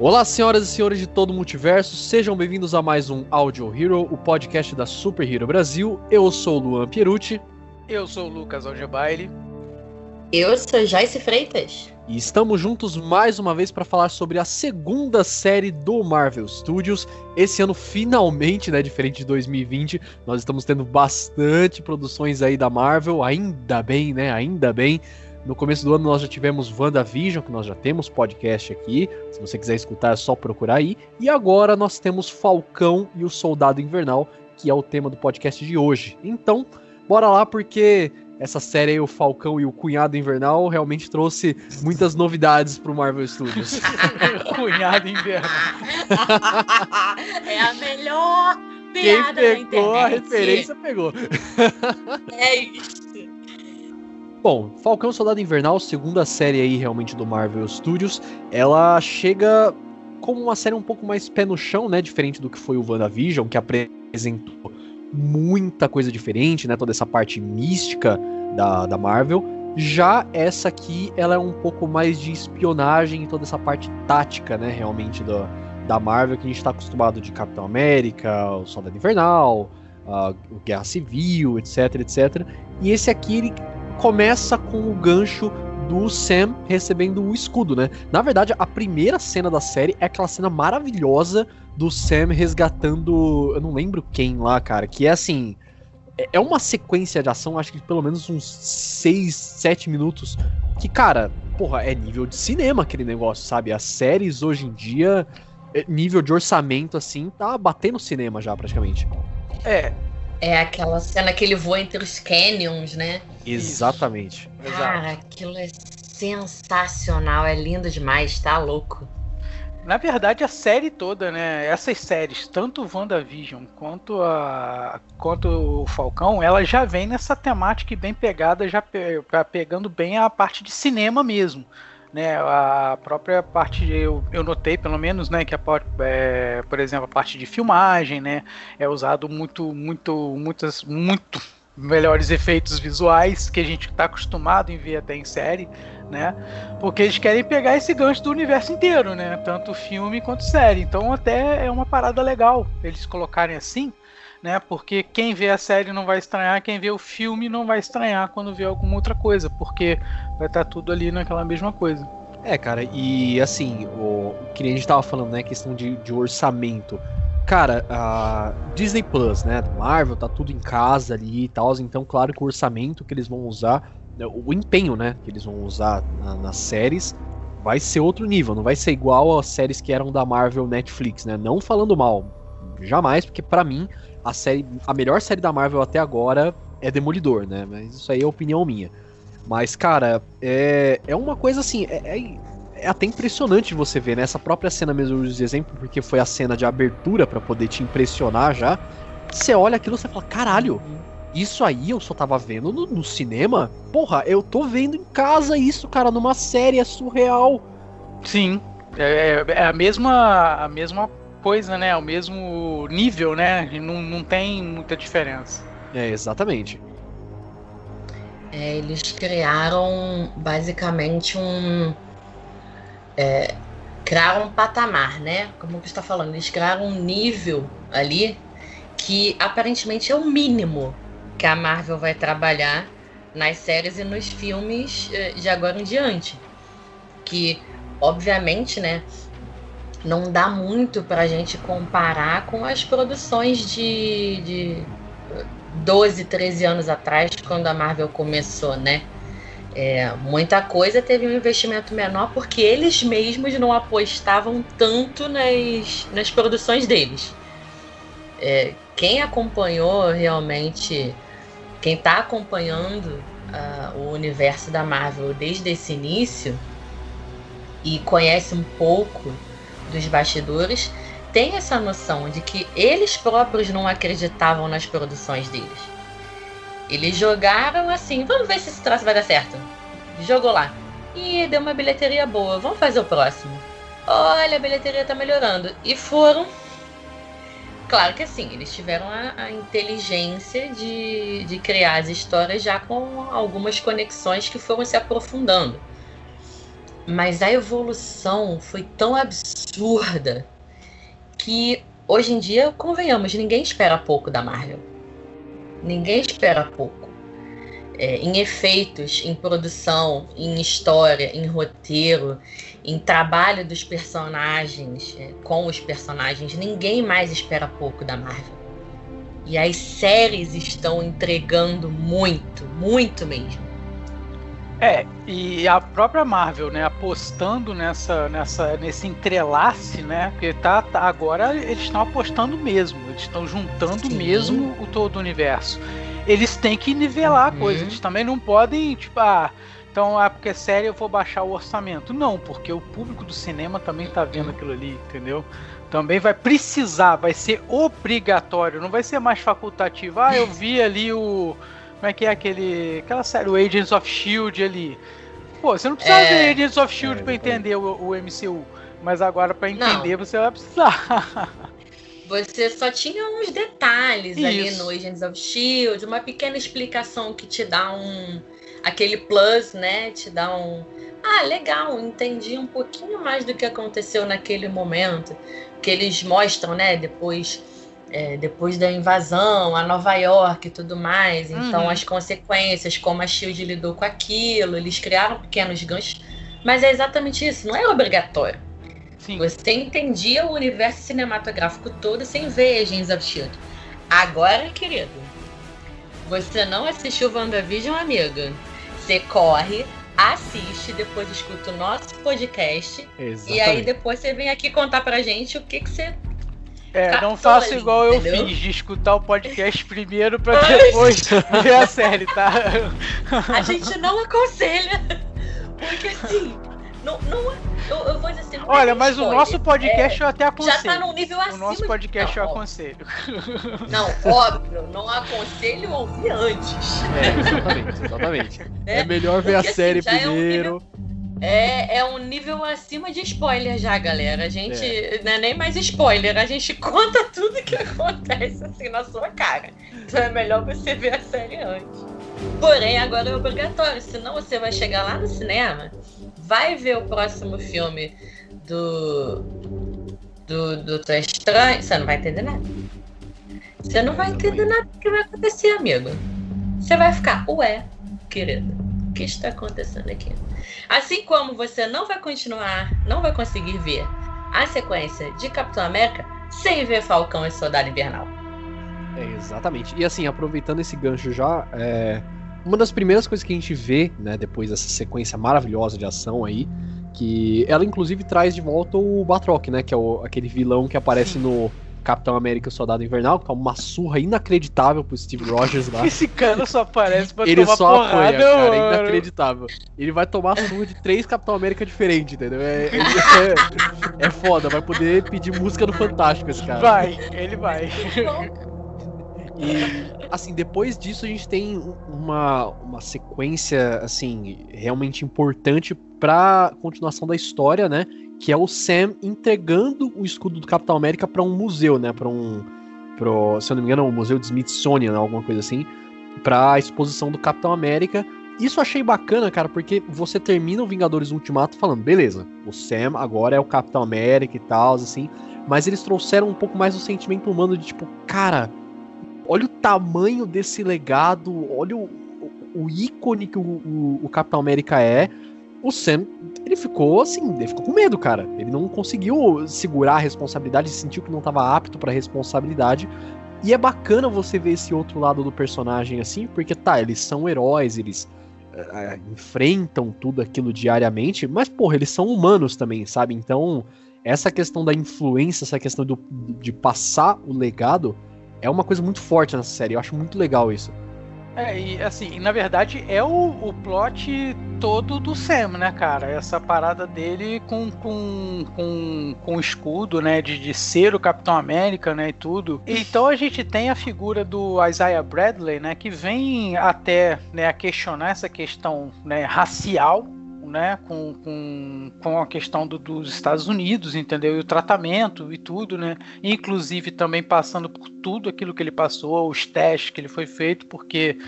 Olá, senhoras e senhores de todo o multiverso, sejam bem-vindos a mais um Audio Hero, o podcast da Super Hero Brasil. Eu sou o Luan Pierucci. Eu sou o Lucas Algebaile. Eu sou Joyce Freitas. E estamos juntos mais uma vez para falar sobre a segunda série do Marvel Studios. Esse ano, finalmente, né, diferente de 2020, nós estamos tendo bastante produções aí da Marvel, ainda bem, né, ainda bem. No começo do ano nós já tivemos WandaVision, que nós já temos podcast aqui. Se você quiser escutar é só procurar aí. E agora nós temos Falcão e o Soldado Invernal, que é o tema do podcast de hoje. Então, bora lá porque essa série aí, o Falcão e o Cunhado Invernal, realmente trouxe muitas novidades pro Marvel Studios. Cunhado Invernal. é a melhor Quem pegou a referência pegou. É isso. Bom, Falcão Soldado Invernal, segunda série aí realmente do Marvel Studios, ela chega como uma série um pouco mais pé no chão, né, diferente do que foi o WandaVision, que apresentou muita coisa diferente, né, toda essa parte mística da, da Marvel. Já essa aqui, ela é um pouco mais de espionagem e toda essa parte tática, né, realmente do, da Marvel, que a gente está acostumado de Capitão América, o Soldado Invernal, a Guerra Civil, etc, etc. E esse aqui, ele começa com o gancho do Sam recebendo o escudo, né? Na verdade, a primeira cena da série é aquela cena maravilhosa do Sam resgatando. Eu não lembro quem lá, cara, que é assim. É uma sequência de ação, acho que pelo menos uns 6, 7 minutos. Que, cara, porra, é nível de cinema aquele negócio, sabe? As séries hoje em dia, nível de orçamento, assim, tá batendo cinema já praticamente. É, é aquela cena que ele voa entre os canyons, né? Exatamente. Cara, aquilo é sensacional, é lindo demais, tá louco. Na verdade, a série toda, né? Essas séries, tanto o WandaVision quanto, a, quanto o Falcão, ela já vem nessa temática bem pegada, já pe, pegando bem a parte de cinema mesmo né, a própria parte eu, eu notei pelo menos, né, que a é, por exemplo a parte de filmagem, né, é usado muito, muito, muitas, muito melhores efeitos visuais que a gente está acostumado em ver até em série, né, porque eles querem pegar esse gancho do universo inteiro, né, tanto filme quanto série. Então até é uma parada legal eles colocarem assim né? Porque quem vê a série não vai estranhar, quem vê o filme não vai estranhar quando vê alguma outra coisa, porque vai estar tá tudo ali naquela mesma coisa. É, cara, e assim, o que a gente tava falando, né, questão de, de orçamento. Cara, a Disney Plus, né, Marvel, tá tudo em casa ali e tal, então claro que o orçamento que eles vão usar, né, o empenho, né, que eles vão usar na, nas séries vai ser outro nível, não vai ser igual às séries que eram da Marvel Netflix, né? Não falando mal, jamais, porque para mim a série, a melhor série da Marvel até agora é Demolidor, né? Mas isso aí é opinião minha. Mas, cara, é, é uma coisa assim, é, é, é até impressionante você ver, né? Essa própria cena mesmo de exemplo, porque foi a cena de abertura para poder te impressionar já. Você olha aquilo e fala, caralho, isso aí eu só tava vendo no, no, cinema? Porra, eu tô vendo em casa isso, cara, numa série, é surreal. Sim, é, é, é a mesma a mesma coisa, né? O mesmo nível, né? Não, não tem muita diferença. É, exatamente. É, eles criaram basicamente um. É, criaram um patamar, né? Como você está falando, eles criaram um nível ali que aparentemente é o mínimo que a Marvel vai trabalhar nas séries e nos filmes é, de agora em diante. Que, obviamente, né? Não dá muito para a gente comparar com as produções de, de 12, 13 anos atrás, quando a Marvel começou, né? É, muita coisa teve um investimento menor porque eles mesmos não apostavam tanto nas, nas produções deles. É, quem acompanhou realmente, quem está acompanhando uh, o universo da Marvel desde esse início e conhece um pouco dos bastidores tem essa noção de que eles próprios não acreditavam nas produções deles. Eles jogaram assim, vamos ver se esse troço vai dar certo. Jogou lá. E deu uma bilheteria boa, vamos fazer o próximo. Olha, a bilheteria tá melhorando. E foram. Claro que assim, eles tiveram a, a inteligência de, de criar as histórias já com algumas conexões que foram se aprofundando. Mas a evolução foi tão absurda que hoje em dia, convenhamos, ninguém espera pouco da Marvel. Ninguém espera pouco. É, em efeitos, em produção, em história, em roteiro, em trabalho dos personagens, é, com os personagens, ninguém mais espera pouco da Marvel. E as séries estão entregando muito, muito mesmo. É, e a própria Marvel, né, apostando nessa, nessa, nesse entrelace, né, porque tá, tá agora eles estão apostando mesmo, eles estão juntando Sim. mesmo o todo o universo. Eles têm que nivelar uhum. a coisa, eles também não podem, tipo, ah, então, ah, porque é série eu vou baixar o orçamento. Não, porque o público do cinema também tá vendo aquilo ali, entendeu? Também vai precisar, vai ser obrigatório, não vai ser mais facultativo. Ah, eu vi ali o como é que é aquele. aquela série, o Agents of Shield ali. Pô, você não precisa é... ver Agents of Shield é, pra entender o, o, MCU. Mas agora para entender não. você vai precisar. Você só tinha uns detalhes Isso. ali no Agents of Shield, uma pequena explicação que te dá um. aquele plus, né? Te dá um. Ah, legal, entendi um pouquinho mais do que aconteceu naquele momento. Que eles mostram, né? Depois é, depois da invasão a Nova York e tudo mais. Então, uhum. as consequências, como a Shield lidou com aquilo, eles criaram pequenos ganchos. Mas é exatamente isso, não é obrigatório. Sim. Você entendia o universo cinematográfico todo sem ver Agents of Shield. Agora, querido, você não assistiu WandaVision, amiga? Você corre, assiste, depois escuta o nosso podcast. Exatamente. E aí depois você vem aqui contar pra gente o que, que você é, não faça igual eu entendeu? fiz, de escutar o podcast primeiro pra depois ver a série, tá? A gente não aconselha. Porque assim, não, não, eu, eu vou dizer assim, Olha, mas spoiler. o nosso podcast é, eu até aconselho. Já tá num nível acima. O nosso podcast de... não, eu aconselho. Não, óbvio, não aconselho ouvir antes. É, exatamente, exatamente. É, é melhor ver Porque, a série assim, primeiro. É um nível é, é um nível acima de spoiler já, galera. A gente é. não é nem mais spoiler, a gente conta tudo que acontece assim na sua cara. Então é melhor você ver a série antes. Porém, agora é obrigatório, senão você vai chegar lá no cinema, vai ver o próximo filme do. do Doutor Estranho, você não vai entender nada. Você não vai entender nada do que vai acontecer, amigo. Você vai ficar, ué, querida, o que está acontecendo aqui? Assim como você não vai continuar, não vai conseguir ver a sequência de Capitão América sem ver Falcão e Soldado Invernal. É, exatamente. E assim, aproveitando esse gancho já, é... uma das primeiras coisas que a gente vê, né, depois dessa sequência maravilhosa de ação aí, que ela inclusive traz de volta o Batroc, né, que é o, aquele vilão que aparece Sim. no Capitão América Soldado Invernal, que tá uma surra inacreditável pro Steve Rogers lá. Esse cara só aparece pra ele tomar só porrada, apanha, cara, é inacreditável. Ele vai tomar surra de três Capitão América diferentes, entendeu? É, é, é, foda, vai poder pedir música no Fantástico esse cara. Vai, ele vai. E, assim, depois disso a gente tem uma, uma sequência, assim, realmente importante pra continuação da história, né? Que é o Sam entregando o escudo do Capitão América para um museu, né? Para um, pro, se eu não me engano, o um museu de Smithsonian, alguma coisa assim, para a exposição do Capitão América. Isso eu achei bacana, cara, porque você termina o Vingadores Ultimato falando, beleza, o Sam agora é o Capitão América e tal, assim, mas eles trouxeram um pouco mais o sentimento humano de tipo, cara, olha o tamanho desse legado, olha o, o, o ícone que o, o, o Capitão América é o Sam, ele ficou assim, ele ficou com medo, cara. Ele não conseguiu segurar a responsabilidade, sentiu que não estava apto para responsabilidade. E é bacana você ver esse outro lado do personagem assim, porque tá, eles são heróis, eles uh, enfrentam tudo aquilo diariamente, mas porra, eles são humanos também, sabe? Então, essa questão da influência, essa questão do, de passar o legado, é uma coisa muito forte nessa série. Eu acho muito legal isso. É, e assim, na verdade é o, o plot todo do Sam, né, cara? Essa parada dele com com, com, com o escudo, né, de, de ser o Capitão América, né, e tudo. Então a gente tem a figura do Isaiah Bradley, né, que vem até, né, a questionar essa questão, né, racial né, com, com, com a questão do, dos Estados Unidos, entendeu? E o tratamento e tudo, né? Inclusive também passando por tudo aquilo que ele passou, os testes que ele foi feito, porque,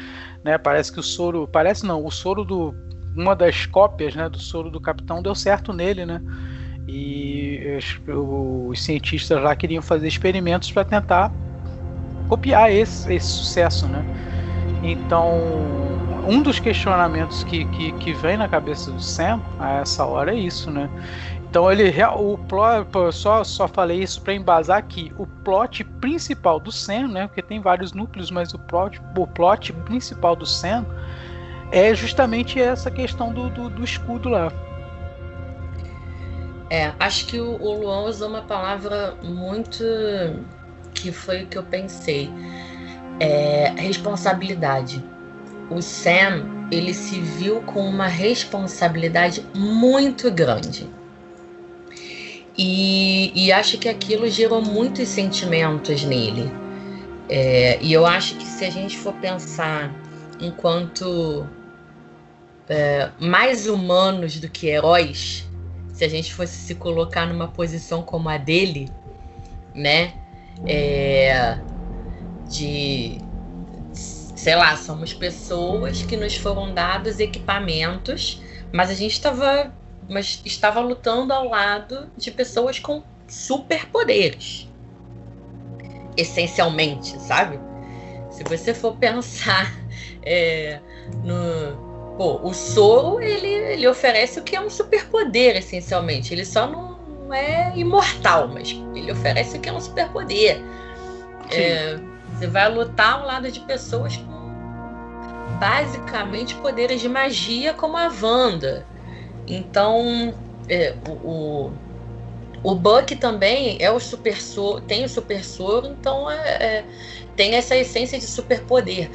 né, parece que o soro, parece não, o soro do uma das cópias, né, do soro do capitão deu certo nele, né? E os, os cientistas lá queriam fazer experimentos para tentar copiar esse, esse sucesso, né? Então, um dos questionamentos que, que, que vem na cabeça do Sam a essa hora é isso, né? Então ele o plot, só só falei isso para embasar aqui. O plot principal do Sam, né? Porque tem vários núcleos, mas o plot, o plot principal do Sam é justamente essa questão do, do, do escudo lá. É, acho que o, o Luan usou uma palavra muito que foi o que eu pensei. É, responsabilidade o Sam ele se viu com uma responsabilidade muito grande. E, e acho que aquilo gerou muitos sentimentos nele. É, e eu acho que se a gente for pensar enquanto é, mais humanos do que heróis, se a gente fosse se colocar numa posição como a dele, né? É, de sei lá, somos pessoas que nos foram dados equipamentos, mas a gente estava mas estava lutando ao lado de pessoas com superpoderes. Essencialmente, sabe? Se você for pensar é, no. Pô, o soro ele, ele oferece o que é um superpoder, essencialmente. Ele só não é imortal, mas ele oferece o que é um superpoder. É, você vai lutar ao lado de pessoas com basicamente poderes de magia, como a Wanda. Então, é, o, o Buck também é o super soro, tem o super soro, então é, é, tem essa essência de superpoder.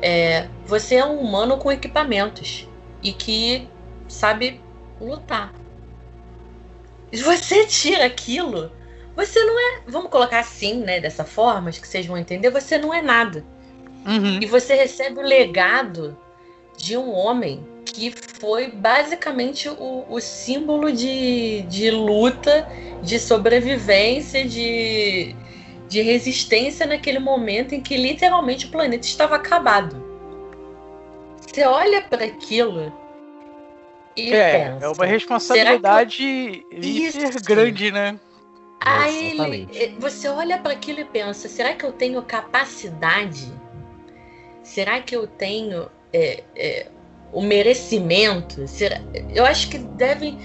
É, você é um humano com equipamentos e que sabe lutar. Você tira aquilo você não é, vamos colocar assim, né, dessa forma, acho que vocês vão entender, você não é nada. Uhum. E você recebe o legado de um homem que foi basicamente o, o símbolo de, de luta, de sobrevivência, de, de resistência naquele momento em que literalmente o planeta estava acabado. Você olha para aquilo e é, pensa, é uma responsabilidade hiper grande, né? Aí ele, eh, você olha para aquilo e pensa: será que eu tenho capacidade? Será que eu tenho é, é, o merecimento? Será, eu acho que deve.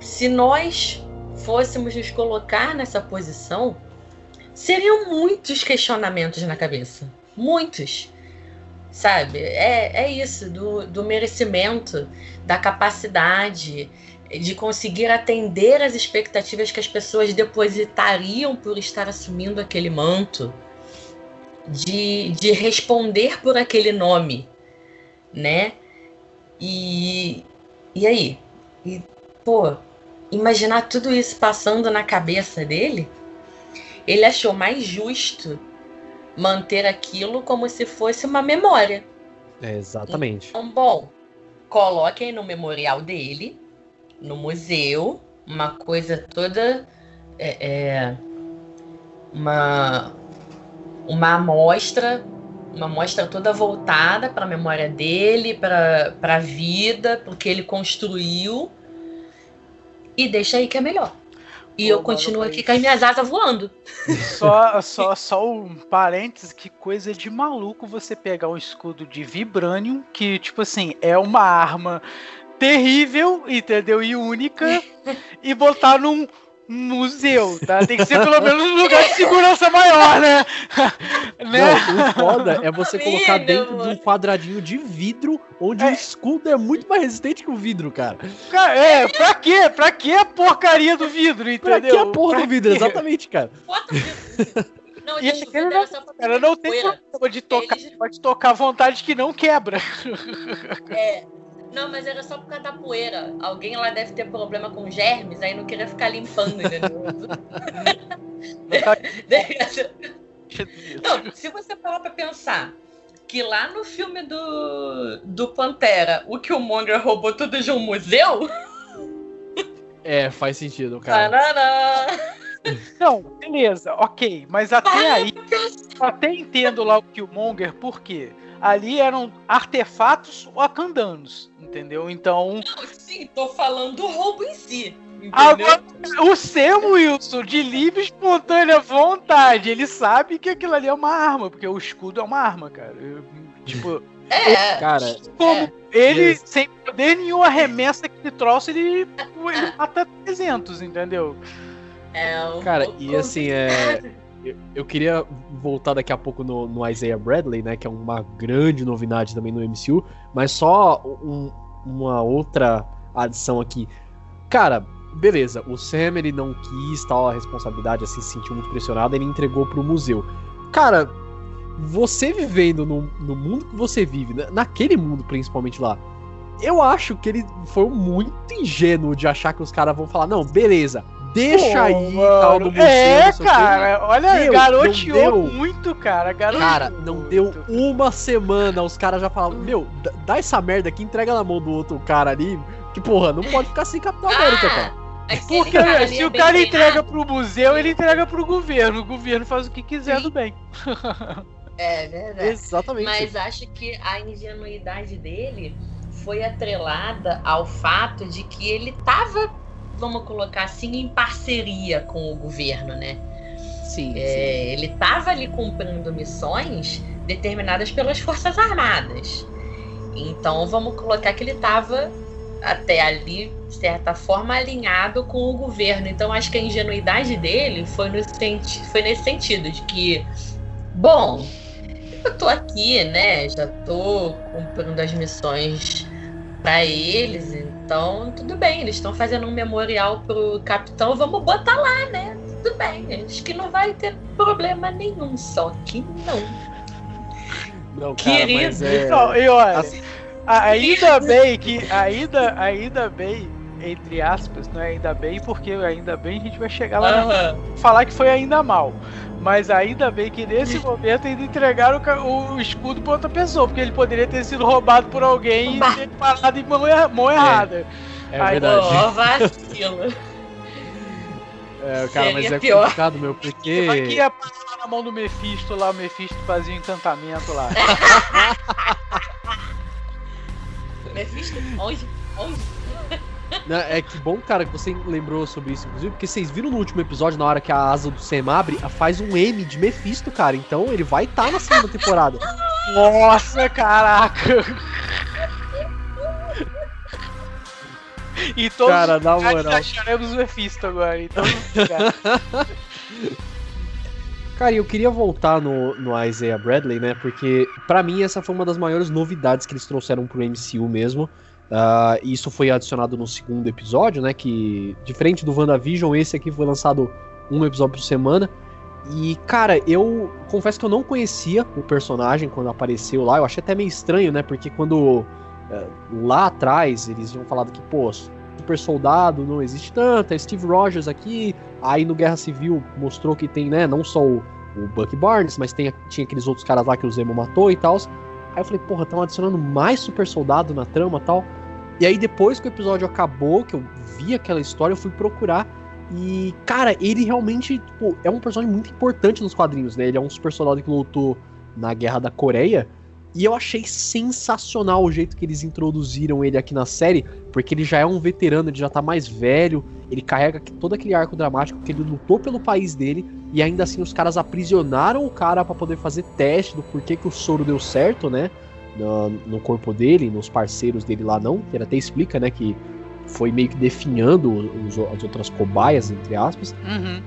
Se nós fôssemos nos colocar nessa posição, seriam muitos questionamentos na cabeça. Muitos. Sabe? É, é isso, do, do merecimento, da capacidade de conseguir atender às expectativas que as pessoas depositariam por estar assumindo aquele manto, de, de responder por aquele nome, né? E, e aí? E, pô, imaginar tudo isso passando na cabeça dele, ele achou mais justo manter aquilo como se fosse uma memória. É, exatamente. Então, bom, coloquem no memorial dele no museu, uma coisa toda. É, é, uma, uma amostra, uma amostra toda voltada para a memória dele, para a vida, para o que ele construiu. E deixa aí que é melhor. E Pô, eu continuo aqui com as minhas asas voando. Só, só, só um parênteses, que coisa de maluco você pegar um escudo de Vibranium, que, tipo assim, é uma arma terrível, entendeu? E única, e botar num museu, tá? Tem que ser pelo menos um lugar de segurança maior, né? né? Não, o foda é você colocar dentro de um quadradinho de vidro, onde é. o escudo é muito mais resistente que o vidro, cara. cara é, pra quê? Pra que a porcaria do vidro, entendeu? Pra que a porra pra do vidro, quê? exatamente, cara. Bota o vidro. Não, E gente, fundo não- Ela pegar não tem poeira. problema de tocar, Eles- pode tocar à vontade que não quebra. É. Não, mas era só por causa da poeira. Alguém lá deve ter problema com germes, aí não queria ficar limpando, entendeu? Não, se você parar pra pensar que lá no filme do, do Pantera, o Killmonger roubou tudo de um museu, É, faz sentido, cara. tarará. Não, beleza, ok, mas até aí, eu até entendo lá o Killmonger, por quê? Ali eram artefatos wakandanos, entendeu? Então, Não, sim, tô falando do roubo em si. Entendeu? Agora, o Sam Wilson, de livre e espontânea vontade, ele sabe que aquilo ali é uma arma, porque o escudo é uma arma, cara. Eu, tipo, é, Cara, como É. ele, sem poder nenhum arremessa que ele trouxe, ele, ele mata 300, entendeu? é um Cara, e assim, é-. Eu, queria voltar daqui a pouco no, no Isaiah Bradley, né? Que é uma grande novidade também no MCU, mas só um- uma outra adição aqui. Cara, beleza, o Sam ele não quis tal a responsabilidade, assim, se sentiu muito pressionado, ele entregou pro museu. Cara, você vivendo no, no mundo que você vive, na- naquele mundo principalmente lá, eu acho que ele foi muito ingênuo de achar que os caras vão falar, não, beleza, deixa Pô, aí mano, tal no museu, É, não sei o quê." cara, olha, Meu, garoteou não deu. muito, cara. Garoteou Cara, não deu muito. uma semana, os caras já falavam, meu, dá- essa merda aqui, entrega na mão do outro cara ali, que porra, não pode ficar sem Capitão América, cara. Ah, aquele Porque cara se é o cara treinado. entrega pro museu, ele entrega pro governo. O governo faz o que quiser Sim. do bem. É verdade. Exatamente. Mas acho que a ingenuidade dele foi atrelada ao fato de que ele tava, vamos colocar assim, em parceria com o governo, né? sim, sim. É, ele estava ali cumprindo missões determinadas pelas Forças Armadas. Então vamos colocar que ele estava até ali, de certa forma, alinhado com o governo. Então acho que a ingenuidade dele foi, no senti foi nesse sentido, de que, bom, eu tô aqui, né? Já tô cumprindo as missões para eles, então tudo bem, eles estão fazendo um memorial pro capitão, vamos botar lá, né? Tudo bem, acho que não vai ter problema nenhum, só que não. Não, cara, mas querido. é... Não, e olha, assim- ainda bem que. Ainda, ainda bem, entre aspas, não é ainda bem, porque ainda bem a gente vai chegar lá na Aham. falar que foi ainda mal. Mas ainda bem que nesse momento ainda entregaram o o, escudo pra outra pessoa, porque ele poderia ter sido roubado por alguém e ter parado em mão, mão errada. É Ai, verdade. Ó, vacilo. É, cara, mas Seria é pior. complicado, meu, porque... Vai que ia parar na mão do Mephisto lá, o Mephisto fazia um encantamento lá. Mephisto, onde? Onde? Né, É que bom, cara, que você lembrou sobre isso, inclusive, porque vocês viram no último episódio, na hora que a asa do Sam abre, faz um M de Mephisto, cara. Então ele vai estar na segunda temporada. Nossa, caraca! E todos Cara, na os moral. acharemos o Mephisto agora, então. cara. Cara, eu queria voltar no, no Isaiah Bradley, né? Porque pra mim essa foi uma das maiores novidades que eles trouxeram pro MCU mesmo. E isso foi adicionado no segundo episódio, né? Que, diferente do WandaVision, esse aqui foi lançado um episódio por semana. E, cara, eu confesso que eu não conhecia o personagem quando apareceu lá. Eu achei até meio estranho, né? Porque quando eh, lá atrás eles tinham falado que, pô, super soldado não existe tanto, é Steve Rogers aqui. Aí no Guerra Civil mostrou que tem, né, não só o, o Bucky Barnes, mas tem, tinha aqueles outros caras lá que o Zemo matou e tal. Aí eu falei, porra, estão adicionando mais super soldado na trama e tal. E aí depois que o episódio acabou, que eu vi aquela história, eu fui procurar. E, cara, ele realmente tipo, é um personagem muito importante nos quadrinhos, né? Ele é um super soldado que lutou na Guerra da Coreia. E eu achei sensacional o jeito que eles introduziram ele aqui na série, porque ele já é um veterano, ele já tá mais velho, ele carrega todo aquele arco dramático que ele lutou pelo país dele, e ainda assim os caras aprisionaram o cara pra poder fazer teste do porquê que o soro deu certo, né? No, no corpo dele, nos parceiros dele lá não, que ele até explica, né, que foi meio que definhando os- as outras cobaias, entre aspas. Uhum.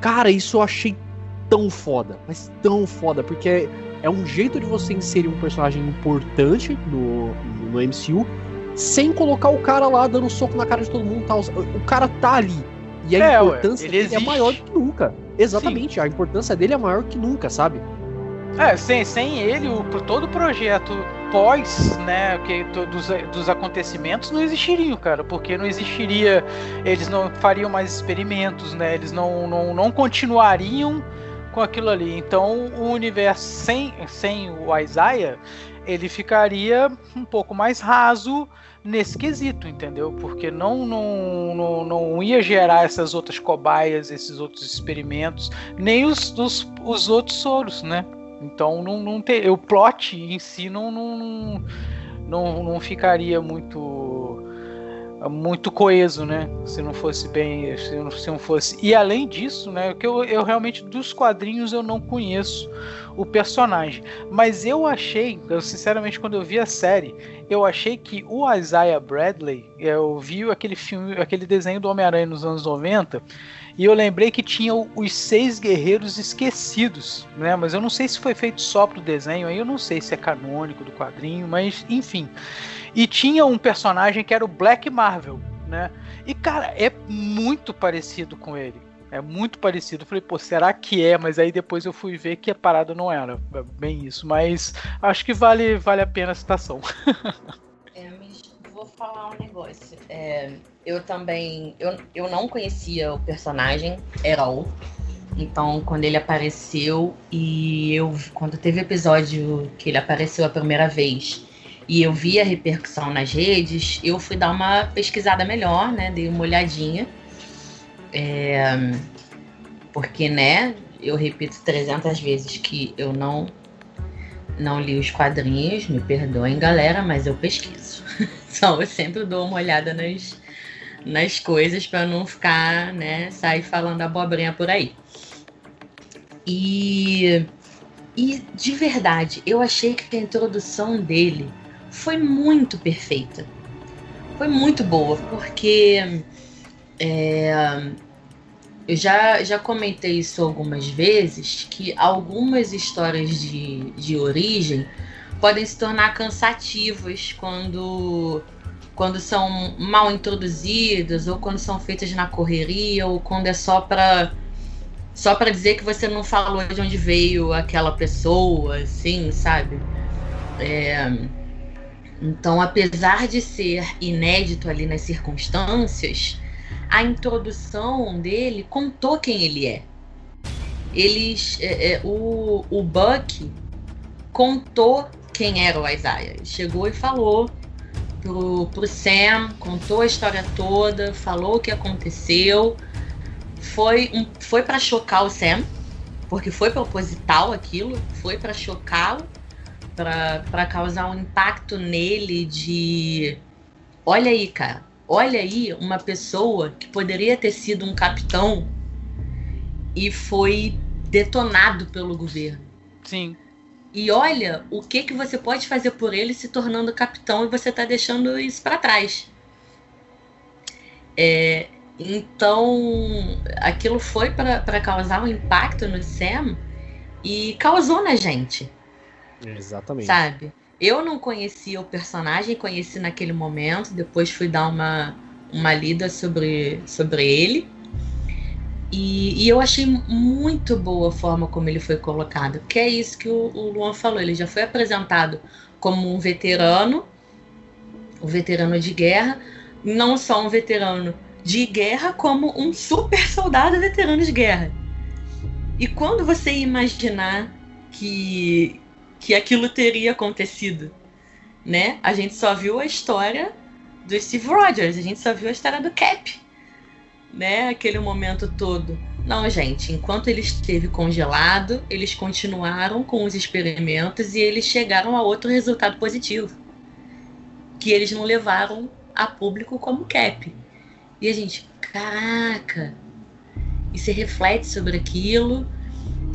Cara, isso eu achei tão foda, mas tão foda, porque é um jeito de você inserir um personagem importante no, no MCU sem colocar o cara lá dando soco na cara de todo mundo tal. O cara tá ali. E a É, ué, importância ele dele é existe. maior do que nunca. Exatamente, Sim. a importância dele é maior que nunca, sabe? É, sem, sem ele, o, todo o projeto pós, né, que, dos, dos acontecimentos não existiriam, cara, porque não existiria, eles não fariam mais experimentos, né, eles não, não, não continuariam com aquilo ali. Então, o universo sem, sem o Isaiah, ele ficaria um pouco mais raso nesse quesito, entendeu? Porque não, não, não, não ia gerar essas outras cobaias, esses outros experimentos, nem os, os, os outros soros, né? Então não, não ter, o plot em si não, não, não, não ficaria muito muito coeso, né? Se não fosse bem, se não, se não fosse. E além disso, né? Que eu, eu realmente dos quadrinhos eu não conheço o personagem, mas eu achei, eu sinceramente quando eu vi a série, eu achei que o Isaiah Bradley, eu vi aquele filme, aquele desenho do Homem-Aranha nos anos 90, e eu lembrei que tinha os seis guerreiros esquecidos, né? Mas eu não sei se foi feito só pro desenho, aí eu não sei se é canônico do quadrinho, mas enfim. E tinha um personagem que era o Black Marvel, né? E cara, é muito parecido com ele. É muito parecido. Falei, pô, será que é? Mas aí depois eu fui ver que a parada não era bem isso. Mas acho que vale, vale a pena a citação. falar um negócio. É, eu também. Eu, eu não conhecia o personagem Erol. Então, quando ele apareceu e eu. Quando teve episódio que ele apareceu a primeira vez e eu vi a repercussão nas redes, eu fui dar uma pesquisada melhor, né? Dei uma olhadinha. É, porque, né, eu repito 300 vezes que eu não não li os quadrinhos, me perdoem, galera, mas eu pesquiso. então eu sempre dou uma olhada nas, nas coisas para não ficar, né, sair falando abobrinha por aí. E, e de verdade, eu achei que a introdução dele foi muito perfeita. Foi muito boa, porque é, eu já, já comentei isso algumas vezes, que algumas histórias de, de origem podem se tornar cansativas quando, quando são mal introduzidas, ou quando são feitas na correria, ou quando é só para só para dizer que você não falou de onde veio aquela pessoa, assim, sabe? É, então, apesar de ser inédito ali nas circunstâncias, a introdução dele contou quem ele é. Eles, é, é, o, o Buck contou quem era o Isaiah. Chegou e falou pro, pro Sam, contou a história toda, falou o que aconteceu. Foi, um, foi para chocar o Sam, porque foi proposital aquilo, foi para chocá-lo, para causar um impacto nele de olha aí, cara, Olha aí uma pessoa que poderia ter sido um capitão e foi detonado pelo governo. Sim. E olha o que que você pode fazer por ele se tornando capitão e você está deixando isso para trás. É, então, aquilo foi para causar um impacto no Sam e causou na gente. Exatamente. Sabe? Eu não conhecia o personagem, conheci naquele momento, depois fui dar uma, uma lida sobre, sobre ele. E, e, eu achei muito boa a forma como ele foi colocado, porque é isso que o, o Luan falou. Ele já foi apresentado como um veterano, um veterano de guerra, não só um veterano de guerra, como um super soldado veterano de guerra. E quando você imaginar que, que aquilo teria acontecido, né? A gente só viu a história do Steve Rogers, a gente só viu a história do Cap, né? Aquele momento todo. Não, gente, enquanto ele esteve congelado, eles continuaram com os experimentos e eles chegaram a outro resultado positivo, que eles não levaram a público como Cap. E a gente, caraca, e se reflete sobre aquilo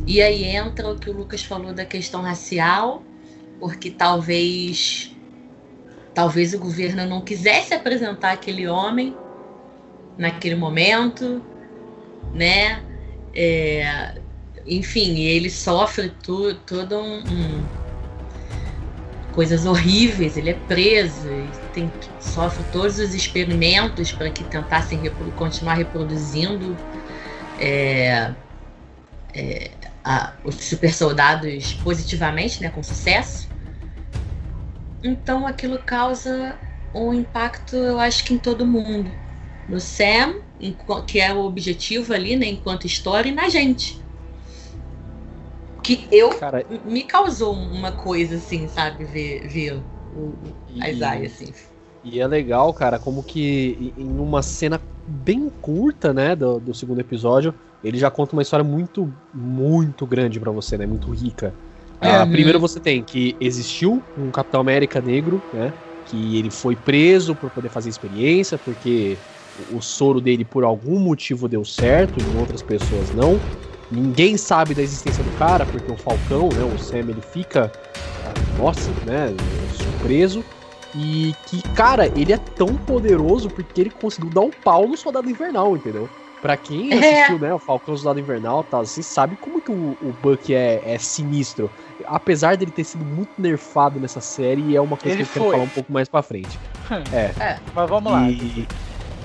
e aí entra o que o Lucas falou da questão racial, porque talvez talvez o governo não quisesse apresentar aquele homem naquele momento, né? É, enfim, ele sofre tu, todo um, um, coisas horríveis. Ele é preso, tem, sofre todos os experimentos para que tentassem repro, continuar reproduzindo é, é, a, os super soldados positivamente, né, com sucesso. Então aquilo causa um impacto, eu acho que em todo mundo. No Sam, que é o objetivo ali, né, enquanto história, e na gente. Que eu Cara, me causou uma coisa assim, sabe, ver, ver o, a Isaiah, assim. E é legal, cara, como que em uma cena bem curta, né, do, do segundo episódio, ele já conta uma história muito, muito grande para você, né, muito rica. É, ah, primeiro você tem que existiu um Capitão América negro, né, que ele foi preso por poder fazer experiência, porque o soro dele por algum motivo deu certo, e outras pessoas não. Ninguém sabe da existência do cara, porque o Falcão, né, o Sam, ele fica, nossa, né, surpreso. E que, cara, ele é tão poderoso porque ele conseguiu dar um pau no Soldado Invernal, entendeu? Pra quem é. assistiu, né, o Falcão Soldado Invernal e tal, você sabe como que o, o Buck é, é, sinistro. Apesar dele ter sido muito nerfado nessa série, é uma coisa ele que eu quero falar um pouco mais pra frente. é. é. Mas vamos lá. E,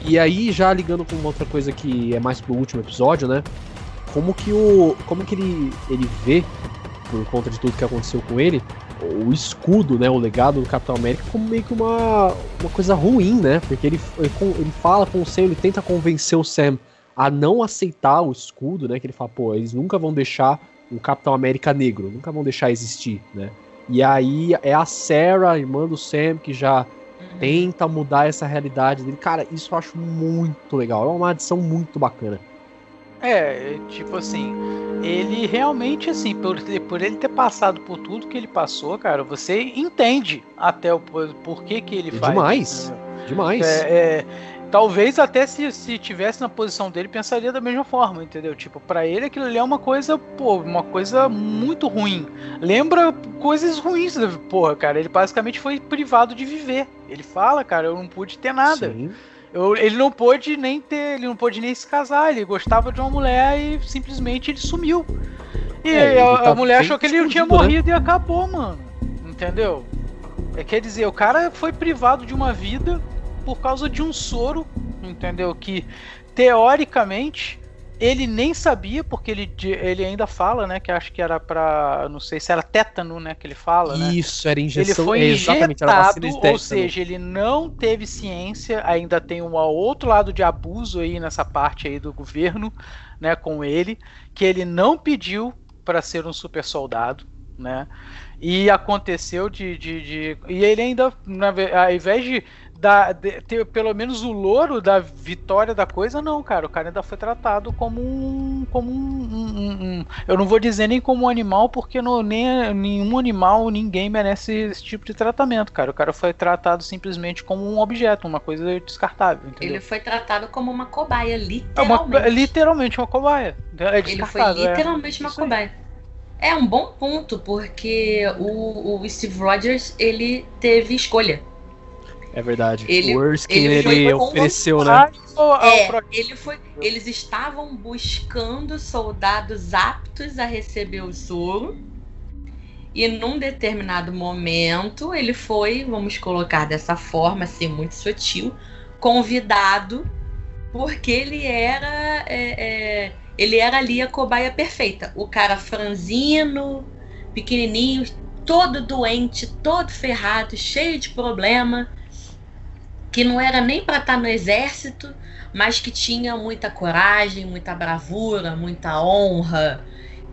e aí, já ligando com uma outra coisa que é mais pro último episódio, né? Como que o. Como que ele, ele vê, por conta de tudo que aconteceu com ele, o escudo, né, o legado do Capitão América como meio que uma, uma coisa ruim, né? Porque ele, ele, ele fala com o Sam, ele tenta convencer o Sam a não aceitar o escudo, né? Que ele fala, pô, eles nunca vão deixar um Capitão América negro, nunca vão deixar existir, né? E aí é a Sarah, irmã do Sam, que já uhum. tenta mudar essa realidade dele. Cara, isso eu acho muito legal. É uma adição muito bacana. É, tipo assim, ele realmente, assim, por, por ele ter passado por tudo que ele passou, cara, você entende até o porquê que ele faz. Demais, demais. É, é, talvez até se, se tivesse na posição dele, pensaria da mesma forma, entendeu? Tipo, para ele aquilo ali é uma coisa, pô, uma coisa muito ruim. Lembra coisas ruins, porra, cara. Ele basicamente foi privado de viver. Ele fala, cara, eu não pude ter nada. Sim. Eu, ele não pôde nem ter, ele não pôde nem se casar, ele gostava de uma mulher e simplesmente ele sumiu. E é, a, tá a, mulher achou que ele tinha né? morrido né? e acabou, mano. Entendeu? É, quer dizer, o cara foi privado de uma vida por causa de um soro, entendeu? Que teoricamente ele nem sabia, porque ele, ele ainda fala, né? Que acho que era pra. Não sei se era tétano, né? Que ele fala. Né? Isso, era injeção. Ele foi injetado, ou seja, ele não teve ciência. Ainda tem um outro lado de abuso aí nessa parte aí do governo, né? Com ele, que ele não pediu para ser um super soldado, né? E aconteceu de, de, de, E ele ainda, na, ao invés de da, de, ter pelo menos o louro da vitória da coisa, não, cara. O cara ainda foi tratado como um. como um. um, um eu não vou dizer nem como um animal, porque no, nem, nenhum animal, ninguém merece esse tipo de tratamento, cara. O cara foi tratado simplesmente como um objeto, uma coisa descartável. Entendeu? Ele foi tratado como uma cobaia, literalmente. É uma, literalmente uma cobaia. É Ele foi é. literalmente é. uma cobaia. É um bom ponto, porque o, o Steve Rogers ele teve escolha. É verdade. Ele, o Erskine, ele, ele ofereceu, né? É, ele foi, eles estavam buscando soldados aptos a receber o soro. E num determinado momento, ele foi, vamos colocar dessa forma, assim, muito sutil, convidado, porque ele era. É, é, ele era ali a cobaia perfeita. O cara franzino, pequenininho, todo doente, todo ferrado, cheio de problema que não era nem para estar tá no exército, mas que tinha muita coragem, muita bravura, muita honra,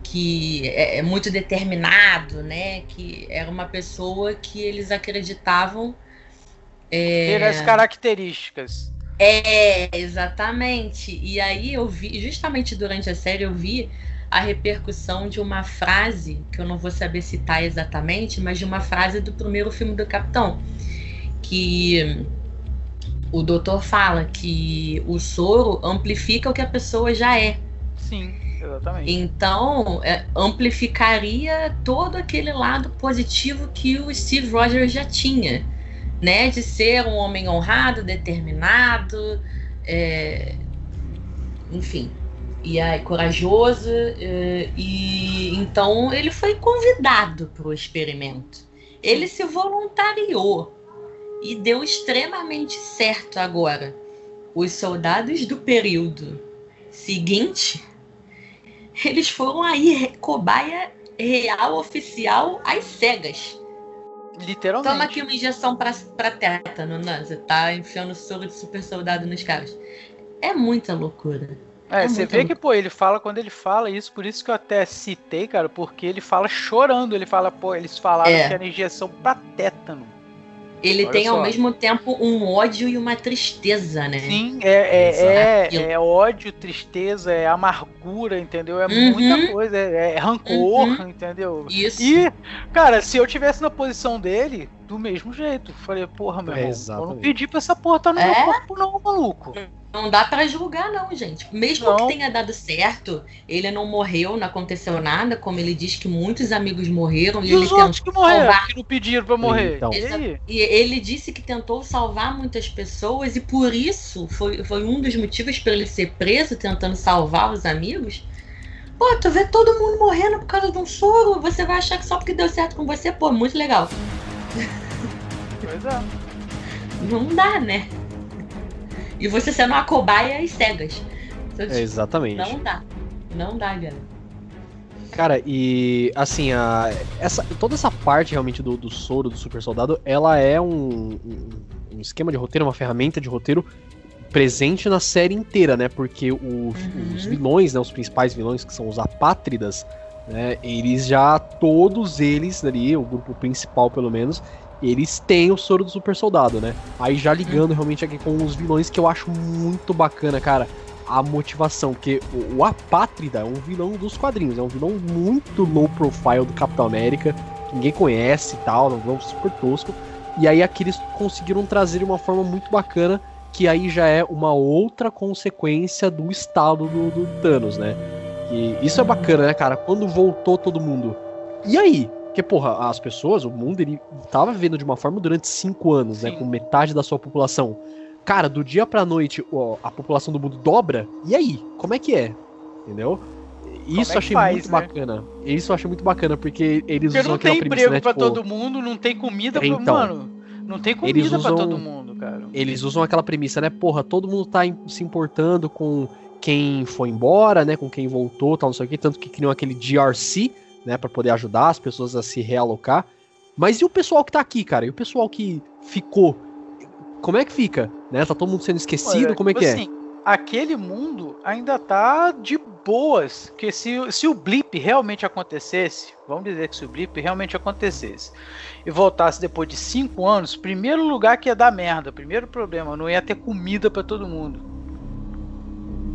que é, é muito determinado, né? Que era uma pessoa que eles acreditavam é... ter as características. É, exatamente. E aí eu vi, justamente durante a série, eu vi a repercussão de uma frase, que eu não vou saber citar exatamente, mas de uma frase do primeiro filme do Capitão, que o doutor fala que o soro amplifica o que a pessoa já é. Sim, exatamente. Então, é, amplificaria todo aquele lado positivo que o Steve Rogers já tinha, né? De ser um homem honrado, determinado, é, enfim, e aí, corajoso. É, e então ele foi convidado para o experimento. Ele se voluntariou e deu extremamente certo agora. Os soldados do período seguinte eles foram aí cobaia real oficial às cegas. Literalmente. Toma aqui uma injeção pra, pra tétano, né? Você tá enfiando soro de super soldado nos caras. É muita loucura. É, É você vê que, pô, ele fala, quando ele fala isso, por isso que eu até citei, cara, porque ele fala chorando, ele fala, pô, eles falaram É. que era injeção pra tétano. Ele Olha tem ao só. mesmo tempo um ódio e uma tristeza, né? Sim, é, é, é, Aquilo. é ódio, tristeza, é amargura, entendeu? É Uhum. muita coisa, é, é rancor, Uhum. entendeu? Isso. E, cara, se eu tivesse na posição dele, do mesmo jeito, falei, porra, meu É, irmão, eu não pedi pra essa porra tá no meu É? corpo não, maluco. Não dá pra julgar, não, gente. Mesmo Não. que tenha dado certo, ele não morreu, não aconteceu nada, como ele diz que muitos amigos morreram e, E ele os outros tentou que morreram, salvar. que não pediram pra morrer? Então. E aí? E ele disse que tentou salvar muitas pessoas e por isso foi, foi um dos motivos para ele ser preso, tentando salvar os amigos. Pô, tu vê todo mundo morrendo por causa de um soro, você vai achar que só porque deu certo com você, pô, muito legal. Pois é. Não dá, né? E você sendo uma cobaia e cegas. Então, É, tipo, exatamente. não dá. Não dá, galera. Cara, e assim, a, essa, toda essa parte realmente do, do soro do super soldado, ela é um, um, esquema de roteiro, uma ferramenta de roteiro presente na série inteira, né? Porque os, Uhum. os vilões, né, os principais vilões, que são os apátridas, né? Eles já, todos eles ali, o grupo principal pelo menos, eles têm o soro do super soldado, né? Aí já ligando realmente aqui com os vilões, que eu acho muito bacana, cara a motivação, porque o, o Apátrida é um vilão dos quadrinhos, é um vilão muito low profile do Capitão América, que ninguém conhece e tal, é um vilão super tosco. E aí aqui eles conseguiram trazer de uma forma muito bacana, que aí já é uma outra consequência do estado do, do Thanos, né? E isso é bacana, né, cara? Quando voltou todo mundo. E aí? Porque, porra, as pessoas, o mundo, ele tava vivendo de uma forma durante cinco anos, né? Sim. Com metade da sua população. Cara, do dia pra noite ó, a população do mundo dobra. E aí? Como é que é? Entendeu? Isso é achei faz, muito né? bacana. Isso eu achei muito bacana, porque eles Porque usam não aquela tem premissa, emprego né? pra tipo, todo mundo, não tem comida pra. Então, mano, não tem comida eles pra usam- todo mundo, cara. Eles usam aquela premissa, né? Porra, todo mundo tá se importando com quem foi embora, né? Com quem voltou, tal, não sei o que. Tanto que criam aquele GRC, né? Pra poder ajudar as pessoas a se realocar. Mas e o pessoal que tá aqui, cara? E o pessoal que ficou? Como é que fica? Né? Tá todo mundo sendo esquecido? Olha, Como é que é? assim, Aquele mundo ainda tá de boas. Que se, se o blip realmente acontecesse, vamos dizer que se o blip realmente acontecesse e voltasse depois de cinco anos, primeiro lugar que ia dar merda, primeiro problema, não ia ter comida pra todo mundo.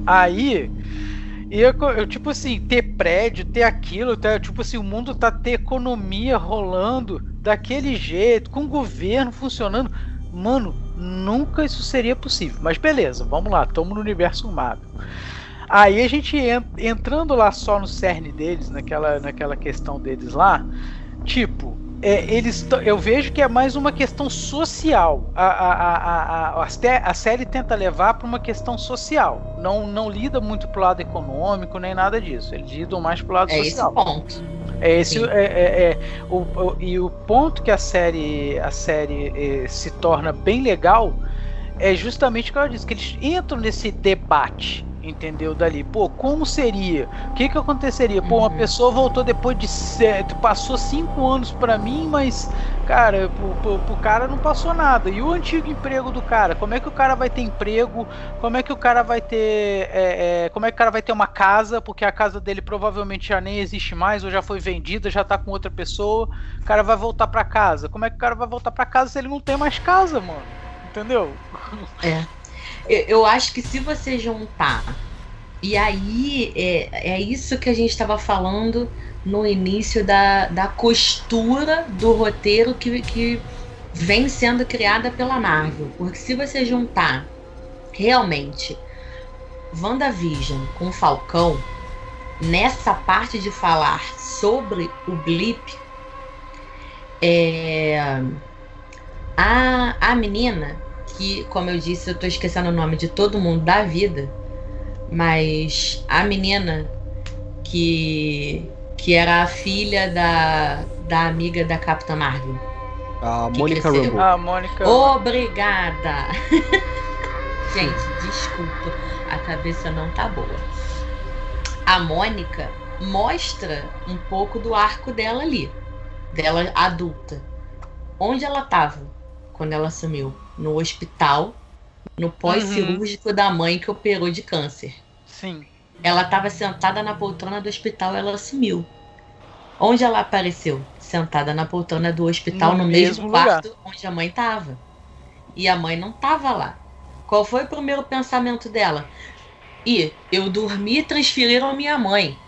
Aí ia, co- eu, tipo assim, ter prédio, ter aquilo, ter, tipo assim, o mundo tá ter economia rolando daquele jeito, com o governo funcionando. Mano, nunca isso seria possível. Mas beleza, vamos lá, estamos no universo Marvel. Aí a gente en- entrando lá só no cerne deles, naquela, naquela questão deles lá, tipo, é, eles eu vejo que é mais uma questão social. A, a, a, a, a, sé- a série tenta levar para uma questão social. Não, não lida muito pro lado econômico nem nada disso. Eles lidam mais pro lado É esse social. o ponto. É esse é, é- é o, o- e o ponto que a série a série eh, se torna bem legal é justamente o que ela disse que eles entram nesse debate entendeu dali. Pô como seria? O que que aconteceria? Pô uma Uhum. pessoa voltou depois de se- passou cinco anos pra mim mas cara pro, pro, pro cara não passou nada. E o antigo emprego do cara? Como é que o cara vai ter emprego? Como é que o cara vai ter é, é, como é que o cara vai ter uma casa? Porque a casa dele provavelmente já nem existe mais ou já foi vendida já tá com outra pessoa. O cara vai voltar pra casa. Como é que o cara vai voltar pra casa se ele não tem mais casa mano? Entendeu? É. Eu, acho que se você juntar, e aí é, é isso que a gente estava falando no início da, da costura do roteiro que, que vem sendo criada pela Marvel. Porque se você juntar realmente WandaVision com Falcão, nessa parte de falar sobre o blip, é, a, a menina que, como eu disse, eu tô esquecendo o nome de todo mundo da vida, mas a menina que que era a filha da, da amiga da Capitã Marvel. A que Mônica cresceu. Rambeau. a Mônica Obrigada. Gente, desculpa, a cabeça não tá boa. a Mônica mostra um pouco do arco dela ali, dela adulta. Onde ela estava quando ela sumiu? No hospital, no pós-cirúrgico uhum. da mãe que operou de câncer. Sim. Ela estava sentada na poltrona do hospital, ela sumiu. Onde ela apareceu? Sentada na poltrona do hospital, no, no mesmo, mesmo quarto onde a mãe estava. E a mãe não estava lá. Qual foi o primeiro pensamento dela? E eu dormi e transferiram a minha mãe.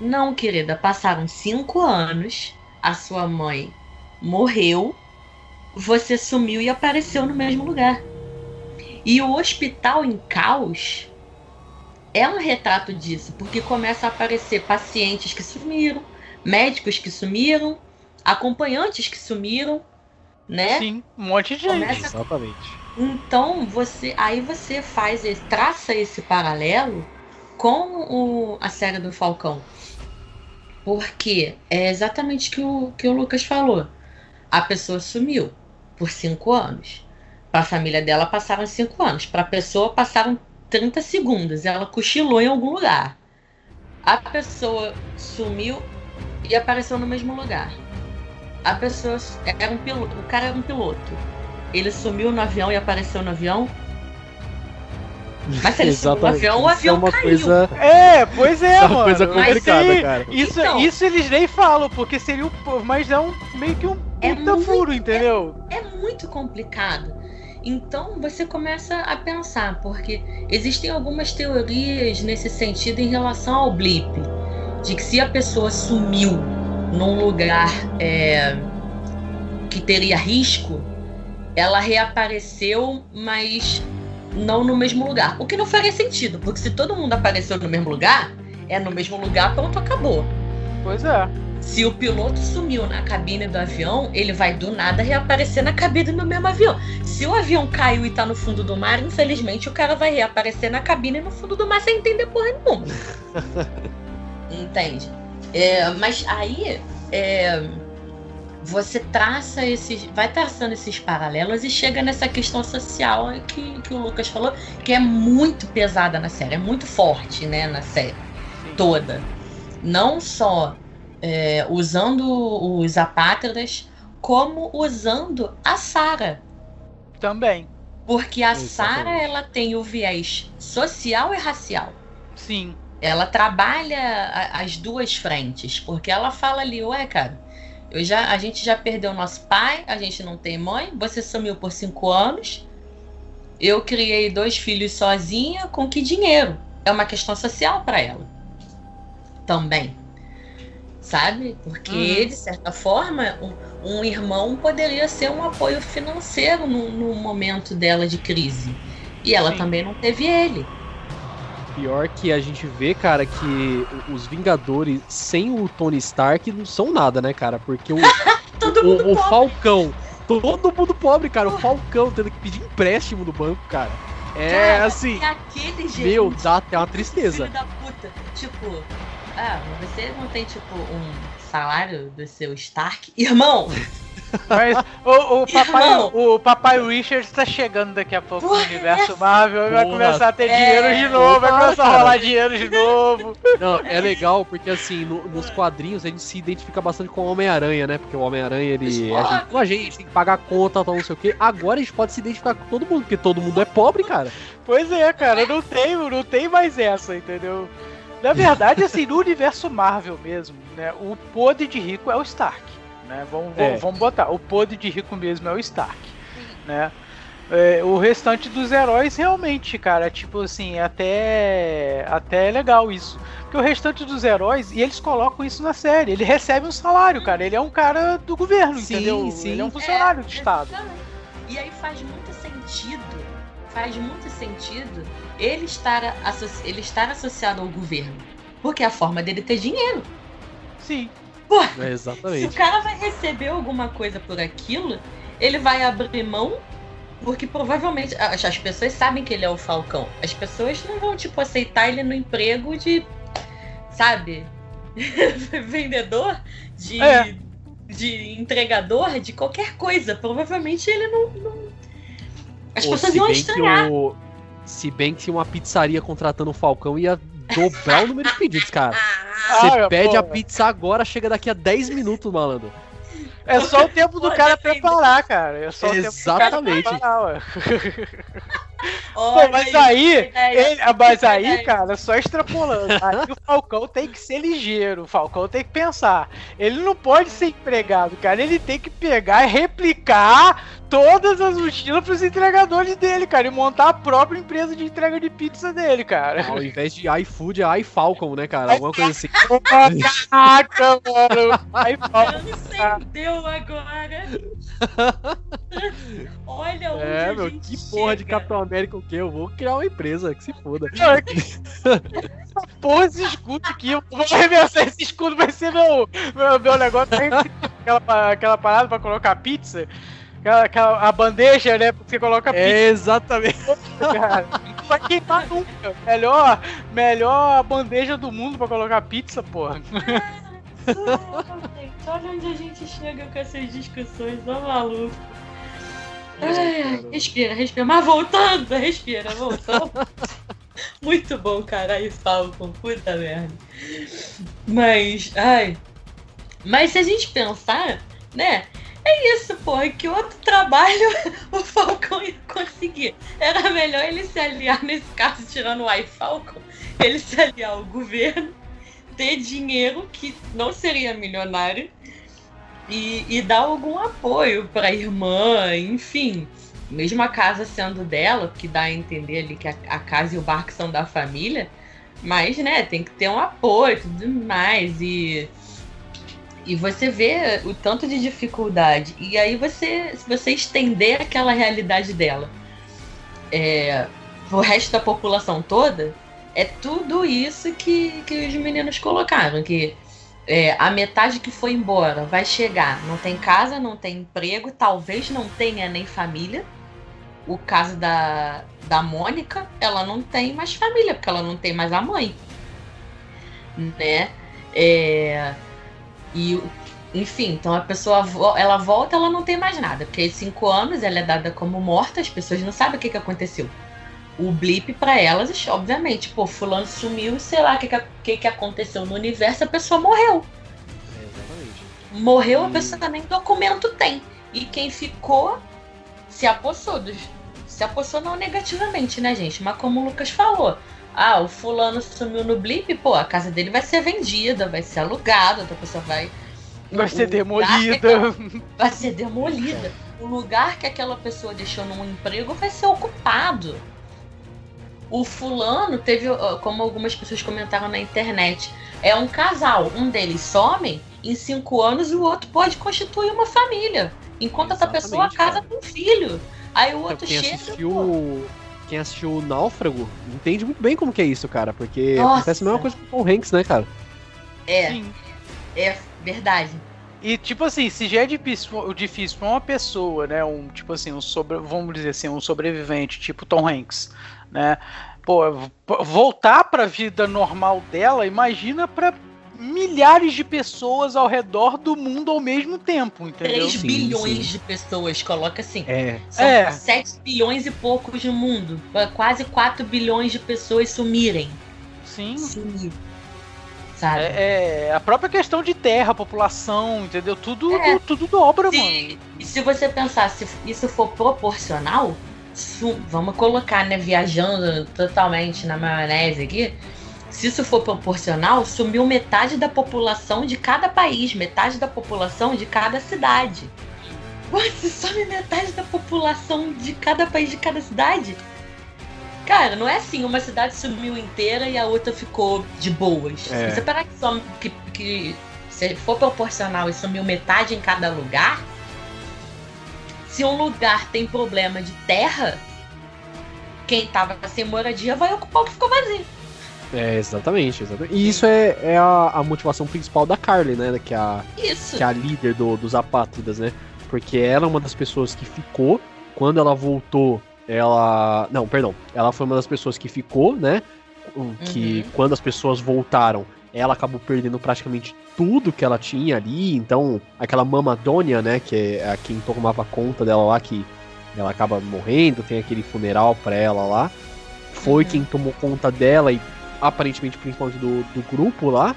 Não, querida, passaram cinco anos, a sua mãe morreu, você sumiu e apareceu no mesmo lugar. E o hospital em caos é um retrato disso, porque começa a aparecer pacientes que sumiram, médicos que sumiram, acompanhantes que sumiram, né? Sim, um monte de gente. Começa... Exatamente. Então, você aí você faz, traça esse paralelo com o, a série do Falcão. Porque é exatamente o que o que o Lucas falou. A pessoa sumiu por cinco anos. Para a família dela passaram cinco anos. Para a pessoa passaram 30 segundos. Ela cochilou em algum lugar. A pessoa sumiu e apareceu no mesmo lugar. A pessoa era um piloto, o cara era um piloto. Ele sumiu no avião e apareceu no avião. Mas se ele sumiu no avião, o avião é caiu. Coisa... É, pois é, é mano. coisa complicada, aí, cara. Isso, então, isso eles nem falam, porque seria um. Mas é um meio que um é muito, furo, entendeu? É, é muito complicado. Então você começa a pensar, porque existem algumas teorias nesse sentido em relação ao blip de que se a pessoa sumiu num lugar é, que teria risco, ela reapareceu, mas não no mesmo lugar. O que não faria sentido, porque se todo mundo apareceu no mesmo lugar, é no mesmo lugar, pronto, acabou. Pois é. Se o piloto sumiu na cabine do avião, ele vai do nada reaparecer na cabine do mesmo avião. Se o avião caiu e tá no fundo do mar, infelizmente o cara vai reaparecer na cabine no fundo do mar sem entender porra nenhuma. Entende? É, mas aí é, você traça esses. vai traçando esses paralelos e chega nessa questão social que, que o Lucas falou, que é muito pesada na série, é muito forte, né, na série toda. Não só é, usando os apátridas, como usando a Sara. Também. Porque a Sara ela tem o viés social e racial. Sim ela trabalha as duas frentes, porque ela fala ali, ué, cara, eu já, a gente já perdeu nosso pai, a gente não tem mãe, você sumiu por cinco anos, eu criei dois filhos sozinha, com que dinheiro? É uma questão social para ela. Também. Sabe? Porque, uhum. de certa forma, um, um, irmão poderia ser um apoio financeiro no, no momento dela de crise. E ela Sim. também não teve ele. Pior que a gente vê, cara, que os Vingadores sem o Tony Stark não são nada, né, cara? Porque o, o, o Falcão, todo mundo pobre, cara. O Falcão tendo que pedir empréstimo do banco, cara. É cara, assim. Aquele gente, meu, dá até uma tristeza. Filho da puta. Tipo, ah, você não tem, tipo, um salário do seu Stark? Irmão! Mas o, o, papai, o papai Richard tá chegando daqui a pouco Porra, no universo é... Marvel e vai começar a ter é... dinheiro de novo, vai começar a rolar dinheiro de novo. Não, é legal porque assim, no, nos quadrinhos a gente se identifica bastante com o Homem-Aranha, né? Porque o Homem-Aranha, ele. A gente, a gente tem que pagar conta, tal, não sei o quê. Agora a gente pode se identificar com todo mundo, porque todo mundo é pobre, cara. Pois é, cara, não tem, não tem mais essa, entendeu? Na verdade, assim, no universo Marvel mesmo, né? O podre de rico é o Stark né? Vamos, é. vamos botar. O podre de rico mesmo é o Stark, né? É, o restante dos heróis realmente, cara, tipo assim, até até é legal isso. Porque o restante dos heróis, e eles colocam isso na série, ele recebe um salário, cara. Ele é um cara do governo, sim, entendeu? Sim. Ele é um funcionário é, do Estado. E aí faz muito sentido, faz muito sentido ele estar, ele estar associado ao governo. Porque é a forma dele ter dinheiro. Sim. Pô, é exatamente. Se o cara vai receber alguma coisa por aquilo, ele vai abrir mão, porque provavelmente as, as pessoas sabem que ele é o Falcão. As pessoas não vão, tipo, aceitar ele no emprego de, sabe, vendedor, de, é. de entregador, de qualquer coisa. Provavelmente ele não. não... As Ou pessoas iam estranhar. O... Se bem que uma pizzaria contratando o Falcão ia dobrar o número de pedidos, cara. Ah, Você Ah, pede pô. a pizza agora, chega daqui a 10 minutos, malandro. É só o tempo do Pô, cara preparar, cara. É só o tempo do cara Exatamente. preparar, ué. Pô, mas aí, ele- mas Que aí, cara, só extrapolando. Aí o Falcão tem que ser ligeiro, o Falcão tem que pensar. Ele não pode ser empregado, cara. Ele tem que pegar e replicar todas as mochilas pros entregadores dele, cara, e montar a própria empresa de entrega de pizza dele, cara. Ao invés de iFood, é iFalcon, né, cara? Alguma coisa assim. Caraca, mano. Aí, Falcão. Eu não sei, deu agora. Olha onde É, a meu, gente que porra de chega. Capitão América o quê? Eu vou criar uma empresa, que se foda. Porra, esse escudo aqui, eu vou arremessar esse escudo, vai ser meu, meu, meu negócio. aquela, aquela parada pra colocar pizza. Aquela, aquela- a bandeja, né? Porque você coloca pizza, É, exatamente. cara. Não vai queimar nunca. Melhor, melhor a bandeja do mundo pra colocar pizza, porra. Olha onde a gente chega com essas discussões, ó maluco. Ai, respira, respira. Mas voltando, respira, voltando. Muito bom, caralho, Falcon, puta merda. Mas, ai. Mas se a gente pensar, né? É isso, porra, que outro trabalho o Falcão ia conseguir. Era melhor ele se aliar, nesse caso, tirando o iFalcon, ele se aliar ao governo, ter dinheiro que não seria milionário e, e dar algum apoio pra irmã, enfim. Mesmo a casa sendo dela, que dá a entender ali que a, a casa e o barco são da família, mas, né, tem que ter um apoio e tudo mais. E, e você vê o tanto de dificuldade. E aí você, se você estender aquela realidade dela é, pro resto da população toda, é tudo isso que, que os meninos colocaram. Que é, a metade que foi embora vai chegar, não tem casa, não tem emprego, talvez não tenha nem família. O caso da, da Mônica, ela não tem mais família, porque ela não tem mais a mãe. Né? É, e, enfim, então a pessoa ela volta, ela não tem mais nada. Porque cinco anos ela é dada como morta, as pessoas não sabem o que, que aconteceu. O blip pra elas, obviamente, pô, fulano sumiu, sei lá o que, que, que, aconteceu no universo, a pessoa morreu. É, exatamente. Morreu, a E- pessoa nem documento tem. E quem ficou se apossou dos. Se apossou não negativamente, né, gente? Mas como o Lucas falou. Ah, o fulano sumiu no blip, pô, a casa dele vai ser vendida, vai ser alugada, outra pessoa vai. Vai ser que demolida. vai ser demolida. O lugar que aquela pessoa deixou num emprego vai ser ocupado. O fulano teve, como algumas pessoas comentaram na internet, é um casal. Um deles some, em cinco anos o outro pode constituir uma família. Enquanto essa pessoa Exatamente, casa com um filho. Aí o Então, outro chega. assistiu. pô, Quem assistiu o Náufrago entende muito bem como que é isso, cara. Porque Nossa. acontece a mesma coisa com o Tom Hanks, né, cara? É, Sim. é verdade. E tipo assim, se já é difícil, difícil pra uma pessoa, né, um tipo assim, um sobre, vamos dizer assim, um sobrevivente, tipo Tom Hanks, né? Pô, voltar pra vida normal dela, imagina pra milhares de pessoas ao redor do mundo ao mesmo tempo, entendeu? 3 Sim, bilhões sim. de pessoas, coloca assim. É. São É. 7 bilhões e poucos no mundo. Quase 4 bilhões de pessoas sumirem. Sim. Sumir. Sabe? É, é a própria questão de terra, população, entendeu? Tudo, É. tudo dobra, Se- mano. E se você pensar, se isso for proporcional, vamos colocar, né, viajando totalmente na maionese aqui. Se isso for proporcional, sumiu metade da população de cada país, metade da população de cada cidade. Ué, se some metade da população de cada país, de cada cidade? Cara, não é assim, uma cidade sumiu inteira e a outra ficou de boas. É. Se você parar que, some, que, que se for proporcional e sumiu metade em cada lugar, se um lugar tem problema de terra, quem tava sem moradia vai ocupar o que ficou vazio. É, exatamente, exatamente. E isso é, é a, a motivação principal da Carly, né? Que é a, Isso. que é a líder do- dos apátridas, né? Porque ela é uma das pessoas que ficou. Quando ela voltou, ela. Não, perdão. Ela foi uma das pessoas que ficou, né? Que Uhum. quando as pessoas voltaram, ela acabou perdendo praticamente tudo que ela tinha ali. Então, aquela Mamadônia, né? Que é a quem tomava conta dela lá, que ela acaba morrendo, tem aquele funeral pra ela lá. Foi Uhum. quem tomou conta dela e aparentemente, principalmente do, do grupo lá,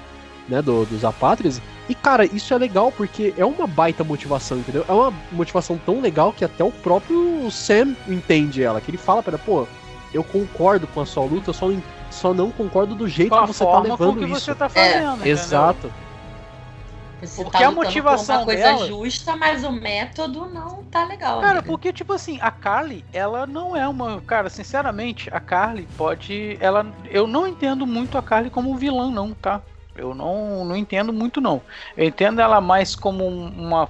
né, do, dos apátridas. E, cara, isso é legal porque é uma baita motivação, entendeu? É uma motivação tão legal que até o próprio Sam entende ela, que ele fala para pô, eu concordo com a sua luta, só não, só não concordo do jeito que você tá forma com levando que isso. você tá fazendo. entendeu? Exato. Você Porque tá a lutando por motivação uma coisa dela- justa, mas o método não tá legal. Cara, amiga. porque, tipo assim, a Carly, ela não é uma. Cara, sinceramente, a Carly pode. Ela. Eu não entendo muito a Carly como vilã, não, tá? Eu não, não entendo muito, não. Eu entendo ela mais como um- uma.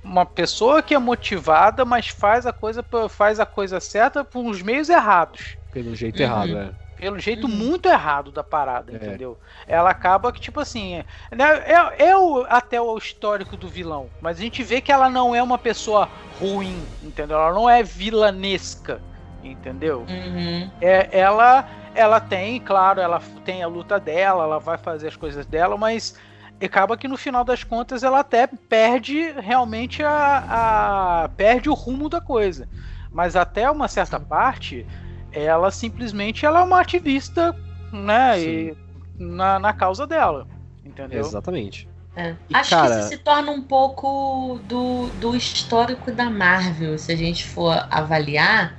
Uma pessoa que é motivada, mas faz a coisa faz a coisa certa por uns meios errados. Pelo jeito Uhum. errado, é. Pelo jeito Uhum. muito errado da parada, É. entendeu? Ela acaba que, tipo assim, é, né, é, é o, até o histórico do vilão, mas a gente vê que ela não é uma pessoa ruim, entendeu? Ela não é vilanesca, entendeu? Uhum. É, ela, ela tem, claro, ela tem a luta dela, ela vai fazer as coisas dela, mas acaba que no final das contas ela até perde realmente a, a perde o rumo da coisa. Mas até uma certa parte, ela simplesmente ela é uma ativista, né, e- na, na causa dela, entendeu? Exatamente. É. E, Acho cara- que isso se torna um pouco do, do histórico da Marvel, se a gente for avaliar.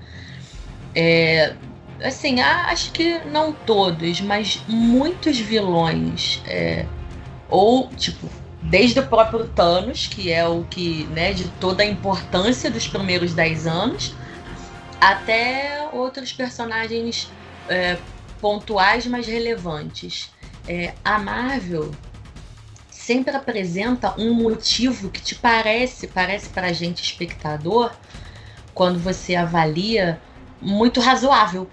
É, assim, acho que não todos, mas muitos vilões. é, ou, tipo, desde o próprio Thanos, que é o que, né, de toda a importância dos primeiros 10 anos, até outros personagens é, pontuais, mas relevantes. É, a Marvel sempre apresenta um motivo que te parece, parece pra gente espectador, quando você avalia, muito razoável.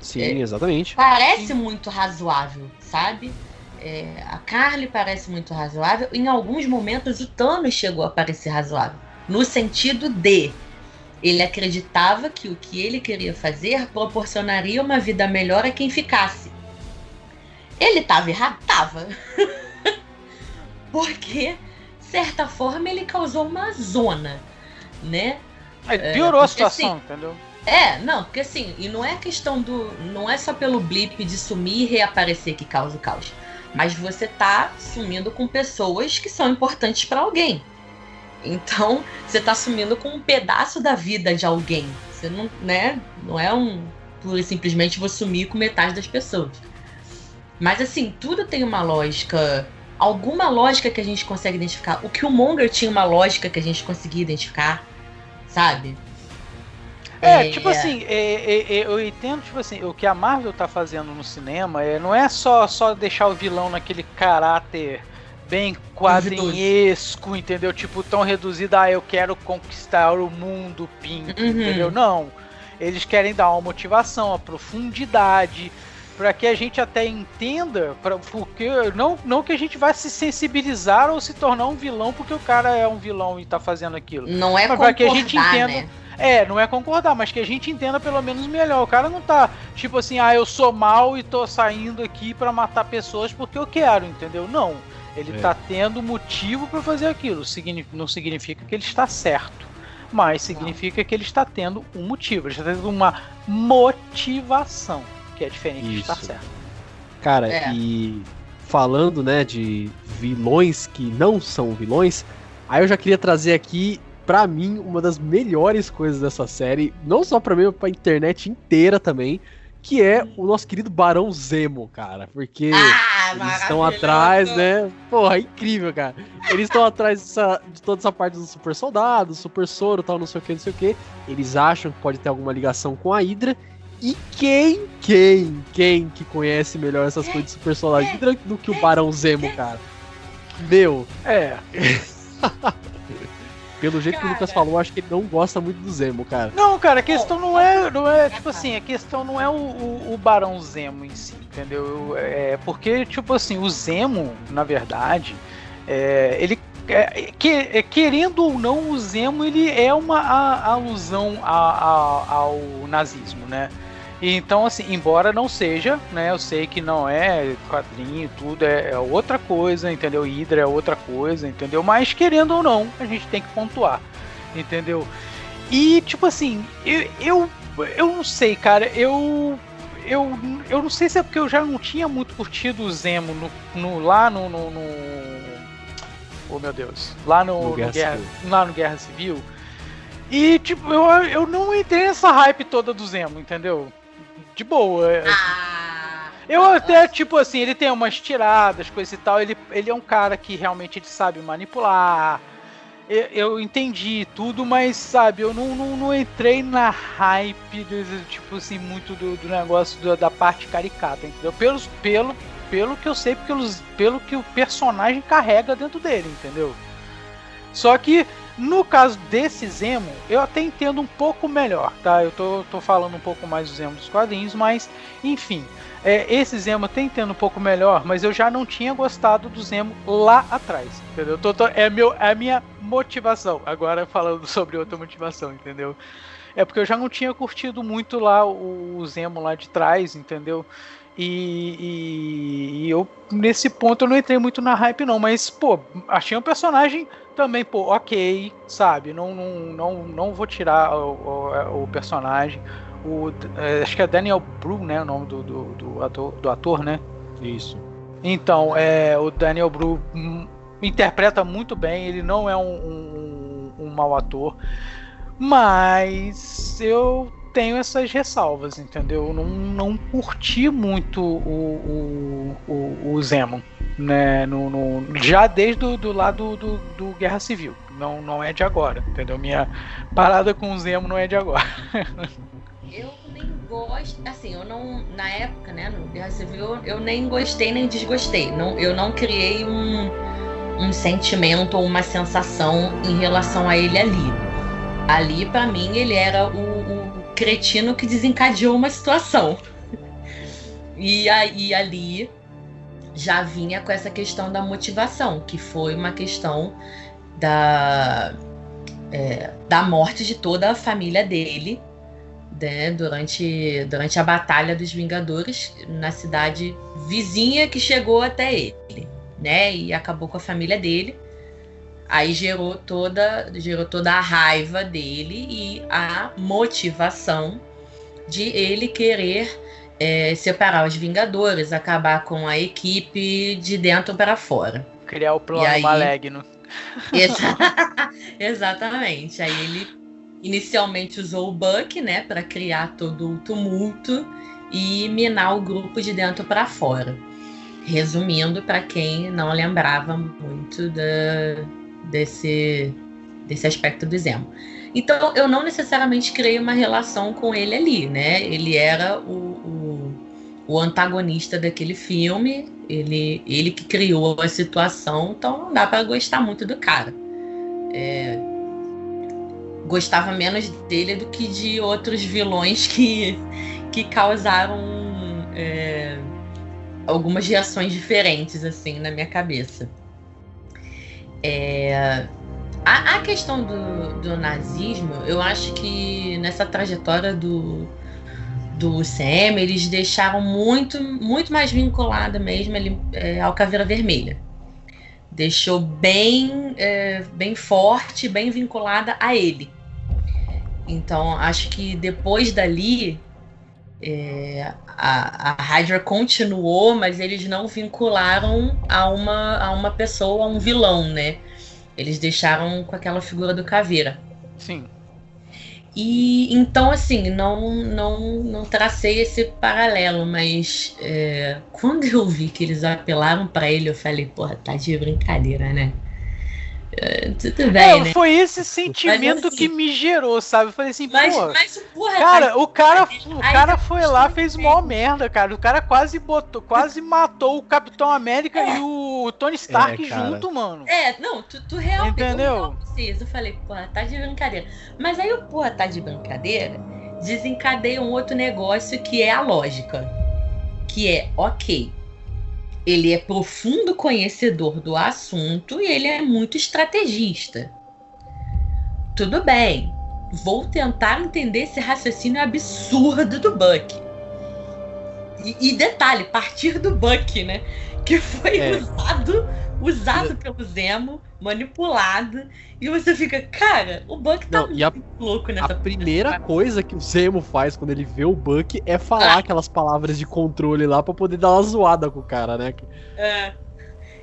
Sim, É. exatamente. Parece muito razoável, sabe? É, a Carly parece muito razoável. Em alguns momentos o Thanos chegou a parecer razoável. No sentido de ele acreditava que o que ele queria fazer proporcionaria uma vida melhor a quem ficasse. Ele tava errado? Tava. Porque, de certa forma, ele causou uma zona, né? Aí piorou a porque, situação, entendeu? É, não, porque assim, e não é questão do. Não é só pelo blip de sumir e reaparecer que causa o caos. Mas você tá sumindo com pessoas que são importantes pra alguém. Então, você tá sumindo com um pedaço da vida de alguém. Você não, né? Não é um. Simplesmente vou sumir com metade das pessoas. Mas assim, tudo tem uma lógica. Alguma lógica que a gente consegue identificar. O Killmonger tinha uma lógica que a gente conseguia identificar, sabe? É, tipo assim, é, é, é, eu entendo, tipo assim, o que a Marvel tá fazendo no cinema é, não é só, só deixar o vilão naquele caráter bem quadrinhesco, entendeu? Tipo, tão reduzido, ah, eu quero conquistar o mundo, pim, Uhum. entendeu? Não. Eles querem dar uma motivação, uma profundidade, para que a gente até entenda, pra, porque não, não que a gente vai se sensibilizar ou se tornar um vilão porque o cara é um vilão e tá fazendo aquilo. Não é pra que a gente entenda- né? É, não é concordar, mas que a gente entenda pelo menos melhor. O cara não tá tipo assim, ah, eu sou mal e tô saindo aqui pra matar pessoas porque eu quero, entendeu? Não. Ele É. tá tendo motivo pra fazer aquilo. Não significa que ele está certo, mas significa que ele está tendo um motivo. Ele está tendo uma motivação, que é diferente de estar Isso. certo. Cara, É. e falando, né, de vilões que não são vilões, aí eu já queria trazer aqui, pra mim, uma das melhores coisas dessa série, não só pra mim, mas pra internet inteira também, que é o nosso querido Barão Zemo, cara, porque Ah, eles estão atrás, né? Porra, é incrível, cara. Eles estão atrás dessa- de toda essa parte do super soldado, super soro, tal, não sei o que, não sei o que. Eles acham que pode ter alguma ligação com a Hydra. E quem, quem, quem que conhece melhor essas coisas de super soldado Hydra do que o Barão Zemo, cara? Meu, É. pelo jeito que o Lucas Cara. falou, acho que ele não gosta muito do Zemo, cara. Não, cara, a questão não é, não é tipo Tá. assim, a questão não é o, o, o Barão Zemo em si, entendeu? É porque, tipo assim, o Zemo, na verdade, é, ele. é, que, é, querendo ou não, o Zemo ele é uma a- alusão a- a- ao nazismo, né? E Então, assim, embora não seja, né? Eu sei que não é quadrinho, tudo é, é outra coisa, entendeu? Hydra é outra coisa, entendeu? Mas querendo ou não, a gente tem que pontuar, entendeu? E, tipo assim, eu, eu, eu não sei, cara, eu. eu, eu não sei se é porque eu já não tinha muito curtido o Zemo no, no lá no, no, no, Oh meu Deus. Lá no, no, Guerra, Guerra lá no Guerra Civil. E tipo, eu, eu não entrei nessa hype toda do Zemo, entendeu? De boa. Ah, eu até, tipo assim, ele tem umas tiradas, coisa e tal. Ele, ele é um cara que realmente ele sabe manipular eu, eu entendi tudo, mas sabe, eu não, não, não entrei na hype, tipo assim, muito do, do negócio do, da parte caricata, entendeu? Pelos, pelo, pelo que eu sei, pelos, pelo que o personagem carrega dentro dele, entendeu? Só que no caso desse Zemo, eu até entendo um pouco melhor, tá? Eu tô, tô falando um pouco mais do Zemo dos quadrinhos, mas enfim. É, esse Zemo tem entendo um pouco melhor, mas eu já não tinha gostado do Zemo lá atrás, entendeu? Tô, tô, é, meu, é a minha motivação. Agora falando sobre outra motivação, entendeu? É porque eu já não tinha curtido muito lá o, o Zemo lá de trás, entendeu? E, e, e, eu, nesse ponto, eu não entrei muito na hype, não. Mas, pô, achei um personagem também, pô, ok, sabe? Não, não, não, não vou tirar o, o, o personagem o, é, acho que é Daniel Bru, né? O nome do, do, do, ator, do ator, né? Isso. Então, é, o Daniel Bru interpreta muito bem, ele não é um, um, um mau ator, mas eu tenho essas ressalvas, entendeu? Eu não, não curti muito o, o, o, o Zemo, né? No, no, já desde o do lado do, do Guerra Civil. Não, não é de agora, entendeu? Minha parada com o Zemo não é de agora. eu nem gosto. Assim, eu não. Na época, né, no Guerra Civil, eu nem gostei nem desgostei. Não, eu não criei um, um sentimento ou uma sensação em relação a ele ali. Ali, para mim, ele era o, o, cretino que desencadeou uma situação. E aí, ali já vinha com essa questão da motivação, que foi uma questão da. É, da morte de toda a família dele né, durante, durante a Batalha dos Vingadores na cidade vizinha que chegou até ele, né, e acabou com a família dele. Aí gerou toda, gerou toda a raiva dele e a motivação de ele querer é, separar os Vingadores, acabar com a equipe de dentro para fora. Criar o plano aí, maligno. Exa exatamente. Aí ele inicialmente usou o Buck, né, para criar todo o tumulto e minar o grupo de dentro para fora. Resumindo, para quem não lembrava muito da, desse, desse aspecto do Zemo. Então, eu não necessariamente criei uma relação com ele ali, né? Ele era o, o, o antagonista daquele filme, ele, ele que criou a situação, então não dá para gostar muito do cara. É, gostava menos dele do que de outros vilões que, que causaram é, algumas reações diferentes assim na minha cabeça. É, a, a, questão do, do, nazismo, eu acho que nessa trajetória do, do CM, eles deixaram muito, muito mais vinculada mesmo ele, é, ao Caveira Vermelha deixou bem, é, bem forte, bem vinculada a ele. Então, acho que depois dali, é, a, a Hydra continuou, mas eles não vincularam a uma, a uma pessoa, a um vilão, né? Eles deixaram com aquela figura do caveira. Sim. E então, assim, não, não, não tracei esse paralelo, mas é, quando eu vi que eles apelaram para ele, eu falei, porra, tá de brincadeira, né? É, tudo bem, é, né? Foi esse sentimento assim, que me gerou, sabe? Eu falei assim, mas, pô. Mas, porra, cara, tá, o cara, o cara foi lá, fez mó merda, cara. O cara quase botou, quase matou o Capitão América é. e o Tony Stark é, junto, mano. É, não, tu, tu realmente. Entendeu? Eu falei, porra, tá de brincadeira. Mas aí o porra tá de brincadeira desencadeia um outro negócio que é a lógica. Que é, ok, ele é profundo conhecedor do assunto e ele é muito estrategista. Tudo bem, vou tentar entender esse raciocínio absurdo do Buck. E, e detalhe, partir do Buck, né? Que foi é. usado usado pelo Zemo, manipulado, e você fica, cara, o Buck tá Não, e a- muito louco nessa A primeira coisa que o Zemo faz quando ele vê o Buck é falar aquelas palavras de controle lá pra poder dar uma zoada com o cara, né? É.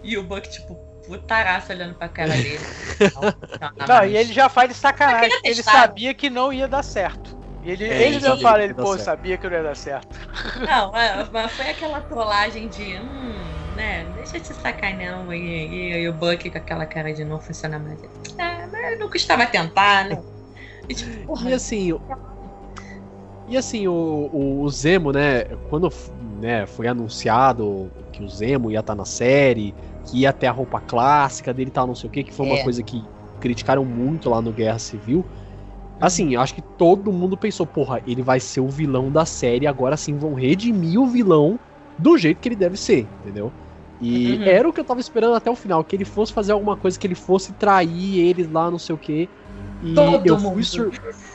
E o Buck, tipo, putaraço olhando pra cara dele. Não, e ele já faz de sacanagem, ele sabia que não ia dar certo. E ele, É, ele sabia fala, que ele, pô, certo. sabia que não ia dar certo. Não, é, mas foi aquela trollagem de, hum, né, deixa eu te sacanear aí, e, e o Buck com aquela cara de não funcionar mais. É, mas não custava tentar, né? E, tipo, porra, E assim, o- e assim, o, o, o Zemo, né, quando né, foi anunciado que o Zemo ia estar na série, que ia ter a roupa clássica dele tal, não sei o que, que foi uma É. coisa que criticaram muito lá no Guerra Civil. Assim, eu acho que todo mundo pensou, porra, ele vai ser o vilão da série, agora sim vão redimir o vilão do jeito que ele deve ser, entendeu? E Uhum. era o que eu tava esperando até o final, que ele fosse fazer alguma coisa, que ele fosse trair eles lá, não sei o quê. E Todo eu mundo. fui sur...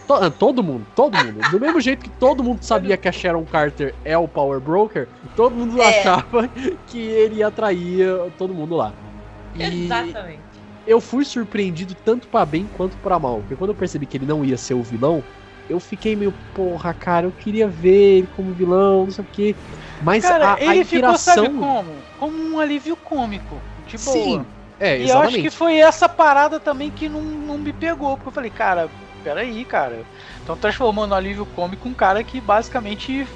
To- ah, todo mundo, todo mundo. Do mesmo jeito que todo mundo sabia que a Sharon Carter é o Power Broker, todo mundo É. achava que ele ia atrair todo mundo lá. E Exatamente. eu fui surpreendido tanto pra bem quanto pra mal. Porque quando eu percebi que ele não ia ser o vilão, eu fiquei meio, porra, cara, eu queria ver ele como vilão, não sei o quê. Mas Cara, a, a ele ficou, sabe como? Como um alívio cômico. De boa. Sim, é, E eu acho que foi essa parada também que não, não me pegou. Porque eu falei, cara, peraí, cara. Estão transformando no alívio cômico um cara que basicamente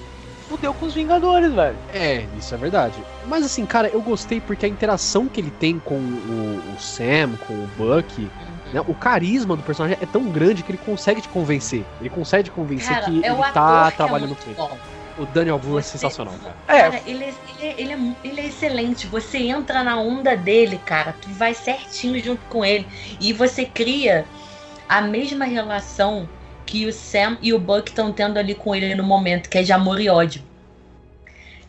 fudeu com os Vingadores, velho. É, isso é verdade. Mas assim, cara, eu gostei porque a interação que ele tem com o, o Sam, com o Buck, né, o carisma do personagem é tão grande que ele consegue te convencer. Ele consegue te convencer Cara, que é o ele tá que trabalhando é com ele. O Daniel Wu é sensacional, cara. É, Cara, ele, é- ele, é- ele, é, ele é excelente. Você entra na onda dele, cara. Tu vai certinho junto com ele. E você cria a mesma relação que o Sam e o Buck estão tendo ali com ele no momento, que é de amor e ódio.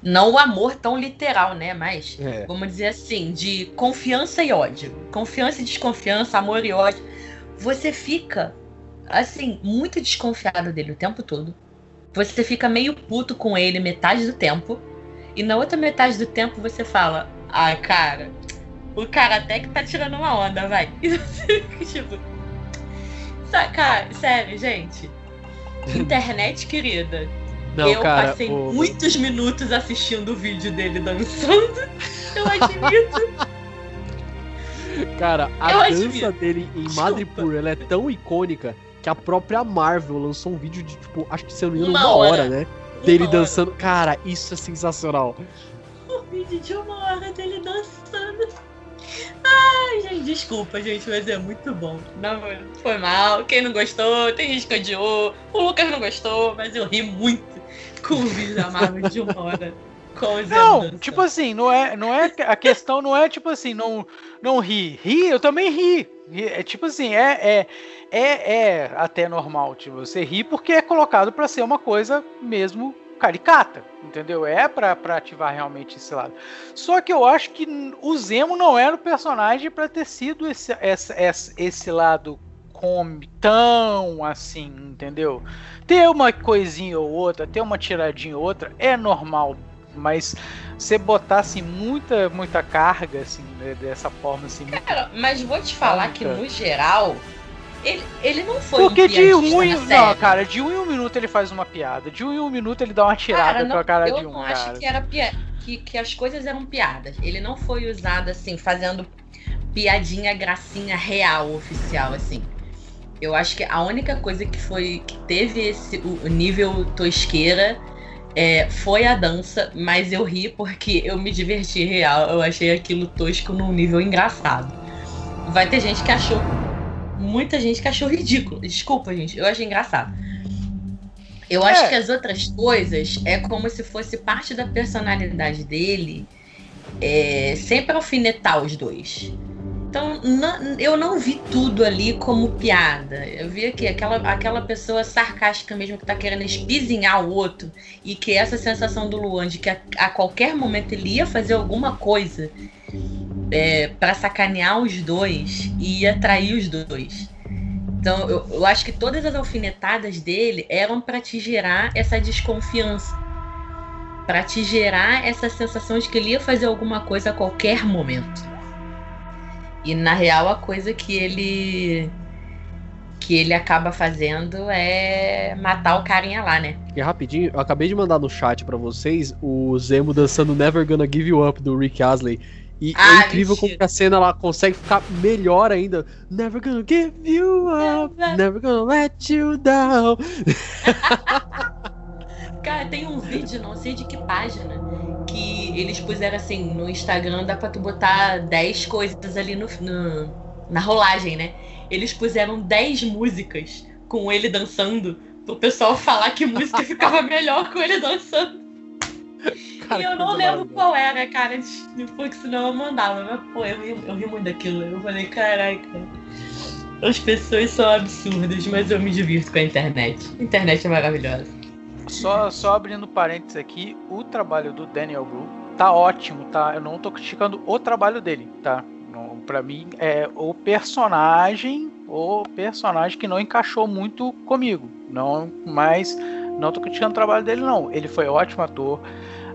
Não o amor tão literal, né? Mas, É. vamos dizer assim, de confiança e ódio. Confiança e desconfiança, amor e ódio. Você fica, assim, muito desconfiado dele o tempo todo. Você fica meio puto com ele metade do tempo. E na outra metade do tempo você fala: Ah, cara, o cara até que tá tirando uma onda, vai. E você fica tipo. "Sa- Cara, sério, gente. Internet querida. Não, eu cara, passei o- muitos minutos assistindo o vídeo dele dançando. Eu admito. Cara, a Eu dança admiro. dele em. Madripoor, ela é tão icônica que a própria Marvel lançou um vídeo de, tipo, acho que se eu não me engano, Uma uma hora, hora. né? Dele Uma hora. dançando. Cara, isso é sensacional. Um vídeo de uma hora dele dançando. Ai, gente, desculpa, gente, mas é muito bom. Não, foi mal. Quem não gostou, tem gente que odiou. O Lucas não gostou, mas eu ri muito com o vídeo da Marvel de uma hora. Não, tipo assim, não é, não é a questão não é tipo assim, não não ri. Ri, eu também ri. É tipo assim, é é é, é até normal, tipo, você ri porque é colocado pra ser uma coisa mesmo caricata, entendeu? É pra pra ativar realmente esse lado. Só que eu acho que o Zemo não era o personagem pra ter sido esse esse, esse, esse lado come tão assim, entendeu? Ter uma coisinha ou outra, ter uma tiradinha ou outra é normal, mas você botasse muita muita carga assim né, dessa forma assim, Cara, mas vou te falar que no geral, ele, ele não foi porque um de piadista um em não, cara, de um em um minuto ele faz uma piada, de um em um minuto ele dá uma tirada Cara, com a cara eu de um, não cara. acho que era pia... que, que as coisas eram piadas. Ele não foi usado assim, fazendo piadinha, gracinha real, oficial, assim. Eu acho que a única coisa que foi que teve esse o nível tosqueira é, foi a dança, mas eu ri porque eu me diverti real. Eu achei aquilo tosco num nível engraçado. Vai ter gente que achou. Muita gente que achou ridículo. Desculpa, gente. Eu achei engraçado. Eu acho É. que as outras coisas é como se fosse parte da personalidade dele é, sempre alfinetar os dois. Então, não- eu não vi tudo ali como piada. Eu vi aqui aquela, aquela pessoa sarcástica mesmo que tá querendo espizinhar o outro. E que essa sensação do Luan de que a, a qualquer momento ele ia fazer alguma coisa é, para sacanear os dois e ia trair os dois. Então, eu, eu acho que todas as alfinetadas dele eram para te gerar essa desconfiança. Para te gerar essa sensação de que ele ia fazer alguma coisa a qualquer momento. E na real a coisa que ele que ele acaba fazendo é matar o carinha lá, né? E rapidinho, eu acabei de mandar no chat para vocês o Zemo dançando Never Gonna Give You Up do Rick Astley. E ah, é incrível mentira. como a cena ela consegue ficar melhor ainda. Never gonna give you up, never gonna let you down. Cara, tem um vídeo, não sei de que página, que eles puseram assim, no Instagram dá pra tu botar 10 coisas ali no, no, na rolagem, né? Eles puseram 10 músicas com ele dançando pro pessoal falar que música ficava melhor com ele dançando. Cara, e eu não lembro qual era, cara, porque senão eu mandava. Mas, pô, eu ri, eu ri muito daquilo. Eu falei, caraca. As pessoas são absurdas, mas eu me divirto com a internet. A internet é maravilhosa. Só, só abrindo parênteses aqui, o trabalho do Daniel Blue tá ótimo, tá? Eu não tô criticando o trabalho dele, tá? Para mim é o personagem, o personagem que não encaixou muito comigo. Não, mas não tô criticando o trabalho dele não. Ele foi ótimo ator.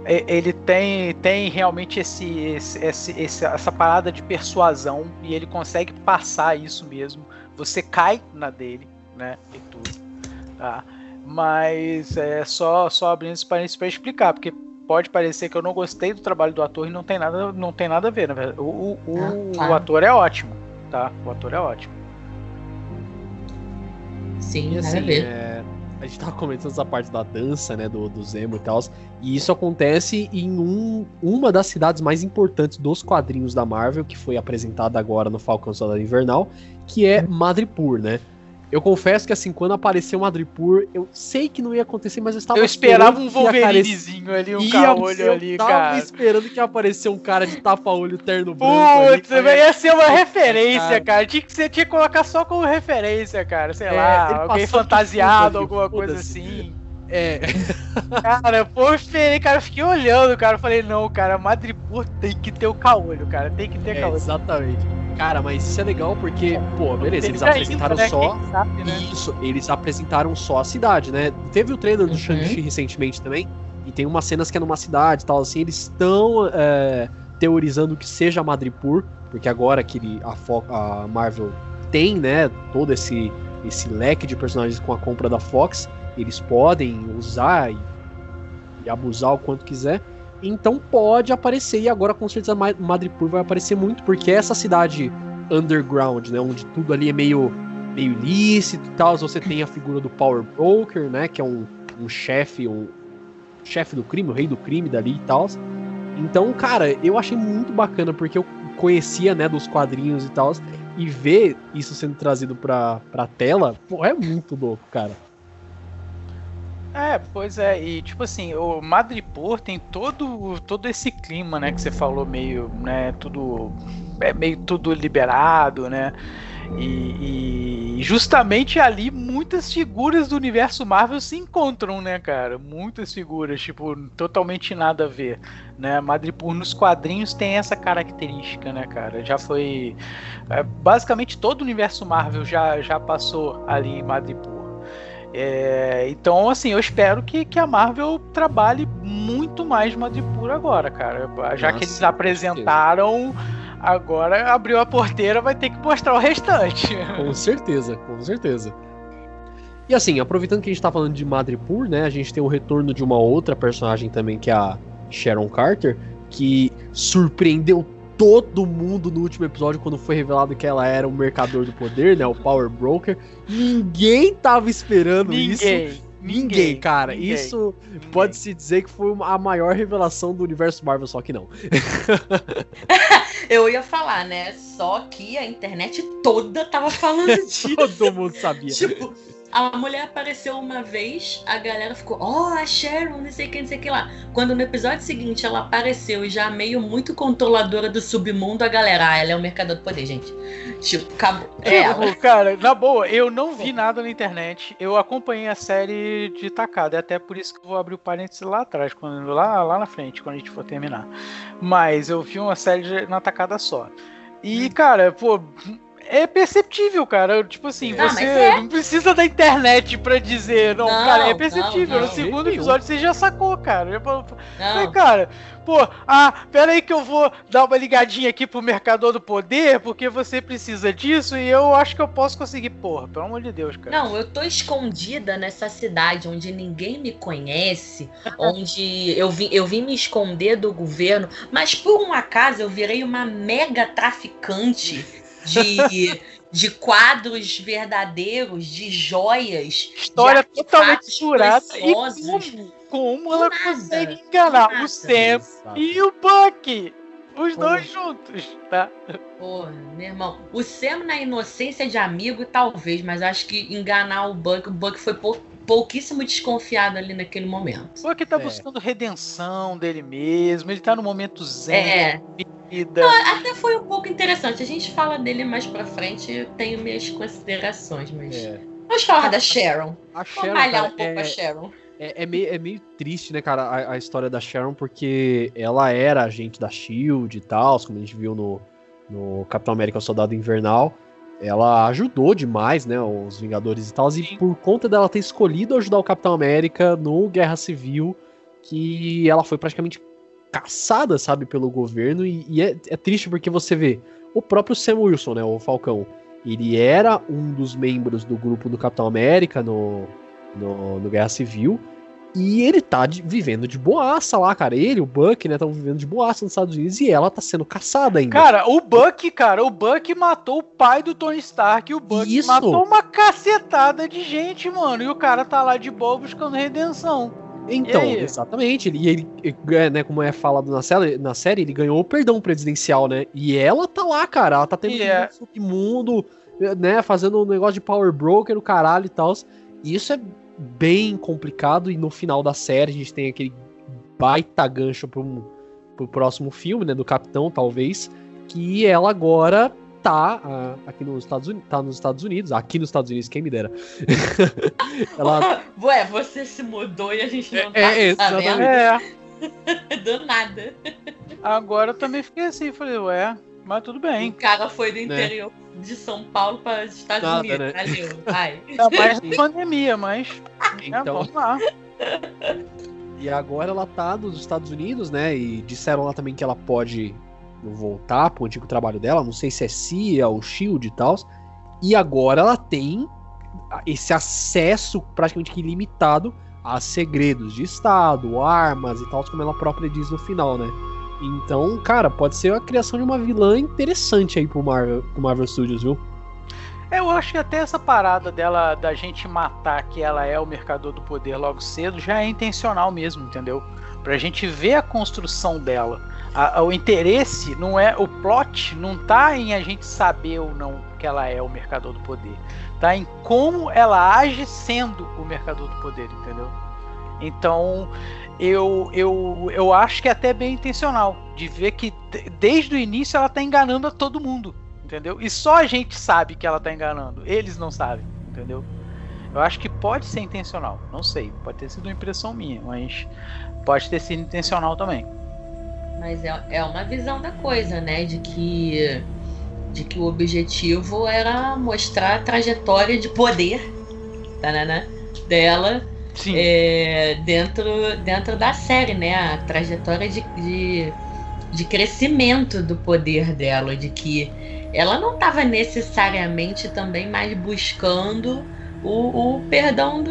Ele tem, tem realmente esse, esse, esse, essa parada de persuasão e ele consegue passar isso mesmo. Você cai na dele, né? E tudo. Tá? Mas é só, só abrindo esse parênteses para explicar, porque pode parecer que eu não gostei do trabalho do ator e não tem nada, não tem nada a ver, na verdade. O, o, ah, tá. o ator é ótimo, tá? O ator é ótimo. Sim, e, assim, é, a gente tava comentando essa parte da dança, né, do, do Zemo e tal, e isso acontece em um, uma das cidades mais importantes dos quadrinhos da Marvel, que foi apresentada agora no Falcão Soldado Invernal, que é Madripoor, né? Eu confesso que assim, quando apareceu o Madripoor, eu sei que não ia acontecer, mas eu estava Eu esperava um Wolverinezinho ali, um caolho ali, cara. Eu tava esperando que ia aparecer um cara de tapa-olho terno branco. Putz, ia ser uma referência, cara. cara. Tinha que você tinha que colocar só como referência, cara. Sei é, lá, alguém fantasiado, alguma coisa assim. É. cara, esperei, cara, eu fiquei olhando, cara. Eu falei, não, cara, Madripoor tem que ter o caolho, cara. Tem que ter é, caolho. Exatamente. Cara, mas isso é legal porque, pô, beleza, eles apresentaram né? só. Sabe, né? Isso, eles apresentaram só a cidade, né? Teve o trailer do uhum. Shang-Chi recentemente também. E tem umas cenas que é numa cidade e tal, assim. Eles estão é, teorizando que seja Madripoor, porque agora que ele, a, a Marvel tem, né, todo esse, esse leque de personagens com a compra da Fox, eles podem usar e, e abusar o quanto quiser. Então pode aparecer, e agora com certeza Madripoor vai aparecer muito, porque essa cidade underground, né, onde tudo ali é meio, meio ilícito e tal, você tem a figura do Power Broker, né, que é um, um chefe, um chefe do crime, o rei do crime dali e tal. Então, cara, eu achei muito bacana, porque eu conhecia, né, dos quadrinhos e tal, e ver isso sendo trazido pra, pra tela, pô, é muito louco, cara. É, pois é, e tipo assim, o Madripoor tem todo, todo esse clima, né, que você falou meio, né, tudo é meio tudo liberado, né? E, e, justamente ali muitas figuras do universo Marvel se encontram, né, cara? Muitas figuras, tipo, totalmente nada a ver, né? Madripoor nos quadrinhos tem essa característica, né, cara? Já foi é, basicamente todo o universo Marvel já já passou ali em Madripoor. É, então, assim, eu espero que, que a Marvel trabalhe muito mais Madripoor agora, cara. Já Nossa, que eles apresentaram, agora abriu a porteira, vai ter que mostrar o restante. Com certeza, com certeza. E assim, aproveitando que a gente tá falando de Madripoor, né? A gente tem o retorno de uma outra personagem também, que é a Sharon Carter, que surpreendeu todo mundo no último episódio quando foi revelado que ela era o mercador do poder, né? O Power Broker. Ninguém tava esperando ninguém, isso. Ninguém, ninguém cara. Ninguém, isso pode-se dizer que foi a maior revelação do universo Marvel, só que não. Eu ia falar, né? Só que a internet toda tava falando disso. Todo mundo sabia. tipo, a mulher apareceu uma vez, a galera ficou, ó, oh, a Sharon, não sei quem, não sei o que lá. Quando no episódio seguinte ela apareceu e já meio muito controladora do submundo, a galera, ah, ela é o mercador do poder, gente. Tipo, acabou. É ela. Cara, na boa, eu não vi nada na internet. Eu acompanhei a série de tacada. É até por isso que eu vou abrir o parênteses lá atrás, quando, lá, lá na frente, quando a gente for terminar. Mas eu vi uma série na tacada só. E, cara, pô, é perceptível, cara. Tipo assim, Não, você é. não precisa da internet pra dizer. Não, Não, cara, é perceptível. não. No segundo Nenhum. episódio você já sacou, cara. Já falou, Não, cara, pô, ah, pera aí que eu vou dar uma ligadinha aqui pro Mercador do Poder, porque você precisa disso e eu acho que eu posso conseguir. Porra, pelo amor de Deus, cara. não, eu tô escondida nessa cidade onde ninguém me conhece, onde eu vim, eu vim me esconder do governo, mas por um acaso eu virei uma mega traficante de, de quadros verdadeiros, de joias. História de totalmente furada. E como, como ela nada, consegue enganar o Sam Exato. e o Buck? Os Pô. dois juntos, tá? Porra, meu irmão. O Sam na inocência de amigo, talvez, mas acho que enganar o Buck, o Buck foi pou- pouquíssimo desconfiado ali naquele momento. O Buck tá É. buscando redenção dele mesmo, ele tá no momento zen É, da vida. até foi um pouco interessante. A gente fala dele mais pra frente, eu tenho minhas considerações, mas. É. Vamos falar da Sharon. A Vamos Sharon, malhar cara, um pouco é, a Sharon. É, é meio, é meio triste, né, cara, a, a história da Sharon, porque ela era agente da SHIELD e tal, como a gente viu no, no Capitão América o Soldado Invernal. Ela ajudou demais, né, os Vingadores e tal, e por conta dela ter escolhido ajudar o Capitão América no Guerra Civil, que ela foi praticamente caçada, sabe, pelo governo, e, e é, é triste porque você vê o próprio Sam Wilson, né, o Falcão, ele era um dos membros do grupo do Capitão América no, no, no Guerra Civil. E ele tá de- vivendo de boaça lá, cara. Ele, o Buck, né, estão vivendo de boaça nos Estados Unidos e ela tá sendo caçada ainda. Cara, o Buck, cara, o Buck matou o pai do Tony Stark e o Buck Isso. matou uma cacetada de gente, mano. E o cara tá lá de boa buscando redenção. Então, e exatamente. Ele, e ele, é, né, como é falado na série, na série, ele ganhou o perdão presidencial, né? E ela tá lá, cara. Ela tá tendo E um é. submundo, né, fazendo um negócio de power broker, o caralho e tal. E isso é bem complicado. E no final da série a gente tem aquele baita gancho pro, pro próximo filme, né, do Capitão, talvez, que ela agora tá ah, aqui nos Estados Unidos, tá nos Estados Unidos, aqui nos Estados Unidos, quem me dera. ela Ué, você se mudou e a gente não tá É, é, sabendo É, do nada. agora eu também fiquei assim, falei, ué, mas tudo O bem. cara foi do Né? interior de São Paulo para os Estados Nada, Unidos. né? Valeu, vai. Tá mais na pandemia, mas. é, Então, vamos lá. e agora ela tá nos Estados Unidos, né? E disseram lá também que ela pode voltar pro antigo trabalho dela, não sei se é CIA ou Shield e tal. E agora ela tem esse acesso praticamente ilimitado a segredos de Estado, armas e tal, como ela própria diz no final, né? Então, cara, pode ser a criação de uma vilã interessante aí pro Marvel, pro Marvel Studios, viu? Eu acho que até essa parada dela, da gente matar que ela é o mercador do poder logo cedo, já é intencional mesmo, entendeu? Pra gente ver a construção dela. A- a- o interesse não é. O plot não tá em a gente saber ou não que ela é o mercador do poder. Tá em como ela age sendo o mercador do poder, entendeu? Então, eu, eu, eu acho que é até bem intencional. De ver que de- desde o início ela tá enganando a todo mundo entendeu? E só a gente sabe que ela tá enganando, eles não sabem, entendeu? Eu acho que pode ser intencional, não sei, pode ter sido uma impressão minha, mas pode ter sido intencional também. Mas é, é uma visão da coisa, né? De que, de que o objetivo era mostrar a trajetória de poder tanana, dela é, dentro, dentro da série, né? A trajetória de, de, de crescimento do poder dela, de que ela não estava necessariamente também mais buscando o, o perdão do.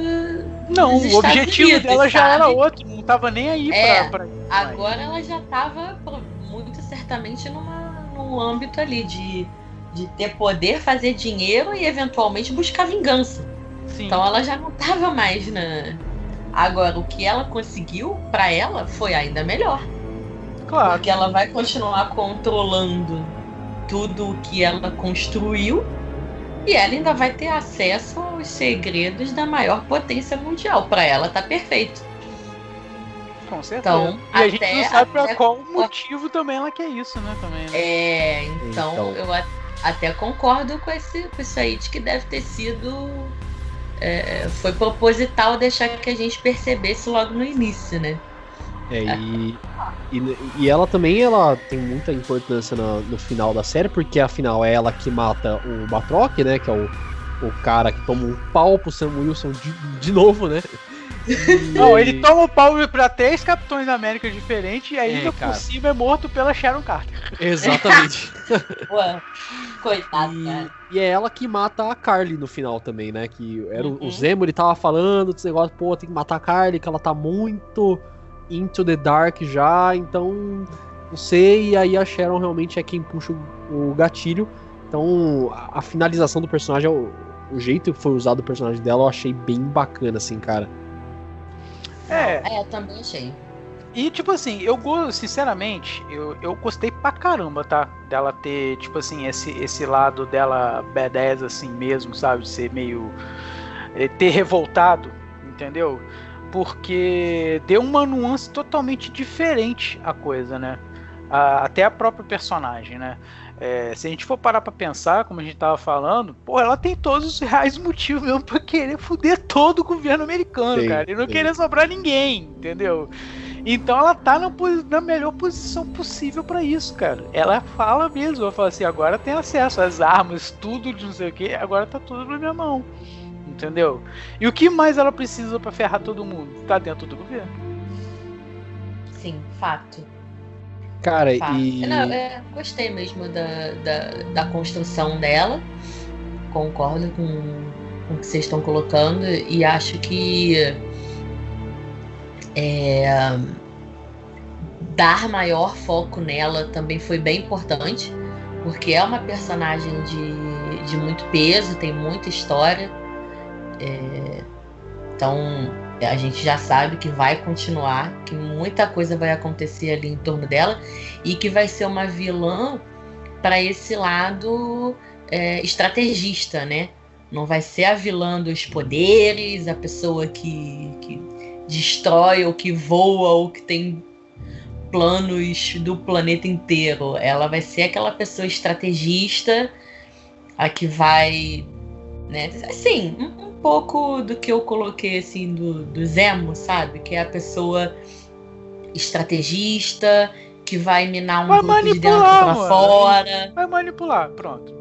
Não, o objetivo Unidos, dela já era sabe? outro, não tava nem aí É, pra, pra Agora ela já estava muito certamente numa, num âmbito ali de, de ter poder, fazer dinheiro e eventualmente buscar vingança. Sim, Então ela já não estava mais na. Agora, o que ela conseguiu para ela foi ainda melhor. claro. Porque ela vai continuar controlando tudo o que ela construiu e ela ainda vai ter acesso aos segredos da maior potência mundial. Para ela tá perfeito. Com certeza. Então, e a gente até- não sabe pra até- qual motivo também ela quer isso, né? Também, né? É, então, Então. eu a- até concordo com, esse, com isso aí de que deve ter sido. é, foi proposital deixar que a gente percebesse logo no início, né? É, e, e, e, ela também ela tem muita importância no, no, final da série, porque afinal é ela que mata o Batroc, né? Que é o, o cara que toma um pau pro Sam Wilson de, de novo, né? Não, ele toma o pau pra três Capitões da América diferentes e ainda é, por cima é morto pela Sharon Carter. Exatamente. Ué, coitado, e, cara. E é ela que mata a Carly no final também, né? Que era uhum. o Zemo, ele tava falando desse negócio, pô, tem que matar a Carly, que ela tá muito into the dark já, então não sei, e aí a Sharon realmente é quem puxa o, o gatilho. Então, a, a, finalização do personagem, o, o jeito que foi usado o personagem dela, eu achei bem bacana, assim, cara. É. É, eu também achei. E, tipo assim, eu sinceramente, eu, eu gostei pra caramba, tá? Dela ter, tipo assim, esse, esse lado dela badass assim mesmo, sabe? Ser meio. Eh, ter revoltado, entendeu? Porque deu uma nuance totalmente diferente a coisa, né? A, até a própria personagem, né? É, se a gente for parar pra pensar, como a gente tava falando, pô, ela tem todos os reais motivos mesmo pra querer foder todo o governo americano, sim, cara. E não sim. querer sobrar ninguém, entendeu? Então ela tá na, na melhor posição possível para isso, cara. Ela fala mesmo, ela fala assim, agora tem acesso às armas, tudo de não sei o que, agora tá tudo na minha mão. Entendeu? E o que mais ela precisa para ferrar todo mundo? Tá dentro do governo. Sim, fato. Cara, e. Não, é, gostei mesmo da, da, da, construção dela. Concordo com, com o que vocês estão colocando. E acho que. É, dar maior foco nela também foi bem importante. Porque é uma personagem de, de muito peso, tem muita história. É, então a gente já sabe que vai continuar, que muita coisa vai acontecer ali em torno dela e que vai ser uma vilã para esse lado é, estrategista, né? Não vai ser a vilã dos poderes, a pessoa que, que destrói ou que voa ou que tem planos do planeta inteiro. Ela vai ser aquela pessoa estrategista, a que vai, né? Assim, pouco do que eu coloquei assim do, do Zemo, sabe? Que é a pessoa estrategista, que vai minar um vai grupo de dentro pra mano. fora. Vai manipular, pronto.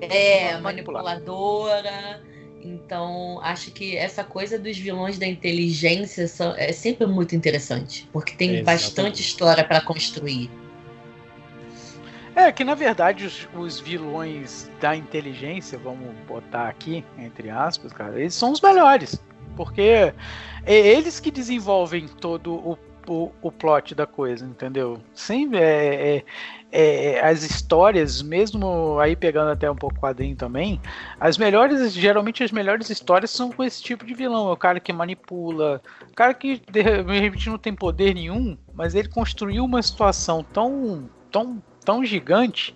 É, manipuladora. Então, acho que essa coisa dos vilões da inteligência são, é sempre muito interessante, porque tem é, bastante história para construir. É, que na verdade os, os, vilões da inteligência, vamos botar aqui, entre aspas, cara, eles são os melhores. Porque é eles que desenvolvem todo o, o, o plot da coisa, entendeu? Sim, é, é, é, as histórias, mesmo aí pegando até um pouco quadrinho também, as melhores, geralmente as melhores histórias são com esse tipo de vilão. É o cara que manipula, o cara que de repente não tem poder nenhum, mas ele construiu uma situação tão, tão tão gigante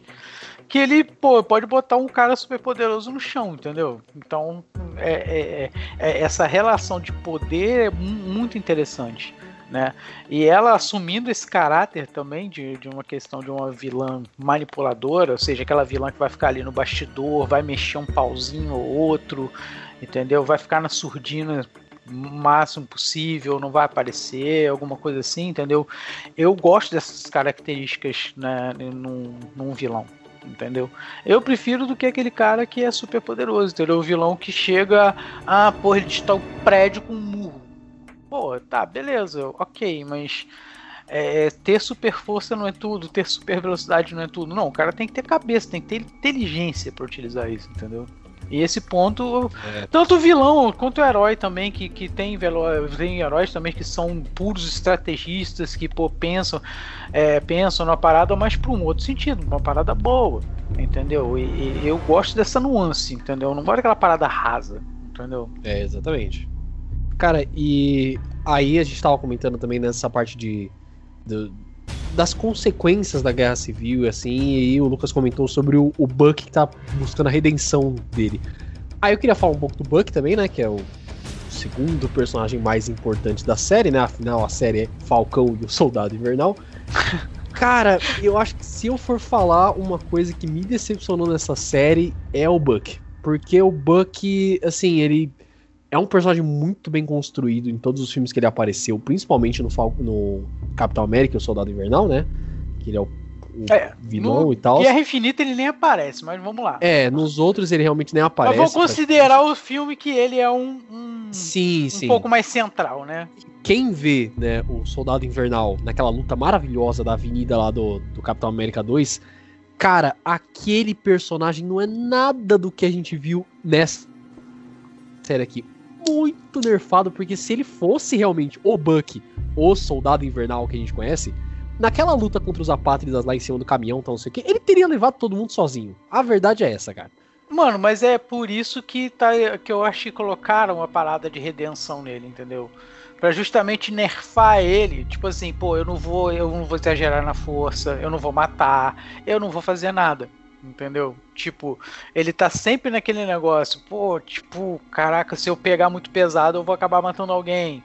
que ele pô, pode botar um cara super poderoso no chão, entendeu? Então é, é, é, é essa relação de poder é muito interessante. Né? E ela assumindo esse caráter também de, de uma questão de uma vilã manipuladora, ou seja, aquela vilã que vai ficar ali no bastidor, vai mexer um pauzinho ou outro, entendeu? Vai ficar na surdina máximo possível, não vai aparecer, alguma coisa assim, entendeu? Eu gosto dessas características né, num, num vilão entendeu? Eu prefiro do que aquele cara que é super poderoso, entendeu? O vilão que chega, ah, porra, ele está o prédio com um murro. Pô, tá, beleza, ok, mas é, ter super força não é tudo, ter super velocidade não é tudo. Não, o cara tem que ter cabeça, tem que ter inteligência para utilizar isso, entendeu? E esse ponto, é. tanto o vilão quanto o herói também, que, que tem, tem heróis também que são puros estrategistas, que pô, pensam, é, pensam na parada, mas para um outro sentido, uma parada boa, entendeu? E, e, eu gosto dessa nuance, entendeu? Eu não gosto daquela parada rasa, entendeu? É, exatamente. Cara, e aí a gente tava comentando também nessa parte de. de das consequências da guerra civil e assim, e o Lucas comentou sobre o, o Buck que tá buscando a redenção dele. Aí eu queria falar um pouco do Buck também, né, que é o segundo personagem mais importante da série, né, afinal a série é Falcão e o Soldado Invernal. Cara, eu acho que se eu for falar uma coisa que me decepcionou nessa série é o Buck. Porque o Buck, assim, ele é um personagem muito bem construído em todos os filmes que ele apareceu, principalmente no, no Capitão América, o Soldado Invernal, né? Que ele é o, o É, vilão no e tal. Guerra Infinita ele nem aparece, mas vamos lá. É, nos outros ele realmente nem Mas aparece. vamos considerar o filme que ele é um, um, Sim, um sim. pouco mais central, né? Quem vê, né, o Soldado Invernal naquela luta maravilhosa da avenida lá do, do Capitão América 2, cara, aquele personagem não é nada do que a gente viu nessa série aqui. Muito nerfado, porque se ele fosse realmente o Buck, o Soldado Invernal que a gente conhece, naquela luta contra os apátridas lá em cima do caminhão, então não sei o que, ele teria levado todo mundo sozinho. A verdade é essa, cara. Mano, mas é por isso que, tá, que eu acho que colocaram uma parada de redenção nele, entendeu? Pra justamente nerfar ele, tipo assim, pô, eu não vou, eu não vou exagerar na força, eu não vou matar, eu não vou fazer nada, entendeu? Tipo, ele tá sempre naquele negócio, pô, tipo, caraca, se eu pegar muito pesado, eu vou acabar matando alguém,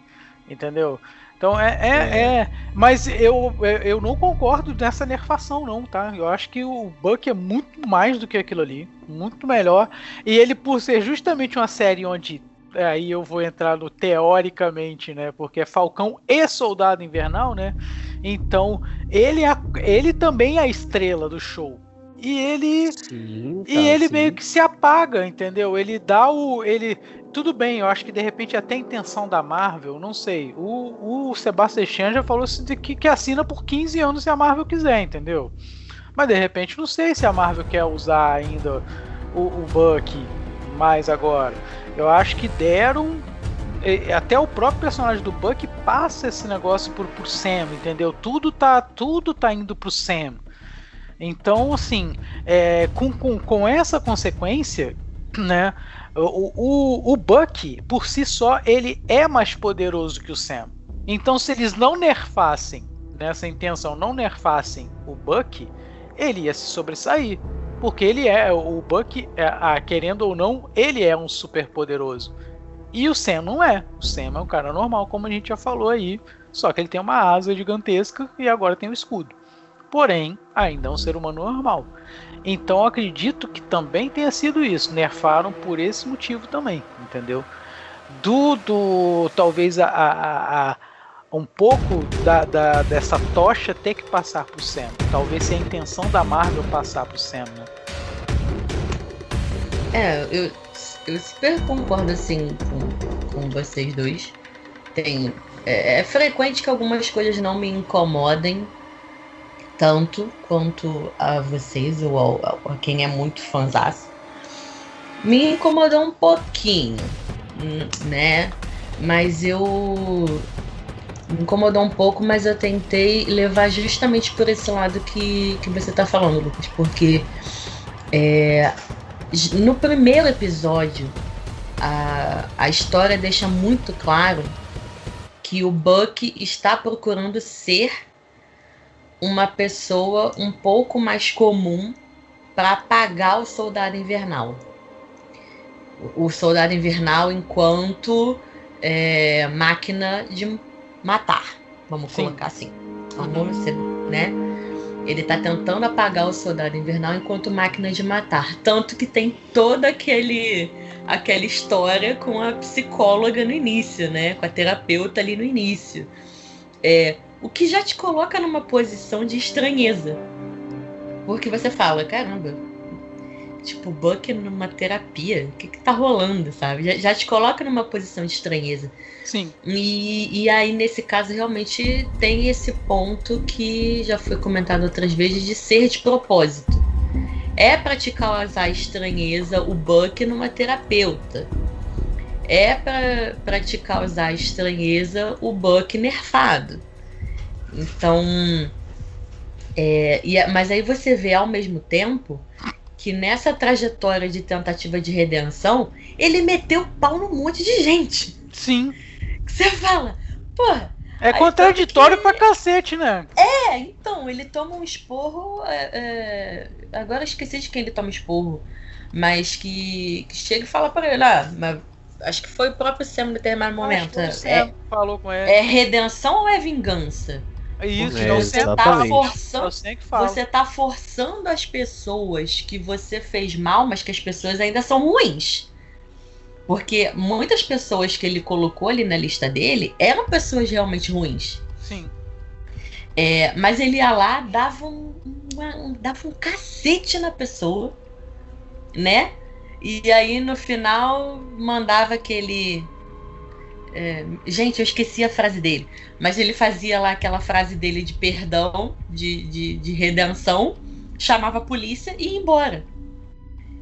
entendeu? Então é, é, é. mas eu, eu eu não concordo nessa nerfação não, tá? Eu acho que o Buck é muito mais do que aquilo ali, muito melhor. E ele por ser justamente uma série onde é, aí eu vou entrar no teoricamente, né? Porque é Falcão e Soldado Invernal, né? Então ele é, ele também é a estrela do show. E ele Sim, e ele meio que se apaga, entendeu? Ele dá o. ele Tudo bem, eu acho que de repente até a intenção da Marvel, não sei. O, o Sebastian já falou assim de que, que assina por 15 anos se a Marvel quiser, entendeu? Mas de repente não sei se a Marvel quer usar ainda o, o Buck mais agora. Eu acho que deram. Até o próprio personagem do Buck passa esse negócio por, por Sam, entendeu? Tudo tá, tudo tá indo pro Sam. Então, assim, é, com, com, com essa consequência, né? O, o, o Buck, por si só, ele é mais poderoso que o Sam. Então, se eles não nerfassem, nessa intenção, não nerfassem o Buck, ele ia se sobressair. Porque ele é, o Buck, é, ah, querendo ou não, ele é um super poderoso. E o Sam não é. O Sam é um cara normal, como a gente já falou aí. Só que ele tem uma asa gigantesca e agora tem o escudo. Porém, ainda é um ser humano normal. Então acredito que também tenha sido isso. Nerfaram por esse motivo também, entendeu? Do, do talvez a, a- a- um pouco da, da- dessa tocha ter que passar pro Sam. Talvez seja a intenção da Marvel passar pro Sam, né? É, eu, eu super concordo assim com, com vocês dois. Tem, é, é frequente que algumas coisas não me incomodem tanto quanto a vocês ou a, quem é muito fãzaço. Me incomodou um pouquinho, hum, né? Mas eu. Me incomodou um pouco, mas eu tentei levar justamente por esse lado que, que você tá falando, Lucas, porque é, no primeiro episódio, a, a história deixa muito claro que o Buck está procurando ser uma pessoa um pouco mais comum para apagar o soldado invernal. O soldado invernal enquanto é, máquina de matar, vamos Sim. colocar assim. Vamos ser, né? Ele tá tentando apagar o soldado invernal enquanto máquina de matar. Tanto que tem toda aquele aquela história com a psicóloga no início, né? Com a terapeuta ali no início. É, o que já te coloca numa posição de estranheza. Porque você fala, caramba, tipo, Buck numa terapia, o que que tá rolando, sabe? Já, já te coloca numa posição de estranheza. Sim. E, e aí, nesse caso, realmente tem esse ponto que já foi comentado outras vezes de ser de propósito. É pra te causar estranheza o Buck numa terapeuta. É pra te causar estranheza o Buck nerfado. Então. É, e, a- mas aí você vê ao mesmo tempo que nessa trajetória de tentativa de redenção, ele meteu pau num monte de gente. Sim. Você fala, porra, É contraditório que- pra cacete, né? é, então, ele toma um esporro. é, é, agora eu esqueci de quem ele toma esporro. Mas que, que chega e fala pra ele, ah, mas acho que foi o próprio Sam em determinado momento. Acho que o É, Sam falou com ele. é redenção ou é vingança? Isso, É, então o Você tá. É o forçando. Você tá forçando as pessoas que você fez mal, mas que as pessoas ainda são ruins. Porque muitas pessoas que ele colocou ali na lista dele eram pessoas realmente ruins. Sim. É, mas ele ia lá, dava um, uma, dava um cacete na pessoa, né? E aí no final mandava aquele. É, gente, eu esqueci a frase dele. Mas ele fazia lá aquela frase dele de perdão, de, de, de redenção, chamava a polícia e ia embora.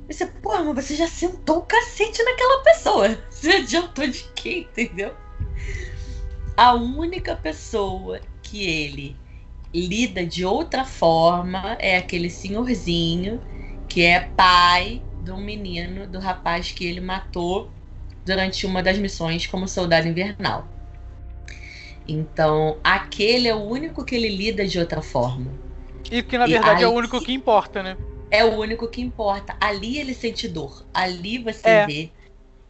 E você, pô, mas você já sentou o cacete naquela pessoa. Você adiantou de quê, entendeu? A única pessoa que ele lida de outra forma é aquele senhorzinho que é pai do menino, do rapaz que ele matou durante uma das missões como soldado invernal. Então, aquele é o único que ele lida de outra forma. E que na verdade e é o único que importa, né? É o único que importa. Ali ele sente dor. Ali você é. vê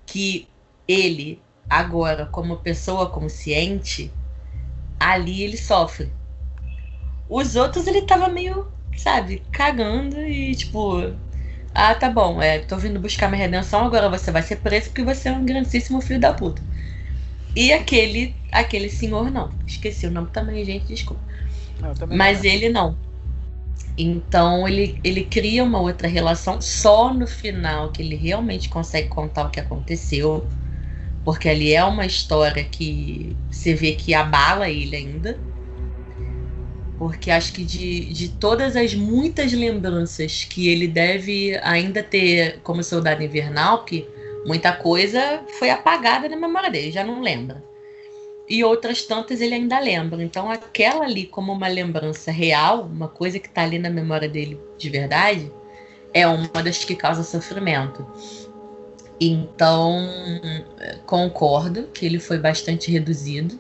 que ele, agora, como pessoa consciente, ali ele sofre. Os outros ele tava meio, sabe, cagando e tipo, ah, tá bom, é, tô vindo buscar minha redenção, agora você vai ser preso porque você é um grandíssimo filho da puta. E aquele, aquele senhor não. Esqueci o nome também, gente, desculpa. Mas não. ele não. Então ele, ele cria uma outra relação só no final que ele realmente consegue contar o que aconteceu. Porque ali é uma história que você vê que abala ele ainda. Porque acho que de, de todas as muitas lembranças que ele deve ainda ter como soldado invernal, que muita coisa foi apagada na memória dele, já não lembra. E outras tantas ele ainda lembra. Então aquela ali como uma lembrança real, uma coisa que está ali na memória dele de verdade, é uma das que causa sofrimento. Então concordo que ele foi bastante reduzido.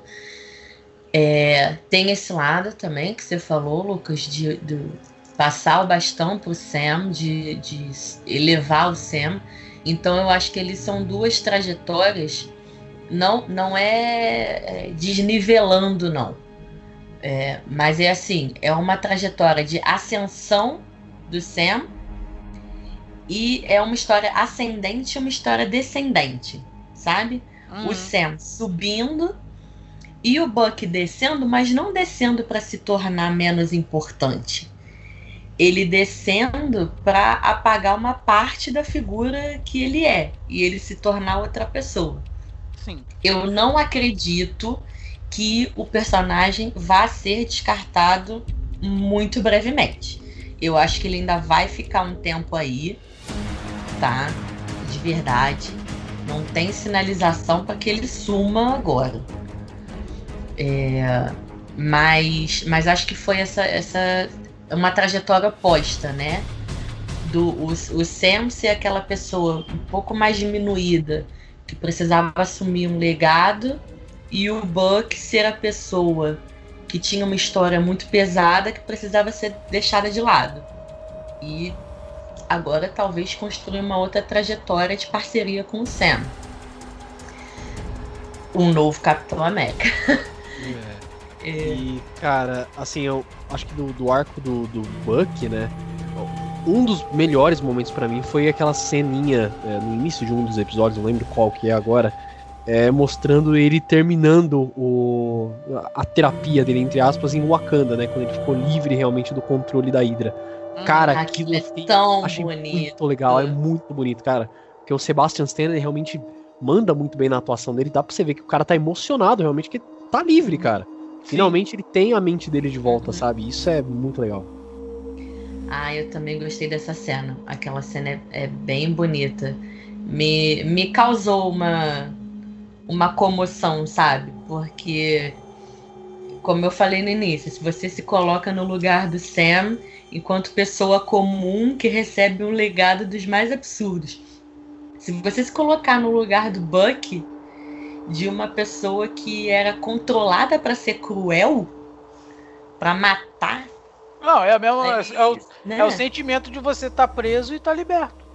É, tem esse lado também que você falou, Lucas, de, de passar o bastão para o Sam, de, de elevar o Sam. Então eu acho que eles são duas trajetórias, não, não é, é desnivelando, não. É, mas é assim, é uma trajetória de ascensão do Sam e é uma história ascendente e uma história descendente, sabe? Uhum. O Sam subindo e o Buck descendo, mas não descendo para se tornar menos importante. Ele descendo para apagar uma parte da figura que ele é e ele se tornar outra pessoa. Sim. Eu não acredito que o personagem vá ser descartado muito brevemente. Eu acho que ele ainda vai ficar um tempo aí, tá? De verdade. Não tem sinalização para que ele suma agora. É, mas, mas acho que foi essa, essa uma trajetória oposta, né? Do, o, o Sam ser aquela pessoa um pouco mais diminuída, que precisava assumir um legado, e o Buck ser a pessoa que tinha uma história muito pesada que precisava ser deixada de lado. E agora talvez construir uma outra trajetória de parceria com o Sam. Um novo Capitão América. É. E, cara, assim, eu acho que do, do arco do, do Buck, né? Um dos melhores momentos para mim foi aquela ceninha é, no início de um dos episódios, não lembro qual que é agora, é, mostrando ele terminando o, a terapia dele, entre aspas, em Wakanda, né? Quando ele ficou livre realmente do controle da Hydra. Hum, cara, aquilo é tão achei bonito. muito legal, é muito bonito, cara. Porque o Sebastian Stan realmente manda muito bem na atuação dele, dá pra você ver que o cara tá emocionado realmente, que tá livre, cara. Finalmente ele tem a mente dele de volta, uhum. sabe? Isso é muito legal. Ah, eu também gostei dessa cena. Aquela cena é, é bem bonita. Me, me causou uma, uma comoção, sabe? Porque, como eu falei no início, se você se coloca no lugar do Sam enquanto pessoa comum que recebe um legado dos mais absurdos. Se você se colocar no lugar do Buck, de uma pessoa que era controlada para ser cruel, para matar. Não, é, a mesma, é, é, o, né? é o sentimento de você estar tá preso e estar tá liberto.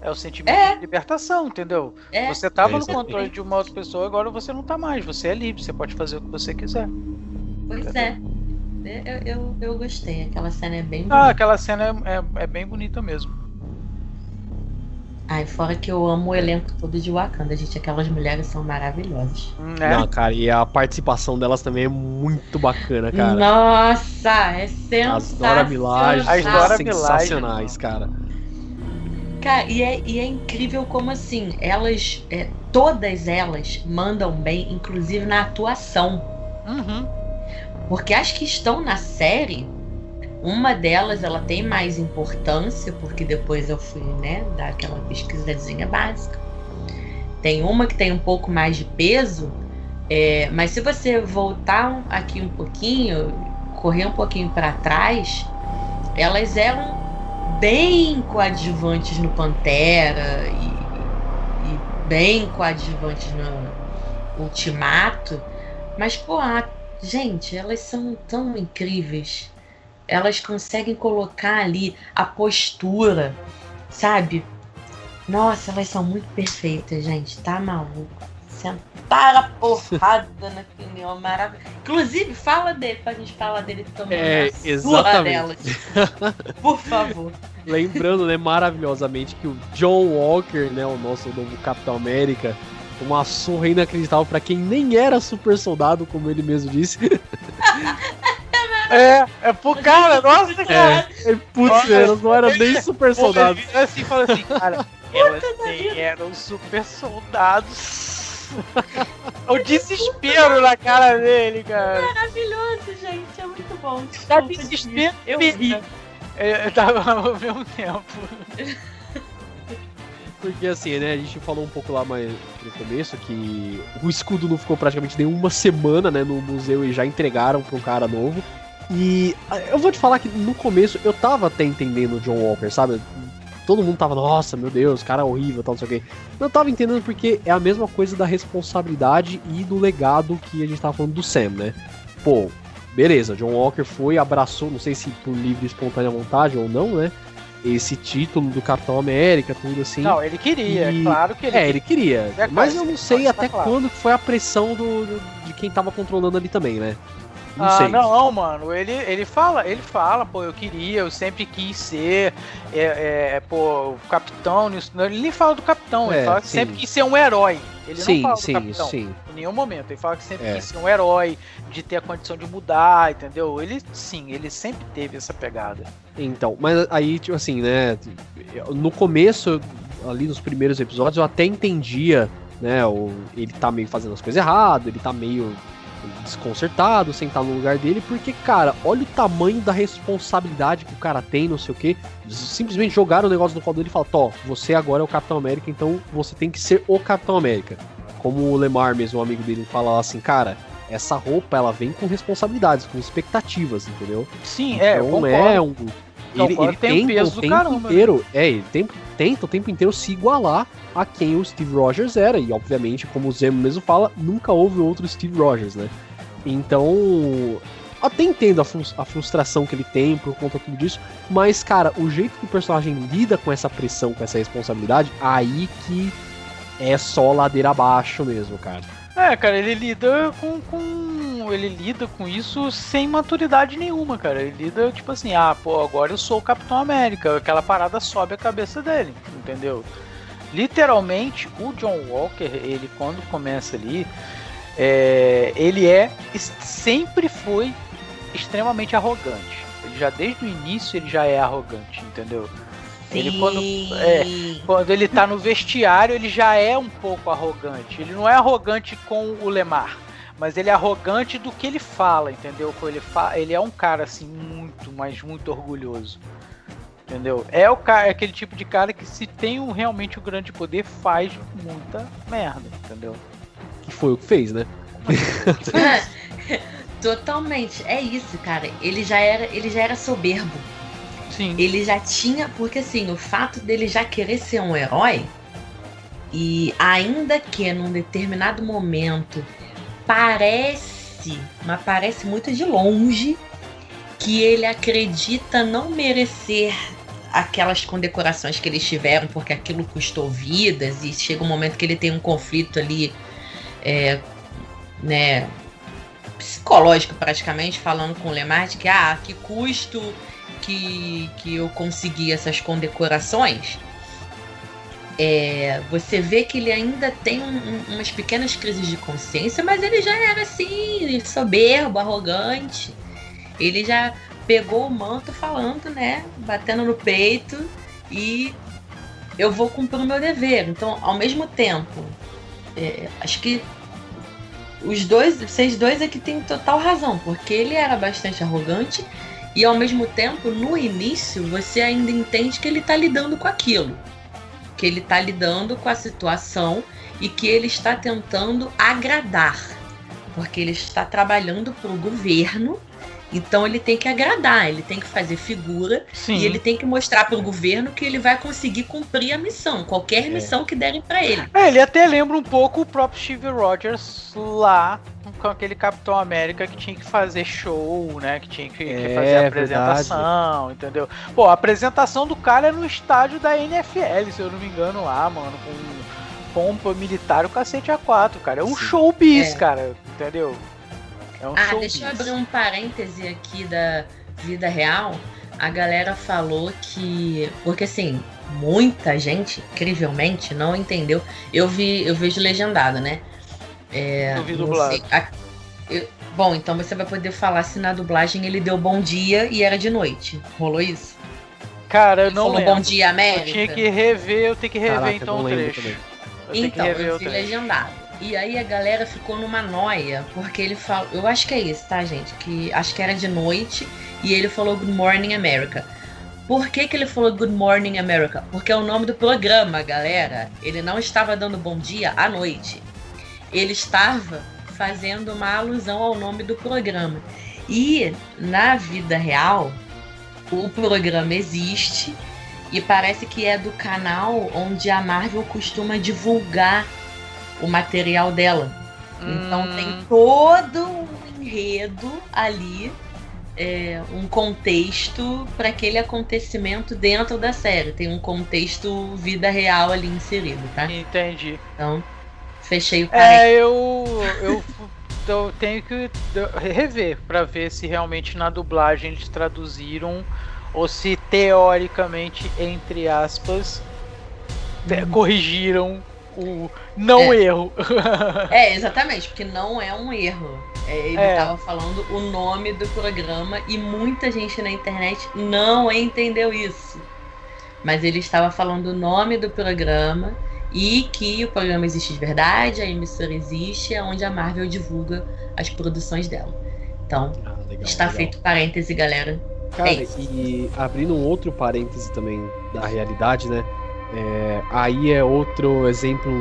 É o sentimento é. de libertação, entendeu? É. Você estava é, no controle de uma outra pessoa, agora você não está mais. Você é livre, você pode fazer o que você quiser. Pois entendeu? é. Eu, eu, eu, gostei. Aquela cena é bem bonita. Ah, aquela cena é, é, é bem bonita mesmo. Ai, fora que eu amo o elenco todo de Wakanda, gente. Aquelas mulheres são maravilhosas. É. Não, cara, e a participação delas também é muito bacana, cara. Nossa, é sensacional. As Dora Milaje são sensacionais, cara. Cara, e é, e é incrível como assim, elas, é, todas elas mandam bem, inclusive na atuação. Uhum. Porque as que estão na série, uma delas ela tem mais importância, porque depois eu fui, né, dar aquela pesquisazinha básica. Tem uma que tem um pouco mais de peso, é, mas se você voltar aqui um pouquinho, correr um pouquinho para trás, elas eram bem coadjuvantes no Pantera e, e bem coadjuvantes no Ultimato, mas pô, a, gente, elas são tão incríveis. Elas conseguem colocar ali a postura, sabe? Nossa, elas são muito perfeitas, gente. Tá maluco. Sentaram a porrada naquele leão maravilhoso. Inclusive, fala dele pra gente falar dele também. É, exatamente. Delas. Por favor. Lembrando, né, maravilhosamente que o John Walker, né, o nosso novo Capitão América, uma surra inacreditável para quem nem era super soldado, como ele mesmo disse. É, é pro cara, nossa, cara. É, putz, elas não eram nem super soldados. Ele assim, fala assim, cara, elas nem eram super soldados. o desespero na cara dele, cara. Maravilhoso, gente, é muito bom. Dá desespero, eu ri. Eu tava ao mesmo tempo. Porque assim, né, a gente falou um pouco lá mais no começo que o escudo não ficou praticamente nenhuma semana, né, no museu e já entregaram para um cara novo. E ah, eu vou te falar que no começo eu tava até entendendo o John Walker, sabe? Todo mundo tava, nossa, meu Deus, cara horrível, tal, não sei o quê. Eu tava entendendo porque é a mesma coisa da responsabilidade e do legado que a gente tava falando do Sam, né? Pô, beleza, John Walker foi, abraçou, não sei se por livre e espontânea vontade ou não, né? esse título do Capitão América, tudo assim. Não, ele queria, e... claro que ele É, ele queria. É, mas eu não sei até tá quando foi a pressão do, de quem tava controlando ali também, né? Não ah, sei. não, mano, ele, ele fala, ele fala, pô, eu queria, eu sempre quis ser, é, é pô, capitão, ele nem fala do capitão, é, ele fala que sim. sempre quis ser um herói. Ele sim, não fala sim, do capitão sim. em nenhum momento. Ele fala que sempre é. quis ser um herói, de ter a condição de mudar, entendeu? Ele sim, ele sempre teve essa pegada. Então, mas aí, tipo assim, né? No começo, ali nos primeiros episódios, eu até entendia, né? O, ele tá meio fazendo as coisas erradas, ele tá meio desconcertado, sentar no lugar dele, porque, cara, olha o tamanho da responsabilidade que o cara tem, não sei o que. Simplesmente jogaram o negócio no colo dele e falaram: Tó, você agora é o Capitão América, então você tem que ser o Capitão América. Como o Lemar, mesmo, um amigo dele, fala assim, cara. Essa roupa ela vem com responsabilidades, com expectativas, entendeu? Sim, é. Então é um. Ele, ele tem tenta o tempo caramba, né? inteiro. Né? É, ele tem, tenta o tempo inteiro se igualar a quem o Steve Rogers era. E, obviamente, como o Zemo mesmo fala, nunca houve outro Steve Rogers, né? Então, até entendo a, a, frustração que ele tem por conta de tudo disso, mas, cara, o jeito que o personagem lida com essa pressão, com essa responsabilidade, aí que é só ladeira abaixo mesmo, cara. É, cara, ele lida com, com. Ele lida com isso sem maturidade nenhuma, cara. Ele lida, tipo assim, ah, pô, agora eu sou o Capitão América. Aquela parada sobe a cabeça dele, entendeu? Literalmente, o John Walker, ele quando começa ali, é, ele é sempre foi extremamente arrogante. Ele já desde o início ele já é arrogante, entendeu? Sim. Ele quando, é, quando ele tá no vestiário, ele já é um pouco arrogante. Ele não é arrogante com o Lemar, mas ele é arrogante do que ele fala, entendeu? Ele, fa ele é um cara assim muito, mas muito orgulhoso. Entendeu? É o cara, é aquele tipo de cara que se tem um, realmente o um grande poder faz muita merda, entendeu? que foi o que fez, né? Totalmente. É isso, cara. Ele já era, ele já era soberbo. Sim. Ele já tinha, porque assim, o fato dele já querer ser um herói e ainda que num determinado momento parece, mas parece muito de longe que ele acredita não merecer aquelas condecorações que eles tiveram porque aquilo custou vidas e chega um momento que ele tem um conflito ali é, né, psicológico praticamente, falando com o Lemar que, ah, que custo que, que eu consegui essas condecorações. É, você vê que ele ainda tem um, umas pequenas crises de consciência, mas ele já era assim, soberbo, arrogante. Ele já pegou o manto falando, né? Batendo no peito e eu vou cumprir o meu dever. Então, ao mesmo tempo, é, acho que os dois, vocês dois que tem total razão, porque ele era bastante arrogante e ao mesmo tempo, no início, você ainda entende que ele está lidando com aquilo. Que ele está lidando com a situação e que ele está tentando agradar. Porque ele está trabalhando para o governo então ele tem que agradar, ele tem que fazer figura Sim. e ele tem que mostrar para o governo que ele vai conseguir cumprir a missão, qualquer é. missão que derem para ele. É, ele até lembra um pouco o próprio Steve Rogers lá com aquele Capitão América que tinha que fazer show, né? Que tinha que, é, fazer apresentação, verdade. entendeu? Pô, a apresentação do cara é no estádio da NFL, se eu não me engano, lá, mano, com pompa militar, o cacete A4, cara. É um Sim. showbiz, é. cara, entendeu? É um ah, deixa eu abrir um parêntese aqui da vida real. A galera falou que. Porque assim, muita gente, incrivelmente, não entendeu. Eu vi, eu vejo legendado, né? É, eu vi dublado. A, eu, bom, então você vai poder falar se na dublagem ele deu bom dia e era de noite. Rolou isso? Cara, eu não lembro. bom dia, América? Eu tinha que rever, eu tenho que rever Caraca, então o trecho. Eu então, eu vi legendado. E aí a galera ficou numa noia, porque ele falou. Eu acho que é isso, tá, gente? Que acho que era de noite e ele falou Good Morning America. Por que, que ele falou Good Morning America? Porque é o nome do programa, galera. Ele não estava dando bom dia à noite. Ele estava fazendo uma alusão ao nome do programa. E na vida real, o programa existe e parece que é do canal onde a Marvel costuma divulgar o material dela. Hum. Então tem todo um enredo ali, é, um contexto para aquele acontecimento dentro da série. Tem um contexto vida real ali inserido, tá? Entendi. Então, fechei o parênteses. É, eu, eu, eu tenho que rever para ver se realmente na dublagem eles traduziram ou se teoricamente, entre aspas, hum. corrigiram o não é. erro. é, exatamente, porque não é um erro. É, ele estava é. falando o nome do programa e muita gente na internet não entendeu isso. Mas ele estava falando o nome do programa e que o programa existe de verdade, a emissora existe, é onde a Marvel divulga as produções dela. Então, ah, legal, está legal. feito parêntese, galera. Cara, é e abrindo um outro parêntese também da realidade, né? É, aí é outro exemplo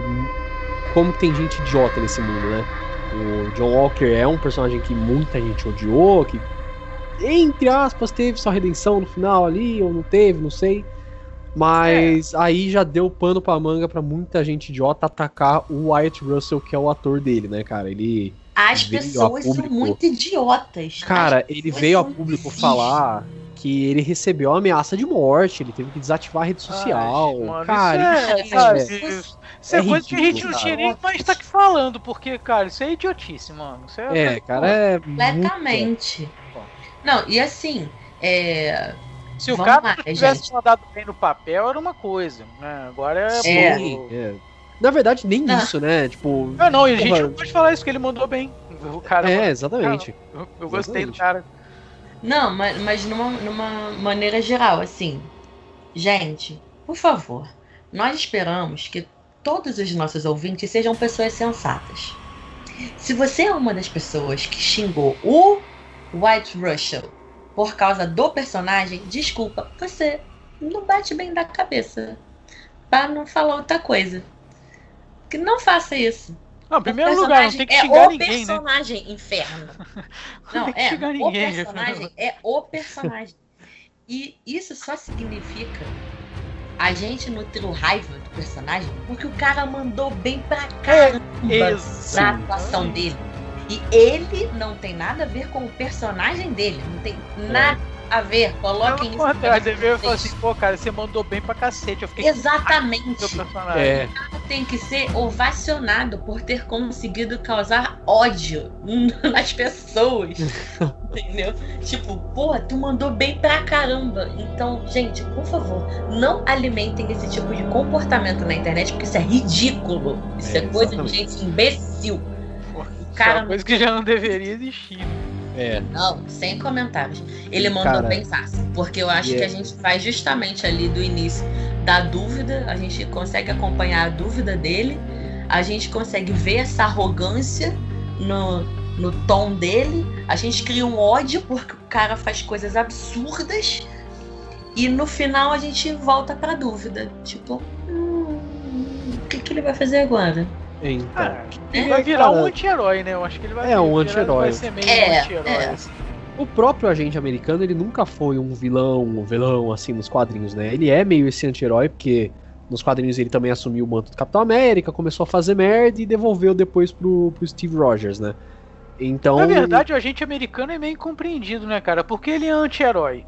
como tem gente idiota nesse mundo, né? O John Walker é um personagem que muita gente odiou, que entre aspas teve sua redenção no final ali, ou não teve, não sei. Mas é. aí já deu pano pra manga pra muita gente idiota atacar o Wyatt Russell, que é o ator dele, né, cara? Ele. As pessoas público... são muito idiotas. Cara, ele veio a público falar que ele recebeu uma ameaça de morte, ele teve que desativar a rede social. Ai, mano, cara, isso é, isso é, isso, isso é, é coisa que a gente não tinha nem mais estar tá aqui falando, porque, cara, isso é idiotice, mano. Isso é, é cara, é. Completamente. Muito... Não, e assim, é. Se o cara lá, tivesse gente. mandado bem no papel, era uma coisa, né? Agora é. é. é. Na verdade, nem ah. isso, né? Tipo. Ah, não, e a gente não pode falar isso, que ele mandou bem. O cara. É, exatamente. Cara, eu, eu gostei exatamente. do cara. Não, mas, mas numa, numa maneira geral, assim. Gente, por favor, nós esperamos que todos os nossos ouvintes sejam pessoas sensatas. Se você é uma das pessoas que xingou o White Russell por causa do personagem, desculpa, você não bate bem da cabeça. Para não falar outra coisa. Que não faça isso. Não, em primeiro lugar, não tem que xingar é ninguém, né? o personagem inferno. Não, é, o ninguém, personagem é o personagem. E isso só significa a gente nutriu raiva do personagem porque o cara mandou bem pra caramba é, na atuação dele. E ele não tem nada a ver com o personagem dele. Não tem nada é. A ver. Coloquem isso. Ele veio e falou assim, pô, cara, você mandou bem pra cacete. Eu fiquei Exatamente. É. tem que ser ovacionado por ter conseguido causar ódio nas pessoas. entendeu? Tipo, pô, tu mandou bem pra caramba. Então, gente, por favor, não alimentem esse tipo de comportamento na internet, porque isso é ridículo. Isso é, é coisa de gente imbecil. cara, é uma coisa que já não deveria existir. É. Não, sem comentários. Ele mandou Cara, bem fácil. Porque eu acho yeah. que a gente faz justamente ali do início da dúvida, a gente consegue acompanhar a dúvida dele, a gente consegue ver essa arrogância no, no tom dele, a gente cria um ódio porque o cara faz coisas absurdas. E no final a gente volta pra dúvida. Tipo, hum, o que, que ele vai fazer agora? Então. Ah, ele vai virar um anti-herói, né? Eu acho que ele vai É um anti-herói. Vai ser meio é, um anti-herói. É. O próprio agente americano, ele nunca foi um vilão, um vilão assim nos quadrinhos, né? Ele é meio esse anti-herói, porque nos quadrinhos ele também assumiu o manto do Capitão América, começou a fazer merda e devolveu depois pro, pro Steve Rogers, né? Então. Na verdade, o agente americano é meio incompreendido, né, cara? Porque ele é anti-herói.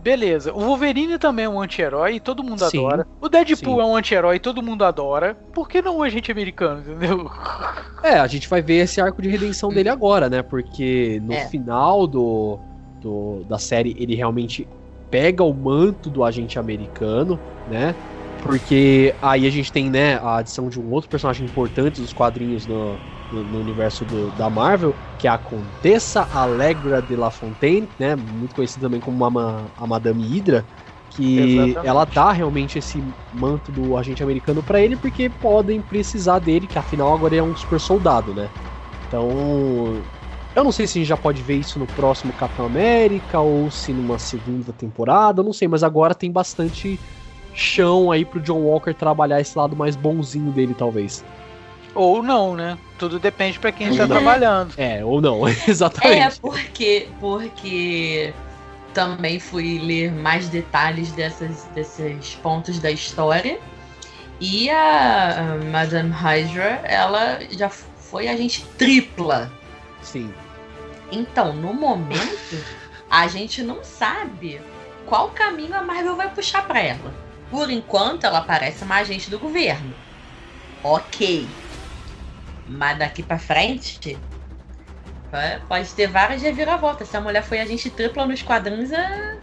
Beleza, o Wolverine também é um anti-herói e todo mundo sim, adora. O Deadpool sim. é um anti-herói e todo mundo adora. Por que não o agente americano, entendeu? É, a gente vai ver esse arco de redenção dele agora, né? Porque no é. final do, do, da série ele realmente pega o manto do agente americano, né? Porque aí a gente tem, né, a adição de um outro personagem importante dos quadrinhos no, no, no, universo do, da Marvel, que é a Contessa Allegra de La Fontaine, né, muito conhecida também como uma, a Madame Hydra, que Exatamente. ela dá realmente esse manto do agente americano para ele porque podem precisar dele, que afinal agora é um super soldado, né? Então, eu não sei se a gente já pode ver isso no próximo Capitão América ou se numa segunda temporada, eu não sei, mas agora tem bastante chão aí pro John Walker trabalhar esse lado mais bonzinho dele, talvez. Ou não, né? Tudo depende para quem está trabalhando. É, ou não, exatamente. É, porque, porque também fui ler mais detalhes dessas, desses pontos da história. E a, Madame Hydra, ela já foi a gente tripla. Sim. Então, no momento, a gente não sabe qual caminho a Marvel vai puxar para ela. Por enquanto, ela parece uma agente do governo. Ok. Mas daqui para frente, pode ter várias reviravoltas. Se a mulher foi agente tripla nos quadrinhos, é,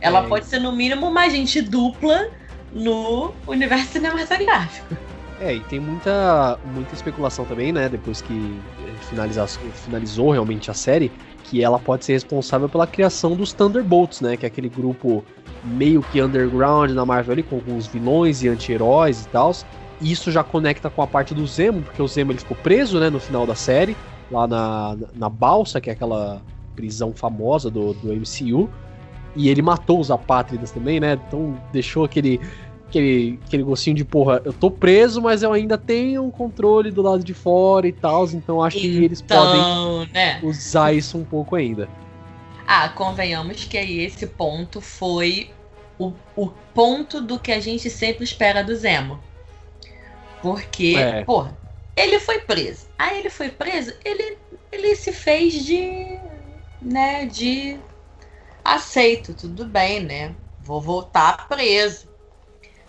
ela é. pode ser no mínimo uma agente dupla no universo cinematográfico. É, e tem muita, muita especulação também, né? Depois que finalizar, finalizou realmente a série, que ela pode ser responsável pela criação dos Thunderbolts, né? Que é aquele grupo meio que underground na Marvel ali, com alguns vilões e anti-heróis e tal. Isso já conecta com a parte do Zemo, porque o Zemo ele ficou preso, né, no final da série, lá na, na Balsa, que é aquela prisão famosa do, do MCU. E ele matou os apátridas também, né? Então deixou aquele, aquele, aquele gostinho de porra, eu tô preso, mas eu ainda tenho um controle do lado de fora e tal, então acho então, que eles podem né? usar isso um pouco ainda. Ah, convenhamos que aí esse ponto foi o, o ponto do que a gente sempre espera do Zemo. Porque, é. porra, ele foi preso. Aí ele foi preso, ele, ele se fez de. né, de. aceito, tudo bem, né? Vou voltar preso.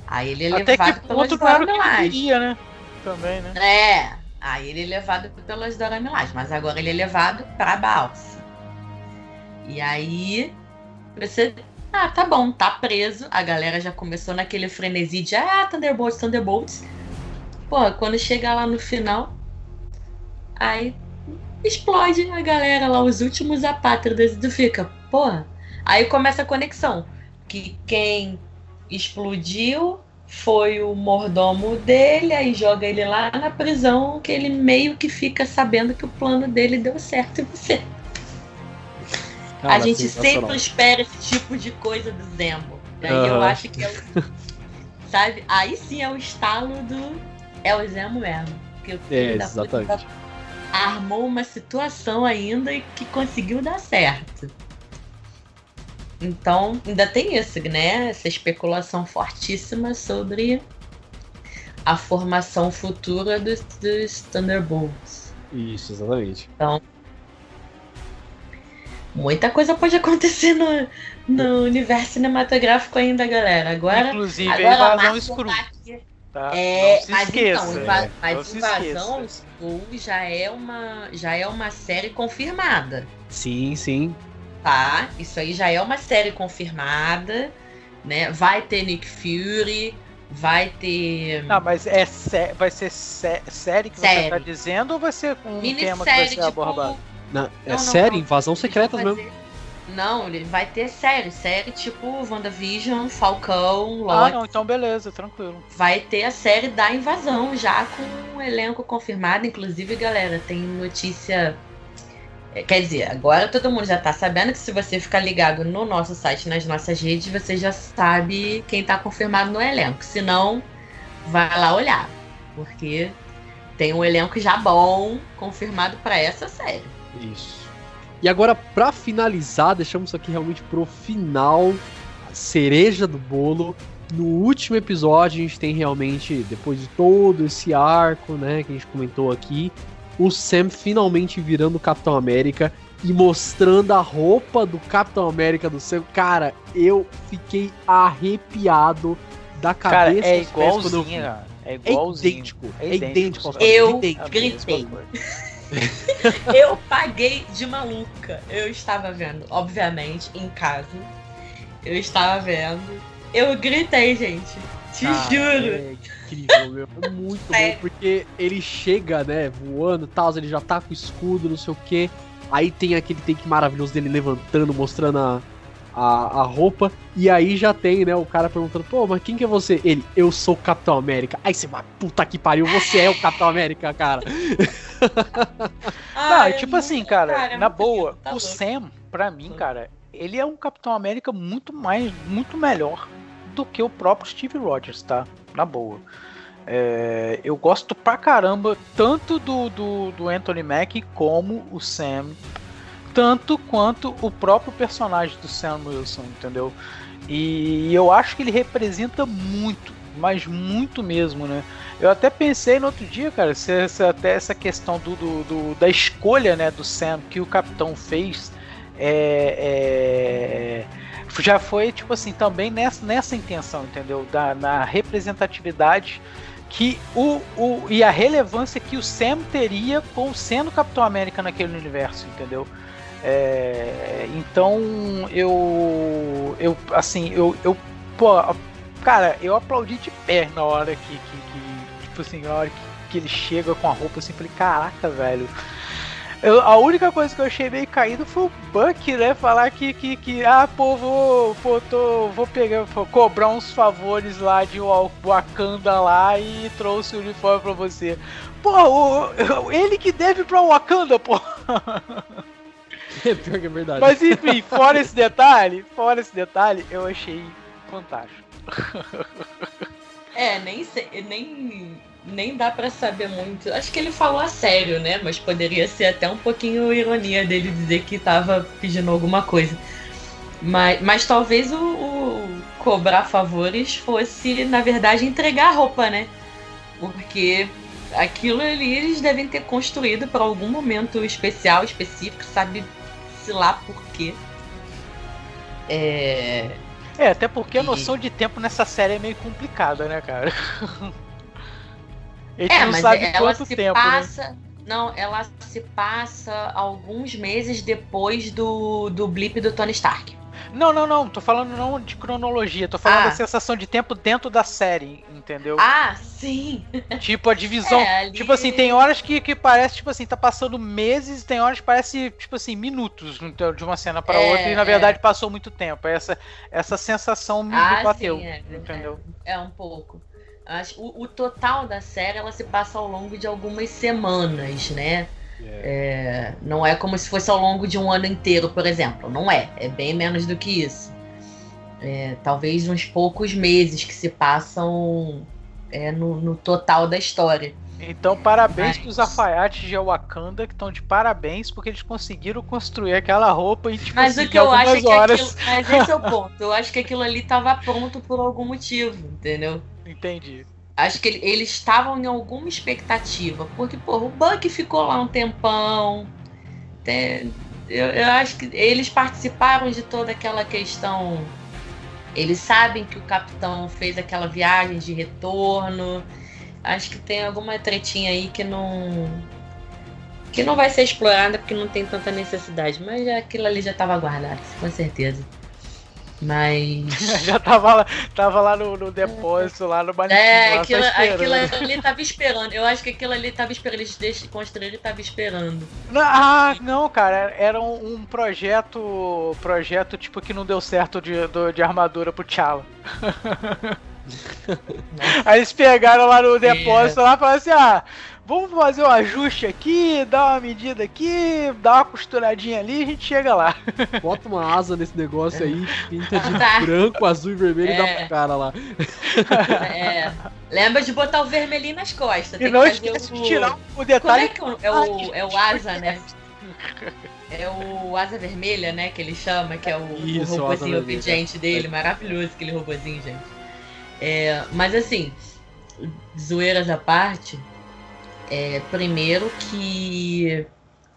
Aí ele é Até levado que pelas Dora Milaje. né? Também, né? É. Aí ele é levado pelas Dora Milaje, mas agora ele é levado pra balsa. E aí, você. Ah, tá bom, tá preso. A galera já começou naquele frenesi de ah, Thunderbolts, Thunderbolts. Pô, quando chega lá no final, aí explode a galera lá, os últimos apátridas, e tu fica, pô. Aí começa a conexão. Que quem explodiu foi o mordomo dele, aí joga ele lá na prisão, que ele meio que fica sabendo que o plano dele deu certo e você a gente sempre espera esse tipo de coisa do Zemo. Daí uhum. eu acho que é o. Sabe? Aí sim é o estalo do. É o Zemo mesmo. Porque o é, exatamente. armou uma situação ainda que conseguiu dar certo. Então, ainda tem isso, né? Essa especulação fortíssima sobre a formação futura dos, dos Thunderbolts. Isso, exatamente. Então, muita coisa pode acontecer no, no universo cinematográfico ainda, galera. Agora, Inclusive, agora a Marvel tá aqui, Tá? É, não se mas esqueça. então, inva- Não mas Invasão já é uma já é uma série confirmada, Sim, sim. tá? Isso aí já é uma série confirmada, né? Vai ter Nick Fury, vai ter Não, mas é sé- vai ser sé- série que você Série. tá dizendo ou vai ser um tema que vai minissérie ser tipo abordado? Na- é Não, não, série, não. invasão secreta mesmo. fazer- Não, ele vai ter série, série tipo WandaVision, Falcão, Ah, Loki. não, então beleza, tranquilo. Vai ter a série da invasão já com um elenco confirmado. Inclusive, galera, tem notícia. é, Quer dizer, agora todo mundo já tá sabendo que se você ficar ligado no nosso site, nas nossas redes, você já sabe quem tá confirmado no elenco. Se não, vai lá olhar. Porque tem um elenco já bom confirmado pra essa série. Isso. E agora, pra finalizar, deixamos isso aqui realmente pro final, a cereja do bolo. No último episódio, a gente tem realmente, depois de todo esse arco, né, que a gente comentou aqui, o Sam finalmente virando o Capitão América e mostrando a roupa do Capitão América do Sam. Cara, eu fiquei arrepiado da Cara, cabeça é aos pés quando eu vi. igualzinho, cara. É É igualzinho. idêntico, É é idêntico, idêntico aos cara. Eu idêntico. É a gritei. Eu paguei de maluca. Eu estava vendo, obviamente, em casa. Eu estava vendo. Eu gritei, gente. Te Cara, juro. É incrível, meu. É muito bom, Sério. porque ele chega, né, voando e tal, ele já tá com o escudo, não sei o quê. Aí tem aquele take maravilhoso dele levantando, mostrando a, a, a roupa. E aí já tem, né, o cara perguntando, pô, mas quem que é você? Ele, eu sou o Capitão América. Aí você vai, puta que pariu, você é o Capitão América, cara. Não, Ai, é tipo é assim, muito- cara, é na boa, tá o louco. Sam, pra mim, cara, ele é um Capitão América muito mais, muito melhor do que o próprio Steve Rogers, tá? Na boa. É, eu gosto pra caramba tanto do, do, do Anthony Mack como o Sam, tanto quanto o próprio personagem do Sam Wilson, entendeu? E eu acho que ele representa muito, mas muito mesmo, né? Eu até pensei no outro dia, cara, se, se até essa questão do, do- do- da escolha né, do Sam que o capitão fez é, é, já foi, tipo assim, também nessa, nessa intenção, entendeu? Da, na representatividade que o, o e a relevância que o Sam teria com sendo Capitão América naquele universo, entendeu? É, então eu eu assim eu, eu pô, cara eu aplaudi de pé na hora que, que, que tipo assim na hora que, que ele chega com a roupa assim falei caraca velho eu- a única coisa que eu achei meio caído foi o Buck, né? Falar que, que, que ah, pô, vou, pô, tô, vou pegar, vou cobrar uns favores lá de Wa- Wakanda lá e trouxe o uniforme pra você. Pô, o- ele que deve pra Wakanda, pô. É pior que é verdade. Mas enfim, fora esse detalhe, fora esse detalhe, eu achei fantástico. É, nem sei, nem, nem dá pra saber muito. Acho que ele falou a sério, né? Mas poderia ser até um pouquinho ironia dele dizer que tava pedindo alguma coisa. Mas, mas talvez o, o cobrar favores fosse, na verdade, entregar a roupa, né? Porque aquilo ali eles devem ter construído para algum momento especial, específico, sabe se lá por quê. É, É, até porque a E- noção de tempo nessa série é meio complicada, né, cara? A gente É, não mas sabe ela quanto se tempo, né? passa. Não, ela se passa alguns meses depois do, do blip do Tony Stark. Não, não, não. Tô falando não de cronologia. Tô falando Ah. da sensação de tempo dentro da série, entendeu? Ah, sim! Tipo, a divisão. É, ali- Tipo assim, tem horas que, que parece, tipo assim, tá passando meses, tem horas que parece, tipo assim, minutos então, de uma cena pra É, outra, e na é. verdade passou muito tempo. Essa, essa sensação me Ah, bateu. sim, é, entendeu? É, é um pouco. Acho, o, o total da série ela se passa ao longo de algumas semanas, né? É, não é como se fosse ao longo de um ano inteiro, por exemplo. Não é. É bem menos do que isso. É, talvez uns poucos meses que se passam é, no, no total da história. Então, parabéns Mas- pros alfaiates de Wakanda, que estão de parabéns, porque eles conseguiram construir aquela roupa em, tipo Mas o que eu acho é que horas. aquilo. Mas esse é o ponto. Eu acho que aquilo ali estava pronto por algum motivo, entendeu? Entendi. Acho que ele- eles estavam em alguma expectativa. Porque, porra, o Buck ficou lá um tempão. Tem- eu, eu acho que eles participaram de toda aquela questão Eles sabem que o capitão fez aquela viagem de retorno. Acho que tem alguma tretinha aí que não que não vai ser explorada porque não tem tanta necessidade, mas aquilo ali já estava guardado, com certeza. Mas. Já tava lá, tava lá no, no depósito, lá no manequim. É, aquilo, aquilo ali tava esperando. Eu acho que aquilo ali tava esperando. Eles construir, ele tava esperando. Não, ah, não, cara. Era um, um, projeto. Projeto tipo que não deu certo de, de, de armadura pro T'Challa. Aí eles pegaram lá no depósito é. lá e falaram assim: ah, vamos fazer um ajuste aqui, dar uma medida aqui, dar uma costuradinha ali e a gente chega lá. Bota uma asa nesse negócio aí, pinta de tá. branco, azul e vermelho é. e dá é. pro cara lá. É. Lembra de botar o vermelhinho nas costas. E não esquece o... de tirar o detalhe. Como é que é o, é o asa, né? É o Asa Vermelha, né? Que ele chama, que é o, Isso, o robôzinho obediente dele. Maravilhoso aquele robôzinho, gente. É, mas assim, zoeiras à parte, é, primeiro que,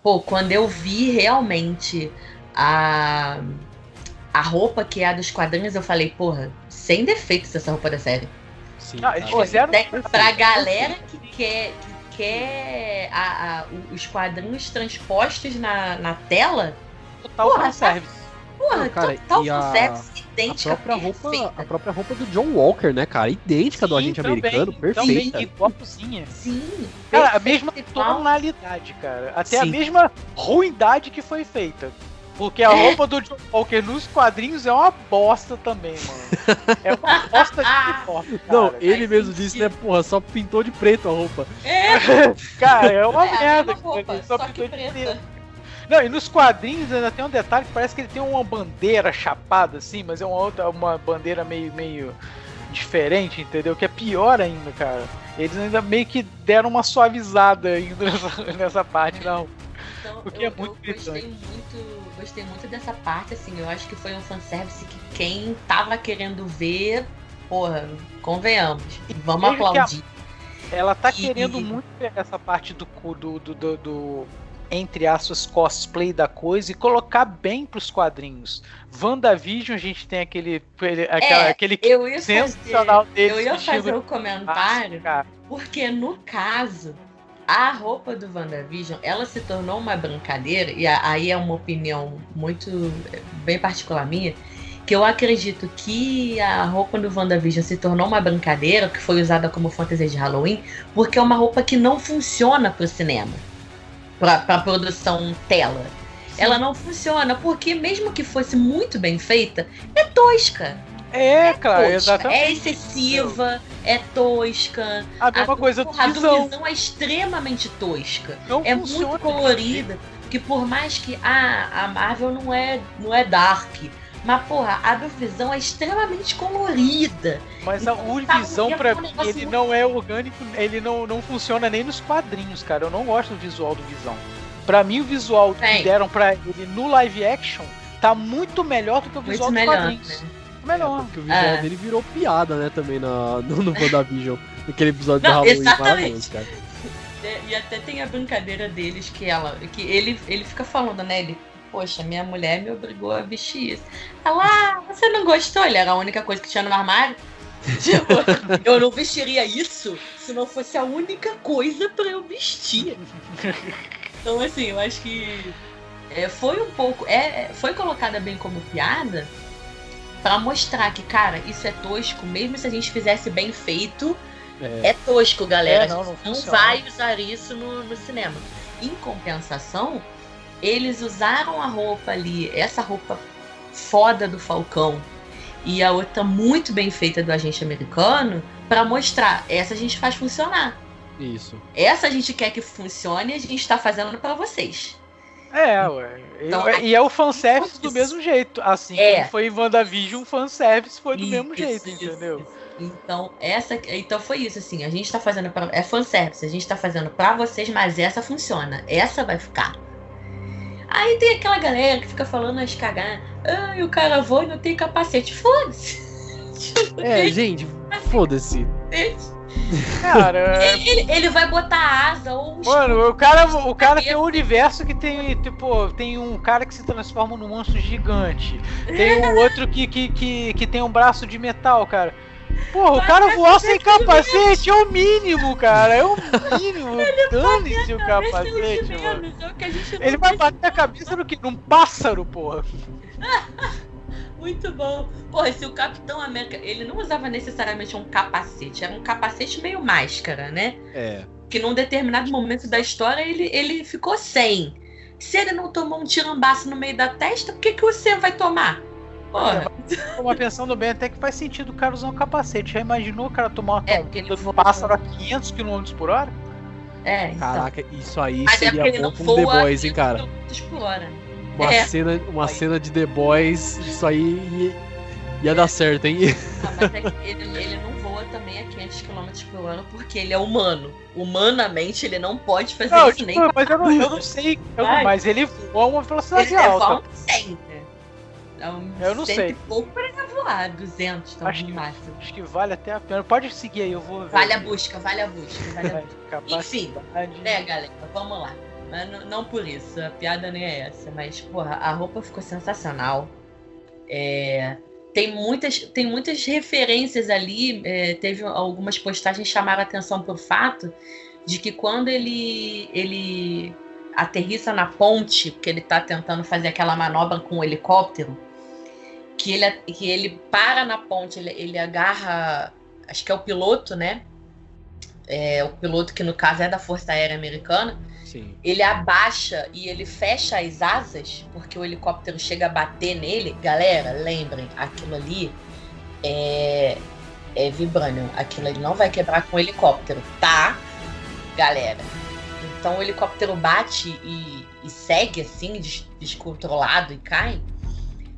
pô, quando eu vi realmente a, a roupa que é a dos quadrinhos, eu falei, porra, sem defeitos essa roupa da série. Sim, ah, eles fizeram tem, pra galera que quer, que quer a, a, os quadrinhos transpostos na, na tela. Total porra, fanservice. Tá, porra, cara, total fanservice idêntica. A própria, roupa, a própria roupa do John Walker, né, cara? Idêntica Sim, do agente também, americano, perfeita. Também, igualzinha. Sim. Cara, a mesma tonalidade, cara. Até Sim. a mesma ruindade que foi feita. Porque a roupa do John Walker nos quadrinhos é uma bosta também, mano. É uma bosta de pipoca, Não, ele mesmo disse, né, porra, só pintou de preto a roupa. É. cara, é uma é merda. Roupa, só, só pintou de preto. Não, e nos quadrinhos ainda tem um detalhe que parece que ele tem uma bandeira chapada assim, mas é uma outra, uma bandeira meio, meio diferente, entendeu? Que é pior ainda, cara. Eles ainda meio que deram uma suavizada ainda nessa, nessa parte, não. Então, o que é eu, é muito eu gostei muito, gostei muito dessa parte, assim, eu acho que foi um fanservice que quem tava querendo ver, porra, convenhamos, vamos aplaudir. ela tá e... querendo muito ver essa parte do, do, do, do, do entre aspas, cosplay da coisa e colocar bem pros quadrinhos. WandaVision, a gente tem aquele, aquela, é, aquele eu ia sensacional fazer, Eu ia fazer o um comentário, porque no caso, a roupa do WandaVision, ela se tornou uma brincadeira, e aí é uma opinião muito, bem particular minha, que eu acredito que a roupa do WandaVision se tornou uma brincadeira, que foi usada como fantasia de Halloween, porque é uma roupa que não funciona pro cinema para produção tela. Sim. Ela não funciona, porque mesmo que fosse muito bem feita, é tosca. É, é cara, tosca, exatamente. É excessiva, é tosca. A mesma a, coisa do visão. A visão é extremamente tosca. Não é muito colorida. Que por mais que ah, a Marvel não é, não é dark, mas, porra, a Visão é extremamente colorida. Mas a Urvisão, tá pra mim, ele muito... não é orgânico, ele não, não funciona nem nos quadrinhos, cara. Eu não gosto do visual do Visão. Pra mim, o visual que deram pra ele no live action tá muito melhor do que o visual dos melhor, quadrinhos. Né? Melhor. É, porque o visual é. dele virou piada, né, também na, no, no WandaVision. Naquele episódio não, do Halloween maravilhoso, cara. E até tem a brincadeira deles que ela. Que ele, ele fica falando, né? Ele poxa, minha mulher me obrigou a vestir isso. Ela, ah, você não gostou? Ele era a única coisa que tinha no armário. Tipo, eu não vestiria isso se não fosse a única coisa para eu vestir. Então, assim, eu acho que é, foi um pouco. É, foi colocada bem como piada para mostrar que, cara, isso é tosco, mesmo se a gente fizesse bem feito. É, é tosco, galera. É, não, não, não vai usar isso no, no cinema. Em compensação, eles usaram a roupa ali, essa roupa foda do Falcão e a outra muito bem feita do agente americano para mostrar essa a gente faz funcionar. Isso. Essa a gente quer que funcione e a gente está fazendo para vocês. É, ué. Então, e é o fanservice do mesmo jeito. Assim é. como foi em WandaVision, o fanservice foi do isso, mesmo jeito, isso, entendeu? Isso. Então, essa, então foi isso, assim, a gente tá fazendo para é fanservice, a gente tá fazendo para vocês, mas essa funciona, essa vai ficar. Aí tem aquela galera que fica falando as cagar. Ah, o cara voa e não tem capacete. Foda-se. É, gente, foda-se. Cara, Ele, ele- ele vai botar asa ou um Mano, o cara, o cara tem um universo que tem, tipo, tem um cara que se transforma num monstro gigante. Tem o outro que, que, que, que tem um braço de metal, cara. Porra, o cara voar sem capacete é o mínimo, cara. É o mínimo. Dane-se o capacete, mano. que Ele vai vê. bater a cabeça no quê? Num pássaro, porra. Muito bom. Porra, se o Capitão América. Ele não usava necessariamente um capacete, era um capacete meio máscara, né? É. Que num determinado momento da história ele, ele ficou sem. Se ele não tomou um tirambaço no meio da testa, por que, que o Sam vai tomar? Porra, Uma pensando bem, até que faz sentido o cara usar um capacete. Já imaginou o cara tomar uma É, ele do voa- pássaro a 500 km por hora? é, então. Caraca, isso aí Mas é seria ele bom não como The voa Boys, hein, 500 cara? por hora. Uma, É. cena, uma cena de The Boys, isso aí ia, ia dar certo, hein? Ah, mas é que ele, ele não voa também a 500 km por hora porque ele é humano. Humanamente ele não pode fazer Não, isso tipo, nem. mas eu não, eu não sei. eu mas ele voa a uma velocidade Ele é alta. voar um 100, É um Eu não 100 sei. Pouco pra ele voar, 200 tá Acho que- máximo. Acho que vale até a pena. Pode seguir aí, eu vou ver. Vale a busca, vale a busca, vale a Vai, busca. capacidade. Né, galera? Vamos lá. Mas não, não por isso, a piada nem é essa. Mas, porra, a roupa ficou sensacional. É, tem, muitas, tem muitas referências ali. é, teve algumas postagens que chamaram a atenção pro fato de que quando ele, ele aterrissa na ponte, porque ele tá tentando fazer aquela manobra com o helicóptero, que ele, que ele para na ponte, ele, ele agarra. Acho que é o piloto, né? É, o piloto que no caso é da Força Aérea Americana, Sim. ele abaixa e ele fecha as asas, porque o helicóptero chega a bater nele. Galera, lembrem, aquilo ali é, é vibranium. Aquilo ali não vai quebrar com o helicóptero, tá? Galera. Então o helicóptero bate e, e segue assim, des- descontrolado e cai.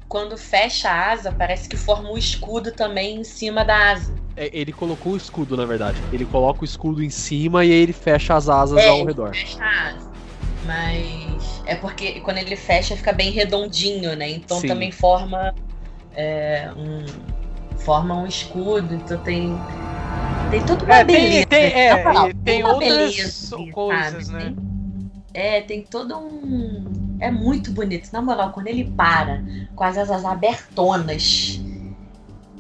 Quando fecha a asa, parece que forma um escudo também em cima da asa. É, ele colocou o escudo, na verdade. Ele coloca o escudo em cima e aí ele fecha as asas É, ao ele redor. fecha a asa. Mas é porque quando ele fecha fica bem redondinho, né? Então Sim. também forma é, um forma um escudo. Então tem tem tudo uma É, tem- beleza. tem- é, moral, e tem uma outras beleza, coisas, sabe? né? Tem- é, tem todo um é muito bonito. Na moral, quando ele para com as asas abertonas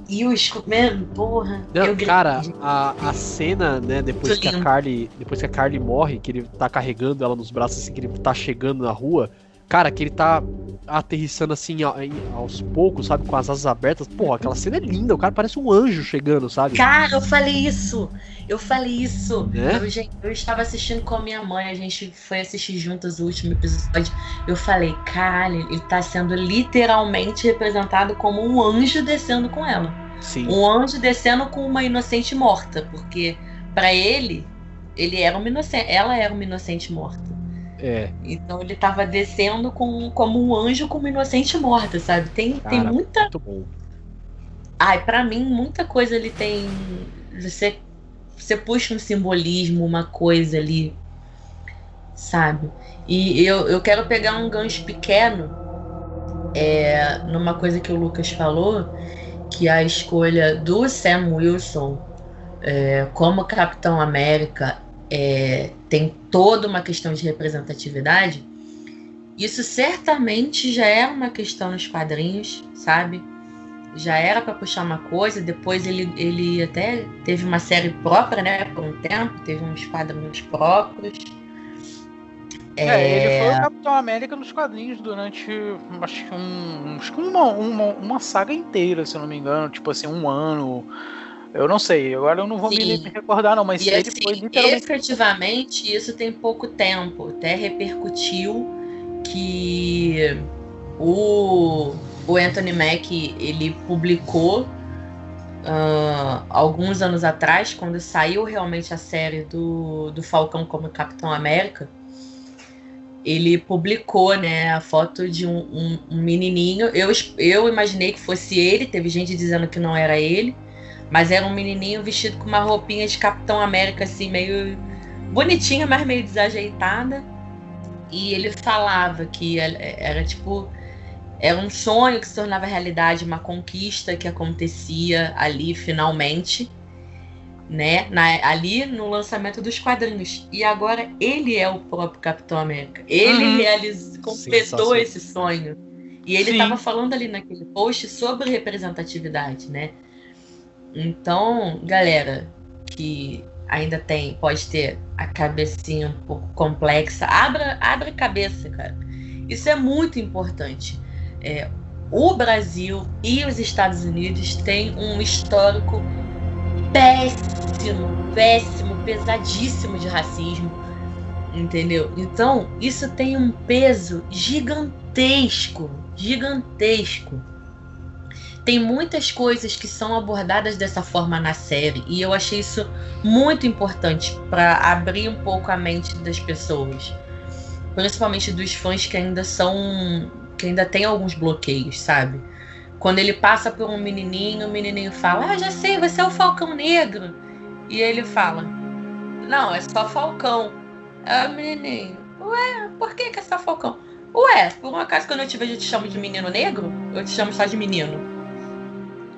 e o mesmo, porra. Não, eu cara, a, a cena, né, depois que a. Carly. Depois que a Carly morre, que ele tá carregando ela nos braços, assim, que ele tá chegando na rua, cara, que ele tá aterrissando assim aos poucos, sabe, com as asas abertas. Porra, aquela cena é linda, o cara parece um anjo chegando, sabe? Cara, eu falei isso. Eu falei isso. Né? Eu, gente, eu estava assistindo com a minha mãe, a gente foi assistir juntas o último episódio. Eu falei, caralho, ele tá sendo literalmente representado como um anjo descendo com ela. Sim. Um anjo descendo com uma inocente morta, porque pra ele, ele era uma inocente, ela era uma inocente morta. É, Então ele tava descendo com, como um anjo com uma inocente morta, sabe? Tem, tem Cara, muita muito bom. Ai, pra mim, muita coisa ali tem. Você, você puxa um simbolismo, uma coisa ali, sabe? E eu, eu quero pegar um gancho pequeno é, numa coisa que o Lucas falou, que a escolha do Sam Wilson é, como Capitão América é, tem toda uma questão de representatividade. Isso certamente já é uma questão nos quadrinhos, sabe? já era para puxar uma coisa, depois ele, ele até teve uma série própria, né, por um tempo, teve uns quadrinhos próprios. É, ele foi o Capitão América nos quadrinhos durante acho que, um, acho que uma, uma, uma saga inteira, se eu não me engano, tipo assim, um ano. Eu não sei, agora eu não vou me, me recordar, não, mas E ele assim, foi literalmente. efetivamente, isso tem pouco tempo. Até repercutiu que o, o Anthony Mack ele publicou ah, alguns anos atrás, quando saiu realmente a série do, do Falcão como Capitão América, ele publicou né, a foto de um, um- um menininho. Eu, eu imaginei que fosse ele, teve gente dizendo que não era ele. Mas era um menininho vestido com uma roupinha de Capitão América, assim, meio bonitinha, mas meio desajeitada. E ele falava que era, era, tipo. Era um sonho que se tornava realidade, uma conquista que acontecia ali finalmente. né? Na, ali no lançamento dos quadrinhos. E agora ele é o próprio Capitão América. Ele uhum. realizou, completou esse sonho. E ele estava falando ali naquele post sobre representatividade, né? Então, galera, que ainda tem, pode ter a cabecinha um pouco complexa, abra, abra a cabeça, cara. Isso é muito importante. É, o Brasil e os Estados Unidos têm um histórico péssimo, péssimo, pesadíssimo de racismo, entendeu? Então, isso tem um peso gigantesco, gigantesco. Tem muitas coisas que são abordadas dessa forma na série e eu achei isso muito importante para abrir um pouco a mente das pessoas, principalmente dos fãs que ainda são que ainda tem alguns bloqueios, sabe? Quando ele passa por um menininho, o menininho fala: Ah, já sei, você é o Falcão Negro. E ele fala: Não, é só Falcão. Ah, menininho, ué, por que, que é só Falcão? Ué, por um acaso quando eu te vejo eu te chamo de menino negro? Eu te chamo só de menino.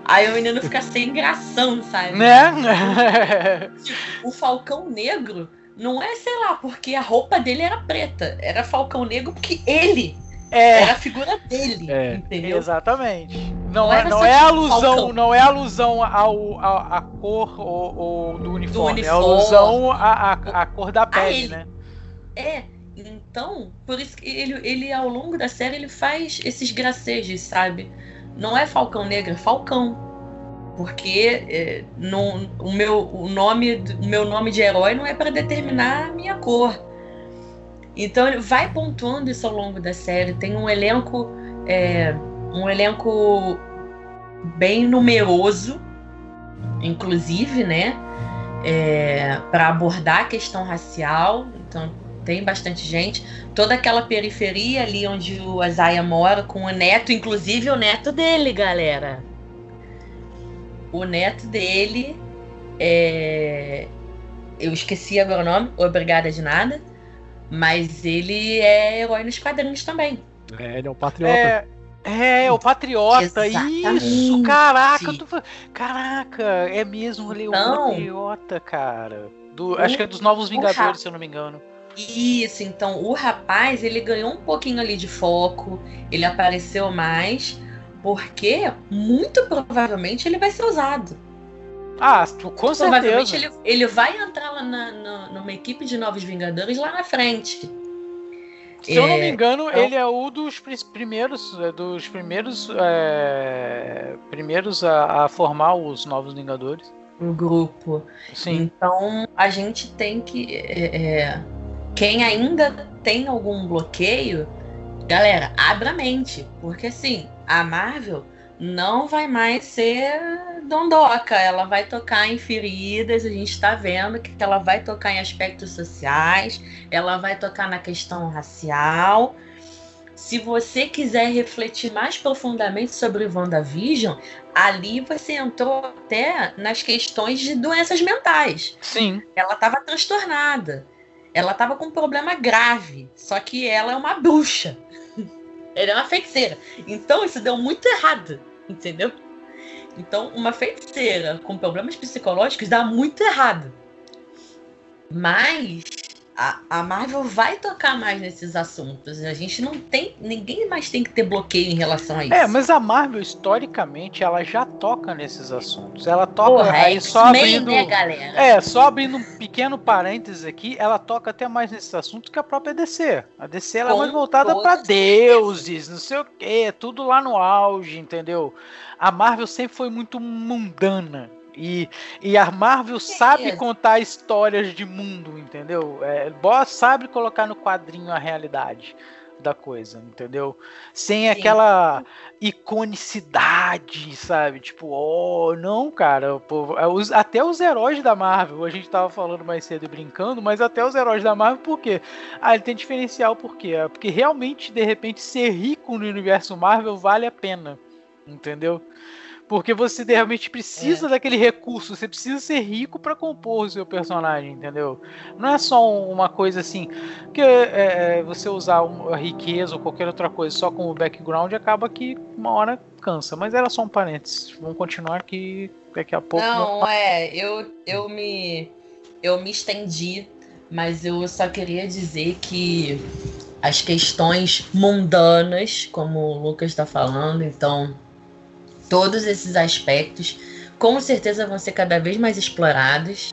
Aí o menino fica sem gração, sabe? Né? tipo, o Falcão Negro não é, sei lá, porque a roupa dele era preta. Era Falcão Negro porque ele é. Era a figura dele, é. entendeu? Exatamente. Não, não é, não é alusão, não é alusão ao, ao a cor ou, ou do, uniforme, do, uniforme, é alusão à, a cor da pele, né? É. Então, por isso que ele, ele, ao longo da série, ele faz esses gracejos, sabe? Não é Falcão Negro, é Falcão. Porque é, não, o, meu, o, nome, o meu nome de herói não é para determinar a minha cor então ele vai pontuando isso ao longo da série. Tem um elenco, é, um elenco bem numeroso, inclusive, né? É, para abordar a questão racial. Então tem bastante gente. Toda aquela periferia ali onde o Azaia mora, com o neto, inclusive o neto dele, galera. O neto dele é. Eu esqueci agora o nome, obrigada de nada. Mas ele é herói nos quadrinhos também. É, ele é um patriota. É, é, é o patriota. Exatamente. Isso, caraca. Tô... Caraca, é mesmo ele é então, um patriota, cara. Do, o, acho que é dos Novos Vingadores, se eu não me engano. Isso, então o rapaz ele ganhou um pouquinho ali de foco, ele apareceu mais, porque muito provavelmente ele vai ser usado. Ah, com certeza. Ele, ele vai entrar lá na, na, numa equipe de Novos Vingadores lá na frente. Se é, eu não me é, engano, então... ele é um dos primeiros, é, dos primeiros, é, primeiros a, a, formar os Novos Vingadores. Um grupo. Sim. Então a gente tem que, é, é, quem ainda tem algum bloqueio, galera, abra a mente, porque assim, a Marvel não vai mais ser dondoca, ela vai tocar em feridas, a gente está vendo que ela vai tocar em aspectos sociais, ela vai tocar na questão racial. Se você quiser refletir mais profundamente sobre WandaVision, ali você entrou até nas questões de doenças mentais. Sim. Ela estava transtornada. Ela estava com um problema grave. Só que ela é uma bruxa. Ela é uma feiticeira. Então isso deu muito errado entendeu? Então, uma feiticeira com problemas psicológicos dá muito errado. Mas a, a Marvel vai tocar mais nesses assuntos. A gente não tem. Ninguém mais tem que ter bloqueio em relação a isso. É, mas a Marvel, historicamente, ela já toca nesses assuntos. Ela toca. Porra, aí é só abrindo. Né, galera? É, só abrindo um pequeno parênteses aqui, ela toca até mais nesses assuntos que a própria DC. A DC ela é mais voltada para deuses, não sei o quê, tudo lá no auge, entendeu? A Marvel sempre foi muito mundana. E, e a Marvel sabe contar histórias de mundo, entendeu? É, Boss sabe colocar no quadrinho a realidade da coisa, entendeu? Sem Sim. aquela iconicidade, sabe? Tipo, oh, não, cara, pô, é até os heróis da Marvel, a gente tava falando mais cedo e brincando, mas até os heróis da Marvel, por quê? Ah, ele tem diferencial, por quê? É porque realmente, de repente, ser rico no universo Marvel vale a pena, entendeu? Porque você realmente precisa é. daquele recurso, você precisa ser rico para compor o seu personagem, entendeu? Não é só uma coisa assim, que é, é, você usar a riqueza ou qualquer outra coisa só como background acaba que uma hora cansa. Mas era só um parênteses. Vamos continuar que daqui a pouco. Não, não... é, eu, eu me eu me estendi, mas eu só queria dizer que as questões mundanas, como o Lucas está falando, então todos esses aspectos com certeza vão ser cada vez mais explorados.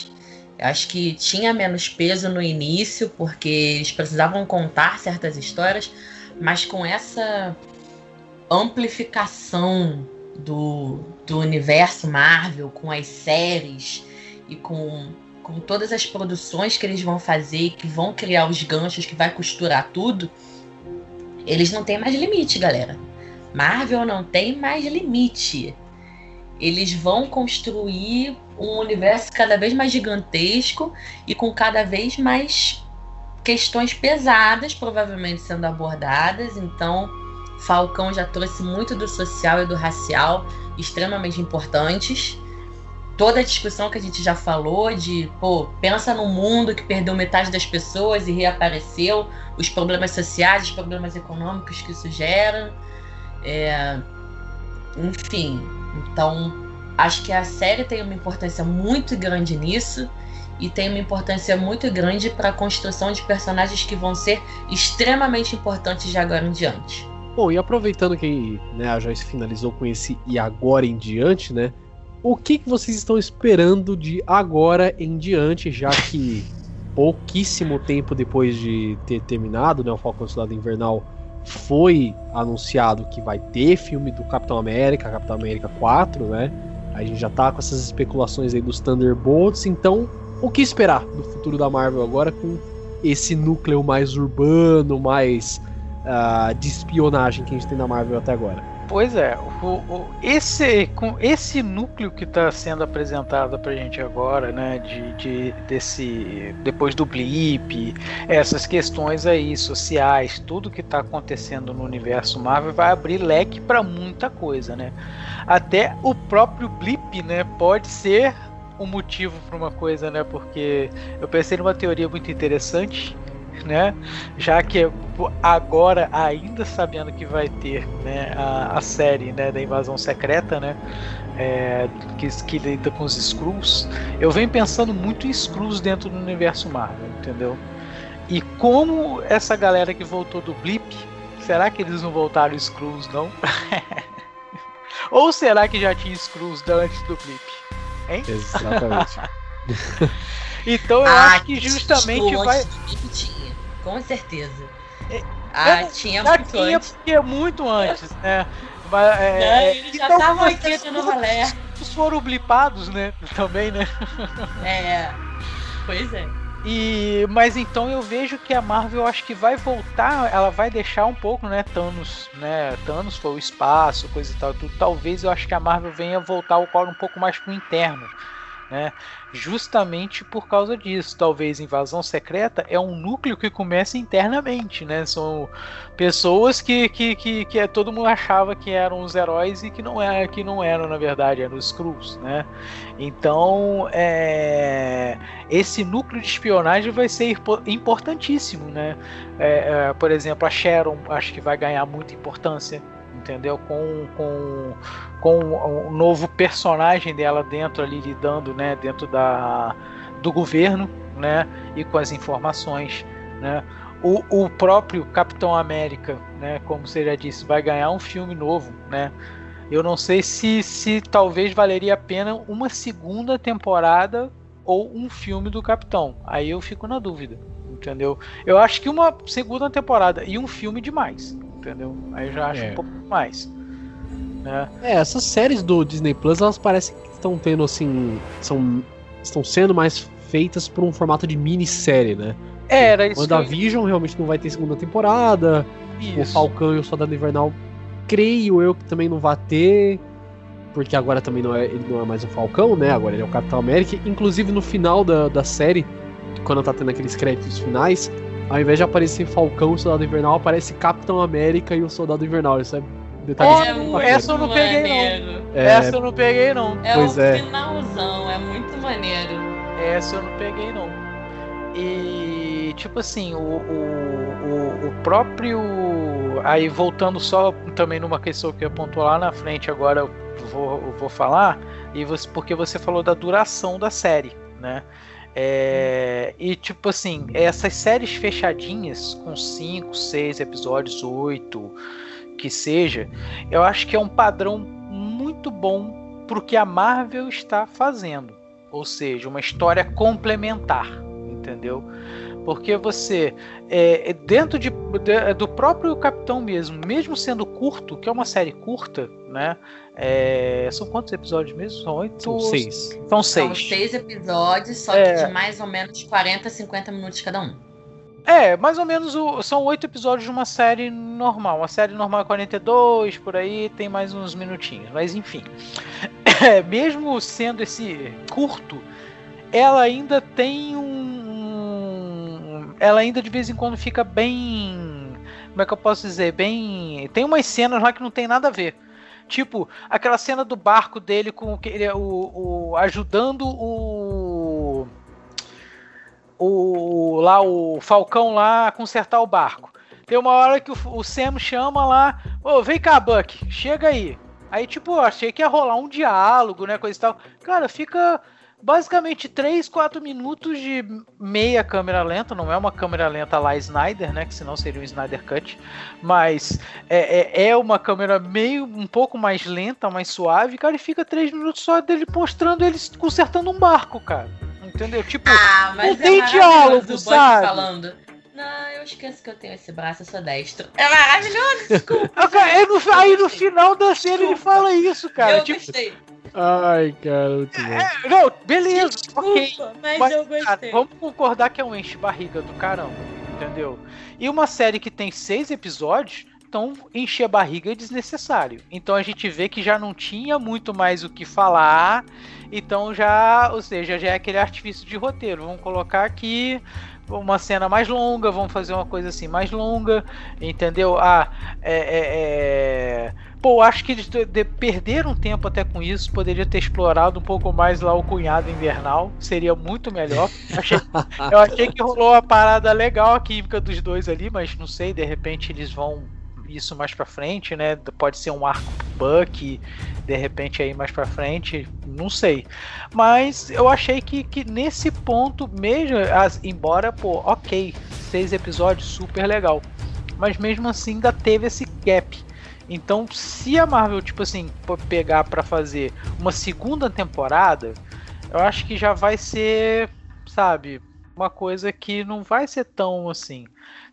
Eu acho que tinha menos peso no início, porque eles precisavam contar certas histórias, mas com essa amplificação do, do universo Marvel, com as séries e com, com todas as produções que eles vão fazer, que vão criar os ganchos, que vai costurar tudo, eles não têm mais limite, galera. Marvel não tem mais limite. Eles vão construir um universo cada vez mais gigantesco e com cada vez mais questões pesadas, provavelmente sendo abordadas. Então, Falcão já trouxe muito do social e do racial, extremamente importantes. Toda a discussão que a gente já falou de, pô, pensa num mundo que perdeu metade das pessoas e reapareceu, os problemas sociais, os problemas econômicos que isso gera. É, enfim, então acho que a série tem uma importância muito grande nisso e tem uma importância muito grande para a construção de personagens que vão ser extremamente importantes de agora em diante. Bom, e aproveitando que né, a Joyce finalizou com esse e agora em diante, né? O que, que vocês estão esperando de agora em diante, já que pouquíssimo tempo depois de ter terminado né, o Falcão Soldado Invernal foi anunciado que vai ter filme do Capitão América, Capitão América 4, né? A gente já tá com essas especulações aí dos Thunderbolts, então o que esperar do futuro da Marvel agora com esse núcleo mais urbano, mais uh, de espionagem que a gente tem na Marvel até agora? Pois é, o, o, esse, com esse núcleo que está sendo apresentado para a gente agora, né, de, de, desse, depois do blip, essas questões aí sociais, tudo que está acontecendo no universo Marvel vai abrir leque para muita coisa, né? Até o próprio blip, né, pode ser um motivo para uma coisa, né? Porque eu pensei numa teoria muito interessante né? Já que agora, ainda sabendo que vai ter né, a, a série né, da invasão secreta, né? É, que, que lida com os Skrulls, eu venho pensando muito em Skrulls dentro do universo Marvel, entendeu? E como essa galera que voltou do Blip, será que eles não voltaram Skrulls não? Ou será que já tinha Skrulls antes do Blip? Hein? Exatamente. então eu ah, acho que justamente vai com certeza. É, ah, é, tinha muito tinha, antes. Tinha muito antes, né? Mas, é, Não, é, eles já estavam então, no rolê. Os foram blipados, né? Também, né? É, pois é. E, mas então eu vejo que a Marvel acho que vai voltar, ela vai deixar um pouco, né, Thanos, né, Thanos foi o espaço, coisa e tal, tudo. Talvez eu acho que a Marvel venha voltar o colo um pouco mais pro interno, né? Justamente por causa disso, talvez invasão secreta é um núcleo que começa internamente, né? São pessoas que, que, que, que todo mundo achava que eram os heróis e que não, é, que não eram, na verdade, eram os Skrulls, né? Então, é, esse núcleo de espionagem vai ser importantíssimo, né? É, é, por exemplo, a Sharon acho que vai ganhar muita importância entendeu? Com, com, com um novo personagem dela dentro ali lidando, né? Dentro da, do governo, né? E com as informações, né? O, o próprio Capitão América, né? Como você já disse, vai ganhar um filme novo, né? Eu não sei se, se talvez valeria a pena uma segunda temporada ou um filme do Capitão. Aí eu fico na dúvida, entendeu? Eu acho que uma segunda temporada e um filme demais entendeu? Aí eu já acho é. um pouco mais. Né? É, essas séries do Disney Plus, elas parecem que estão tendo assim. São, estão sendo mais feitas por um formato de minissérie, né? É, era isso. O da Vision realmente não vai ter segunda temporada. Isso. O Falcão e o Soldado Invernal, creio eu que também não vai ter. Porque agora também não é, ele não é mais o Falcão, né? Agora ele é o Capitão América. Inclusive no final da, da série, quando tá tendo aqueles créditos finais, ao invés de aparecer Falcão e Soldado Invernal, aparece Capitão América e o Soldado Invernal. Isso é Detalhe é essa eu não peguei não. É... Essa eu não peguei não. É pois o é. finalzão, é muito maneiro. Essa eu não peguei não. E tipo assim, o, o, o, o próprio. Aí voltando só também numa questão que eu pontuar lá na frente, agora eu vou, eu vou falar, e você, porque você falou da duração da série, né? É, e tipo assim, essas séries fechadinhas, com 5, 6 episódios, 8, que seja, eu acho que é um padrão muito bom pro que a Marvel está fazendo. Ou seja, uma história complementar, entendeu? Porque você, é, dentro de, de, do próprio Capitão mesmo, mesmo sendo curto, que é uma série curta, né? É, são quantos episódios mesmo? São oito? São seis. São seis. São seis episódios, só é. que de mais ou menos 40 a 50 minutos cada um. É, mais ou menos o, são oito episódios de uma série normal. Uma série normal é 42, por aí tem mais uns minutinhos. Mas enfim. É, mesmo sendo esse curto, ela ainda tem um. Ela ainda de vez em quando fica bem. Como é que eu posso dizer? Bem. Tem umas cenas lá que não tem nada a ver. Tipo, aquela cena do barco dele com o, o ajudando o, o lá o Falcão lá a consertar o barco. Tem uma hora que o, o Sam chama lá, ô, oh, vem cá, Buck, chega aí. Aí, tipo, achei que ia rolar um diálogo, né, coisa e tal. Cara, fica basicamente 3, 4 minutos de meia câmera lenta, não é uma câmera lenta lá Snyder, né? Que senão seria um Snyder Cut, mas é, é, é, uma câmera meio um pouco mais lenta, mais suave, cara, e fica 3 minutos só dele mostrando eles consertando um barco, cara. Entendeu? Tipo, ah, mas não é tem diálogo, sabe? Falando. Não, eu esqueço que eu tenho esse braço, eu sou destro. É maravilhoso, desculpa. aí, no, aí no final da série ele fala isso, cara. Eu tipo, gostei. Ai, cara, bom. É, não, beleza, Desculpa, ok. Mas, mas eu gostei. Cara, vamos concordar que é um enche-barriga do caramba, entendeu? E uma série que tem seis episódios, então encher a barriga é desnecessário. Então a gente vê que já não tinha muito mais o que falar. Então já, ou seja, já é aquele artifício de roteiro. Vamos colocar aqui uma cena mais longa, vamos fazer uma coisa assim mais longa, entendeu? Ah, é, é, é... Pô, acho que eles de, perderam tempo até com isso, poderia ter explorado um pouco mais lá o cunhado invernal, seria muito melhor. Achei, eu achei que rolou uma parada legal a química dos dois ali, mas não sei, de repente eles vão isso mais para frente, né? Pode ser um arco Buck, de repente aí mais para frente, não sei. Mas eu achei que, que nesse ponto mesmo, as, embora, pô, ok, seis episódios, super legal. Mas mesmo assim ainda teve esse gap. Então, se a Marvel, tipo assim, pegar para fazer uma segunda temporada, eu acho que já vai ser, sabe, uma coisa que não vai ser tão assim.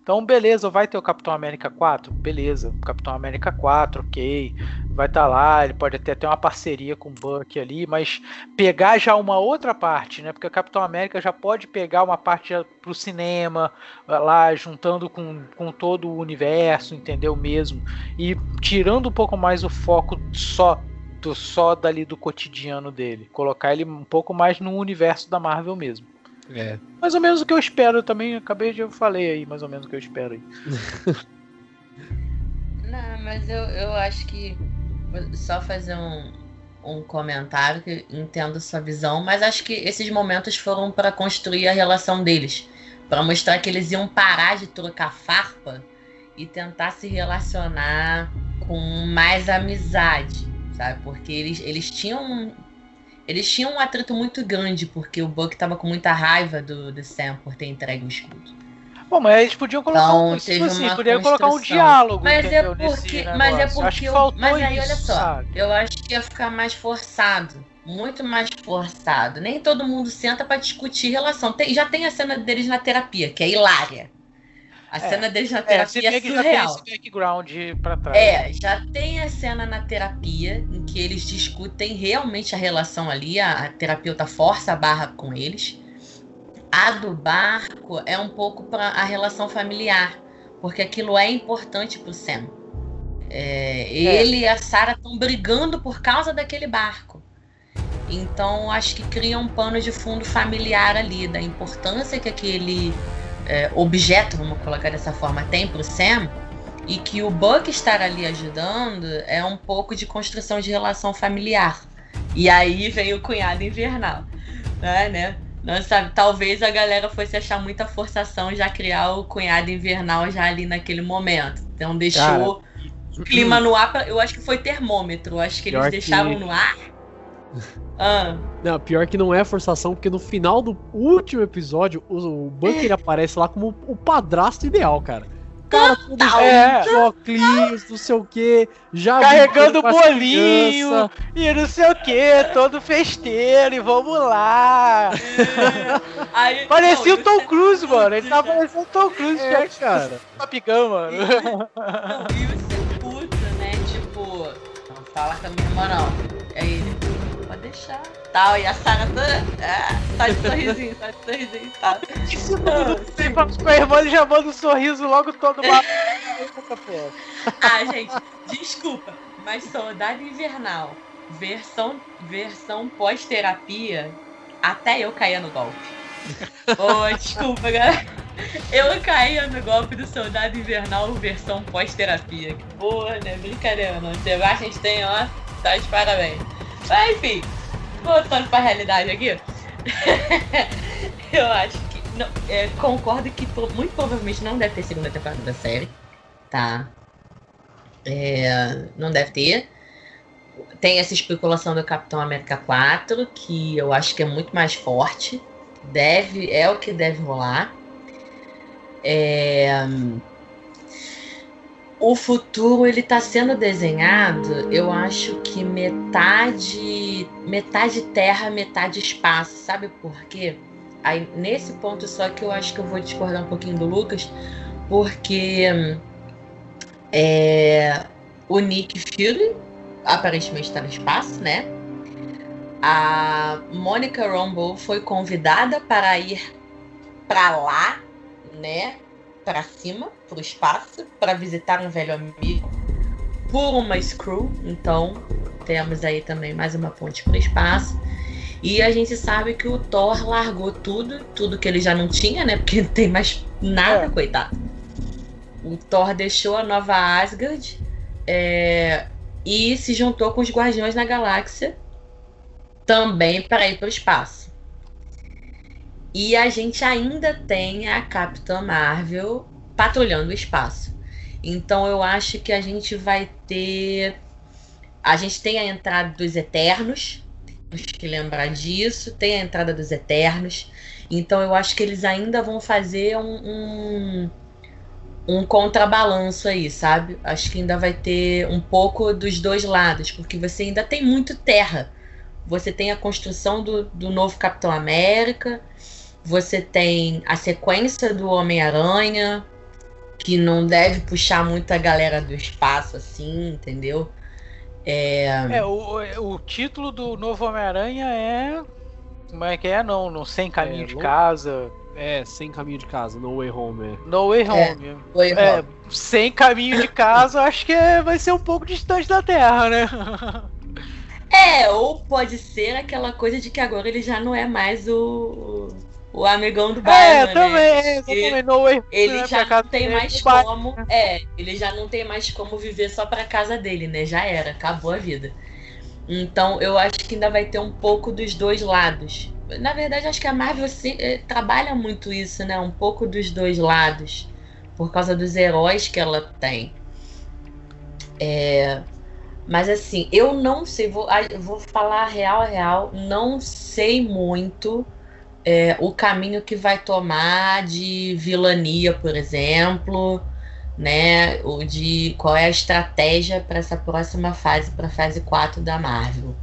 Então, beleza, vai ter o Capitão América 4? Beleza, Capitão América 4, ok. Vai estar tá lá, ele pode até ter uma parceria com o Buck ali, mas pegar já uma outra parte, né? Porque o Capitão América já pode pegar uma parte para o cinema, lá juntando com, com todo o universo, entendeu mesmo? E tirando um pouco mais o foco só do só dali do cotidiano dele, colocar ele um pouco mais no universo da Marvel mesmo. É. Mais ou menos o que eu espero também. Acabei de eu falei aí, mais ou menos o que eu espero aí. Não, mas eu, eu acho que. Só fazer um, um comentário que entendo sua visão, mas acho que esses momentos foram para construir a relação deles. para mostrar que eles iam parar de trocar farpa e tentar se relacionar com mais amizade, sabe? Porque eles, eles tinham eles tinham um atrito muito grande, porque o Buck tava com muita raiva do, do Sam por ter entregue o escudo. Bom, mas eles podiam colocar então, um, assim, podiam colocar um diálogo. Mas é porque, mas é porque, eu, mas aí isso, olha só, sabe? eu acho que ia ficar mais forçado, muito mais forçado. Nem todo mundo senta para discutir relação. Tem, já tem a cena deles na terapia, que é hilária. A é, cena deles na é, terapia é, é surreal. Já tem esse background pra trás. É, já tem a cena na terapia em que eles discutem realmente a relação ali. A, a terapeuta força a barra com eles. A do barco é um pouco para a relação familiar, porque aquilo é importante pro Sam. É, é. ele e a Sarah estão brigando por causa daquele barco. Então acho que cria um pano de fundo familiar ali, da importância que aquele é, objeto, vamos colocar dessa forma, tem para o Sam E que o Buck estar ali ajudando é um pouco de construção de relação familiar. E aí vem o cunhado invernal, né? né? Não sabe, talvez a galera fosse achar muita forçação já criar o cunhado invernal já ali naquele momento. Então deixou Cara, o clima no ar. Pra, eu acho que foi termômetro. Acho que eles deixavam que... no ar. Ah. Não, pior que não é forçação, porque no final do último episódio, o, o Bunker é. aparece lá como o padrasto ideal, cara cara todo é. óculos, não sei o que, já carregando bolinho e não sei o que, todo festeiro e vamos lá. Aí, Parecia não, o Tom Cruise, mano. Ele tava parecendo o Tom Cruise, é, cara. Papigão, mano. Não, e o puta, né? Tipo, não fala com a minha irmã, não. É ele. Deixar tal. E a Sarah toda. Ah, tá de sorrisinho, tá de sorrisinho e tal. Isso com a irmã, ele já manda um sorriso logo todo mal. ah, gente, desculpa, mas Soldado Invernal, versão, versão pós-terapia, até eu caía no golpe. oh, desculpa, galera. Eu caía no golpe do Soldado Invernal versão pós-terapia. Que boa, né? Brincadeira, não. A gente tem, ó, tá de parabéns. Mas enfim, voltando pra realidade aqui, eu acho que. Não, é, concordo que muito provavelmente não deve ter segunda temporada da série. Tá? É, não deve ter. Tem essa especulação do Capitão América 4, que eu acho que é muito mais forte. Deve, é o que deve rolar. É, o futuro ele está sendo desenhado, eu acho que metade metade terra, metade espaço, sabe por quê? Aí nesse ponto só que eu acho que eu vou discordar um pouquinho do Lucas, porque é, o Nick Fury aparentemente está no espaço, né? A Monica Rambeau foi convidada para ir para lá, né? Para cima, para o espaço, para visitar um velho amigo por uma Screw. Então, temos aí também mais uma ponte para o espaço. E a gente sabe que o Thor largou tudo, tudo que ele já não tinha, né? Porque não tem mais nada, é. coitado. O Thor deixou a nova Asgard é, e se juntou com os Guardiões da Galáxia também para ir para o espaço. E a gente ainda tem a Capitã Marvel patrulhando o espaço. Então eu acho que a gente vai ter. A gente tem a entrada dos Eternos, temos que lembrar disso. Tem a entrada dos Eternos. Então eu acho que eles ainda vão fazer um, um, um contrabalanço aí, sabe? Acho que ainda vai ter um pouco dos dois lados, porque você ainda tem muito terra. Você tem a construção do, do novo Capitão América você tem a sequência do Homem-Aranha, que não deve puxar muita galera do espaço, assim, entendeu? É, é o, o título do novo Homem-Aranha é. Como é que é? Não, no Sem Caminho é, de Casa. É, Sem Caminho de Casa, No Way Home. É. No Way é, Home. É, way é, Sem Caminho de Casa, acho que é, vai ser um pouco distante da Terra, né? É, ou pode ser aquela coisa de que agora ele já não é mais o o amigão do é, bairro. É, né? também, way, ele né, já não tem mais como. É, ele já não tem mais como viver só pra casa dele, né? Já era, acabou a vida. Então eu acho que ainda vai ter um pouco dos dois lados. Na verdade, acho que a Marvel se, eh, trabalha muito isso, né? Um pouco dos dois lados. Por causa dos heróis que ela tem. É, mas assim, eu não sei, vou, vou falar real, real, não sei muito é, o caminho que vai tomar de vilania, por exemplo, né? O de qual é a estratégia para essa próxima fase, para a fase 4 da Marvel.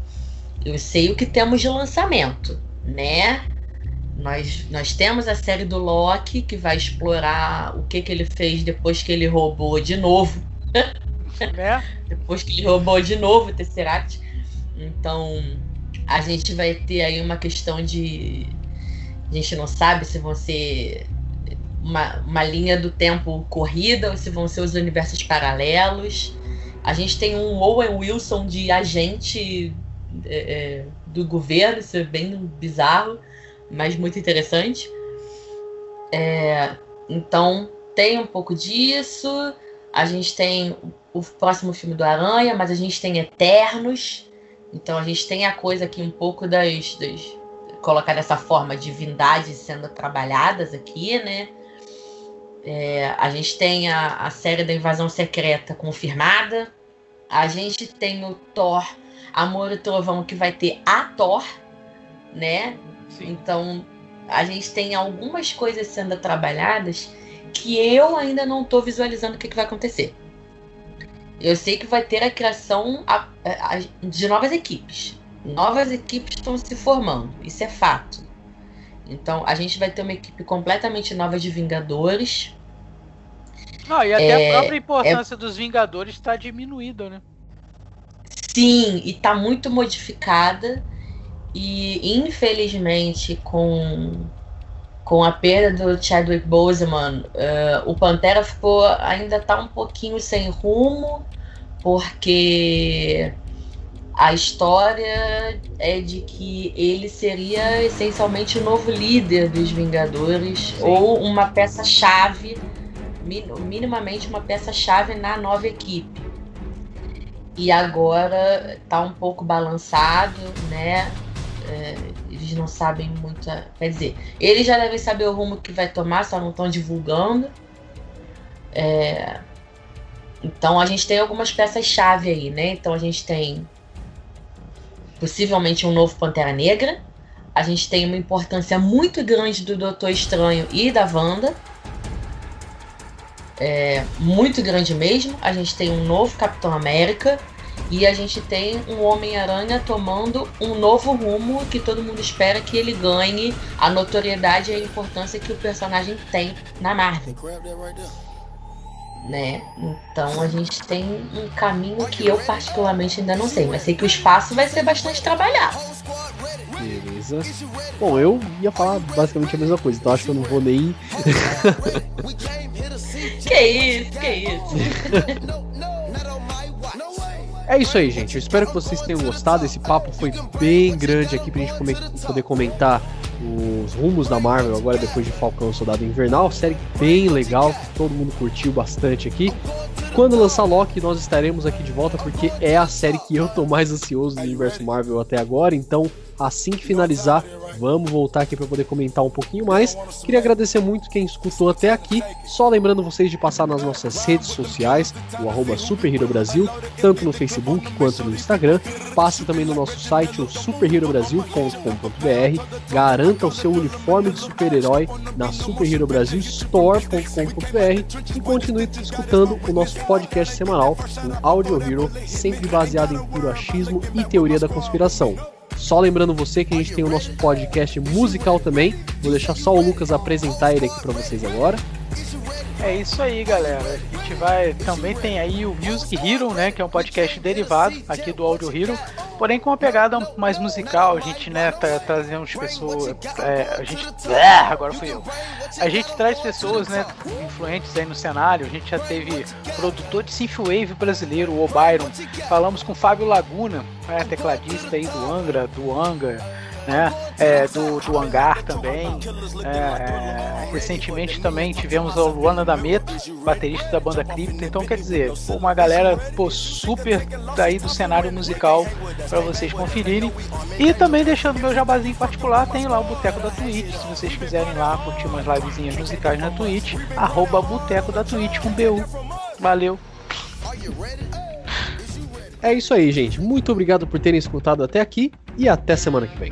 Eu sei o que temos de lançamento, né? Nós, nós temos a série do Loki, que vai explorar o que, que ele fez depois que ele roubou de novo. Né? depois que ele roubou de novo o Tesseract. Então, a gente vai ter aí uma questão de a gente não sabe se vão ser uma, uma linha do tempo corrida ou se vão ser os universos paralelos. A gente tem um Owen Wilson de agente é, é, do governo, isso é bem bizarro, mas muito interessante. É, então, tem um pouco disso. a gente tem o próximo filme do Aranha, mas a gente tem Eternos. Então a gente tem a coisa aqui um pouco das, das colocar dessa forma divindades sendo trabalhadas aqui, né? É, a gente tem a, a série da invasão secreta confirmada. A gente tem o Thor, Amor e Trovão, que vai ter a Thor, né? Sim. Então a gente tem algumas coisas sendo trabalhadas que eu ainda não estou visualizando o que, que, vai acontecer. Eu sei que vai ter a criação de novas equipes. Novas equipes estão se formando, isso é fato. Então a gente vai ter uma equipe completamente nova de Vingadores. Não, e até é, a própria importância é... dos Vingadores está diminuída, né? Sim, e está muito modificada. E infelizmente, com, com a perda do Chadwick Boseman, uh, o Pantera ficou ainda está um pouquinho sem rumo, porque a história é de que ele seria essencialmente o novo líder dos Vingadores Sim. ou uma peça-chave, minimamente uma peça-chave na nova equipe. E agora está um pouco balançado, né? é, eles não sabem muita. Quer dizer, eles já devem saber o rumo que vai tomar, só não estão divulgando. É, então a gente tem algumas peças-chave aí, né? Então a gente tem possivelmente um novo Pantera Negra. A gente tem uma importância muito grande do Doutor Estranho e da Wanda. É, muito grande mesmo. A gente tem um novo Capitão América. E a gente tem um Homem-Aranha tomando um novo rumo que todo mundo espera que ele ganhe a notoriedade e a importância que o personagem tem na Marvel. Né? Então a gente tem um caminho que eu particularmente ainda não sei, mas sei que o espaço vai ser bastante trabalhado. Beleza. Bom, eu ia falar basicamente a mesma coisa, então acho que eu não vou nem. que isso, que isso. É isso aí, gente. Eu espero que vocês tenham gostado. Esse papo foi bem grande aqui pra gente poder comentar os rumos da Marvel agora depois de Falcão Soldado Invernal. Série bem legal, que todo mundo curtiu bastante aqui. Quando lançar Loki, nós estaremos aqui de volta porque é a série que eu tô mais ansioso do universo Marvel até agora. Então, assim que finalizar, vamos voltar aqui para poder comentar um pouquinho mais. Queria agradecer muito quem escutou até aqui. Só lembrando vocês de passar nas nossas redes sociais, o arroba Brasil, tanto no Facebook quanto no Instagram. Passe também no nosso site, o superherobrasil.com.br. Garanta o seu uniforme de super-herói na superherobrasilstore.com.br e continue escutando o nosso podcast semanal, o Audio Hero, sempre baseado em puro achismo e teoria da conspiração. Só lembrando você que a gente tem o nosso podcast musical também. Vou deixar só o Lucas apresentar ele aqui para vocês agora. É isso aí, galera. A gente vai. Também tem aí o Music Hero, né? Que é um podcast derivado aqui do Audio Hero. Porém com uma pegada mais musical. A gente, né, tá trazendo pessoas. É, a gente. É, agora fui eu. A gente traz pessoas, né, influentes aí no cenário. A gente já teve produtor de synthwave brasileiro, o Byron. Falamos com Fábio Laguna, né, tecladista aí do Angra, do Anga né? É, do, do Hangar também. É, é, recentemente também tivemos a Luana D'Ameto, baterista da banda Cripta. Então, quer dizer, uma galera pô, super daí do cenário musical para vocês conferirem. E também deixando meu jabazinho particular, tem lá o Boteco da Twitch. Se vocês quiserem lá curtir umas livezinhas musicais na Twitch, arroba Boteco da Twitch com BU. Valeu! É isso aí, gente. Muito obrigado por terem escutado até aqui e até semana que vem.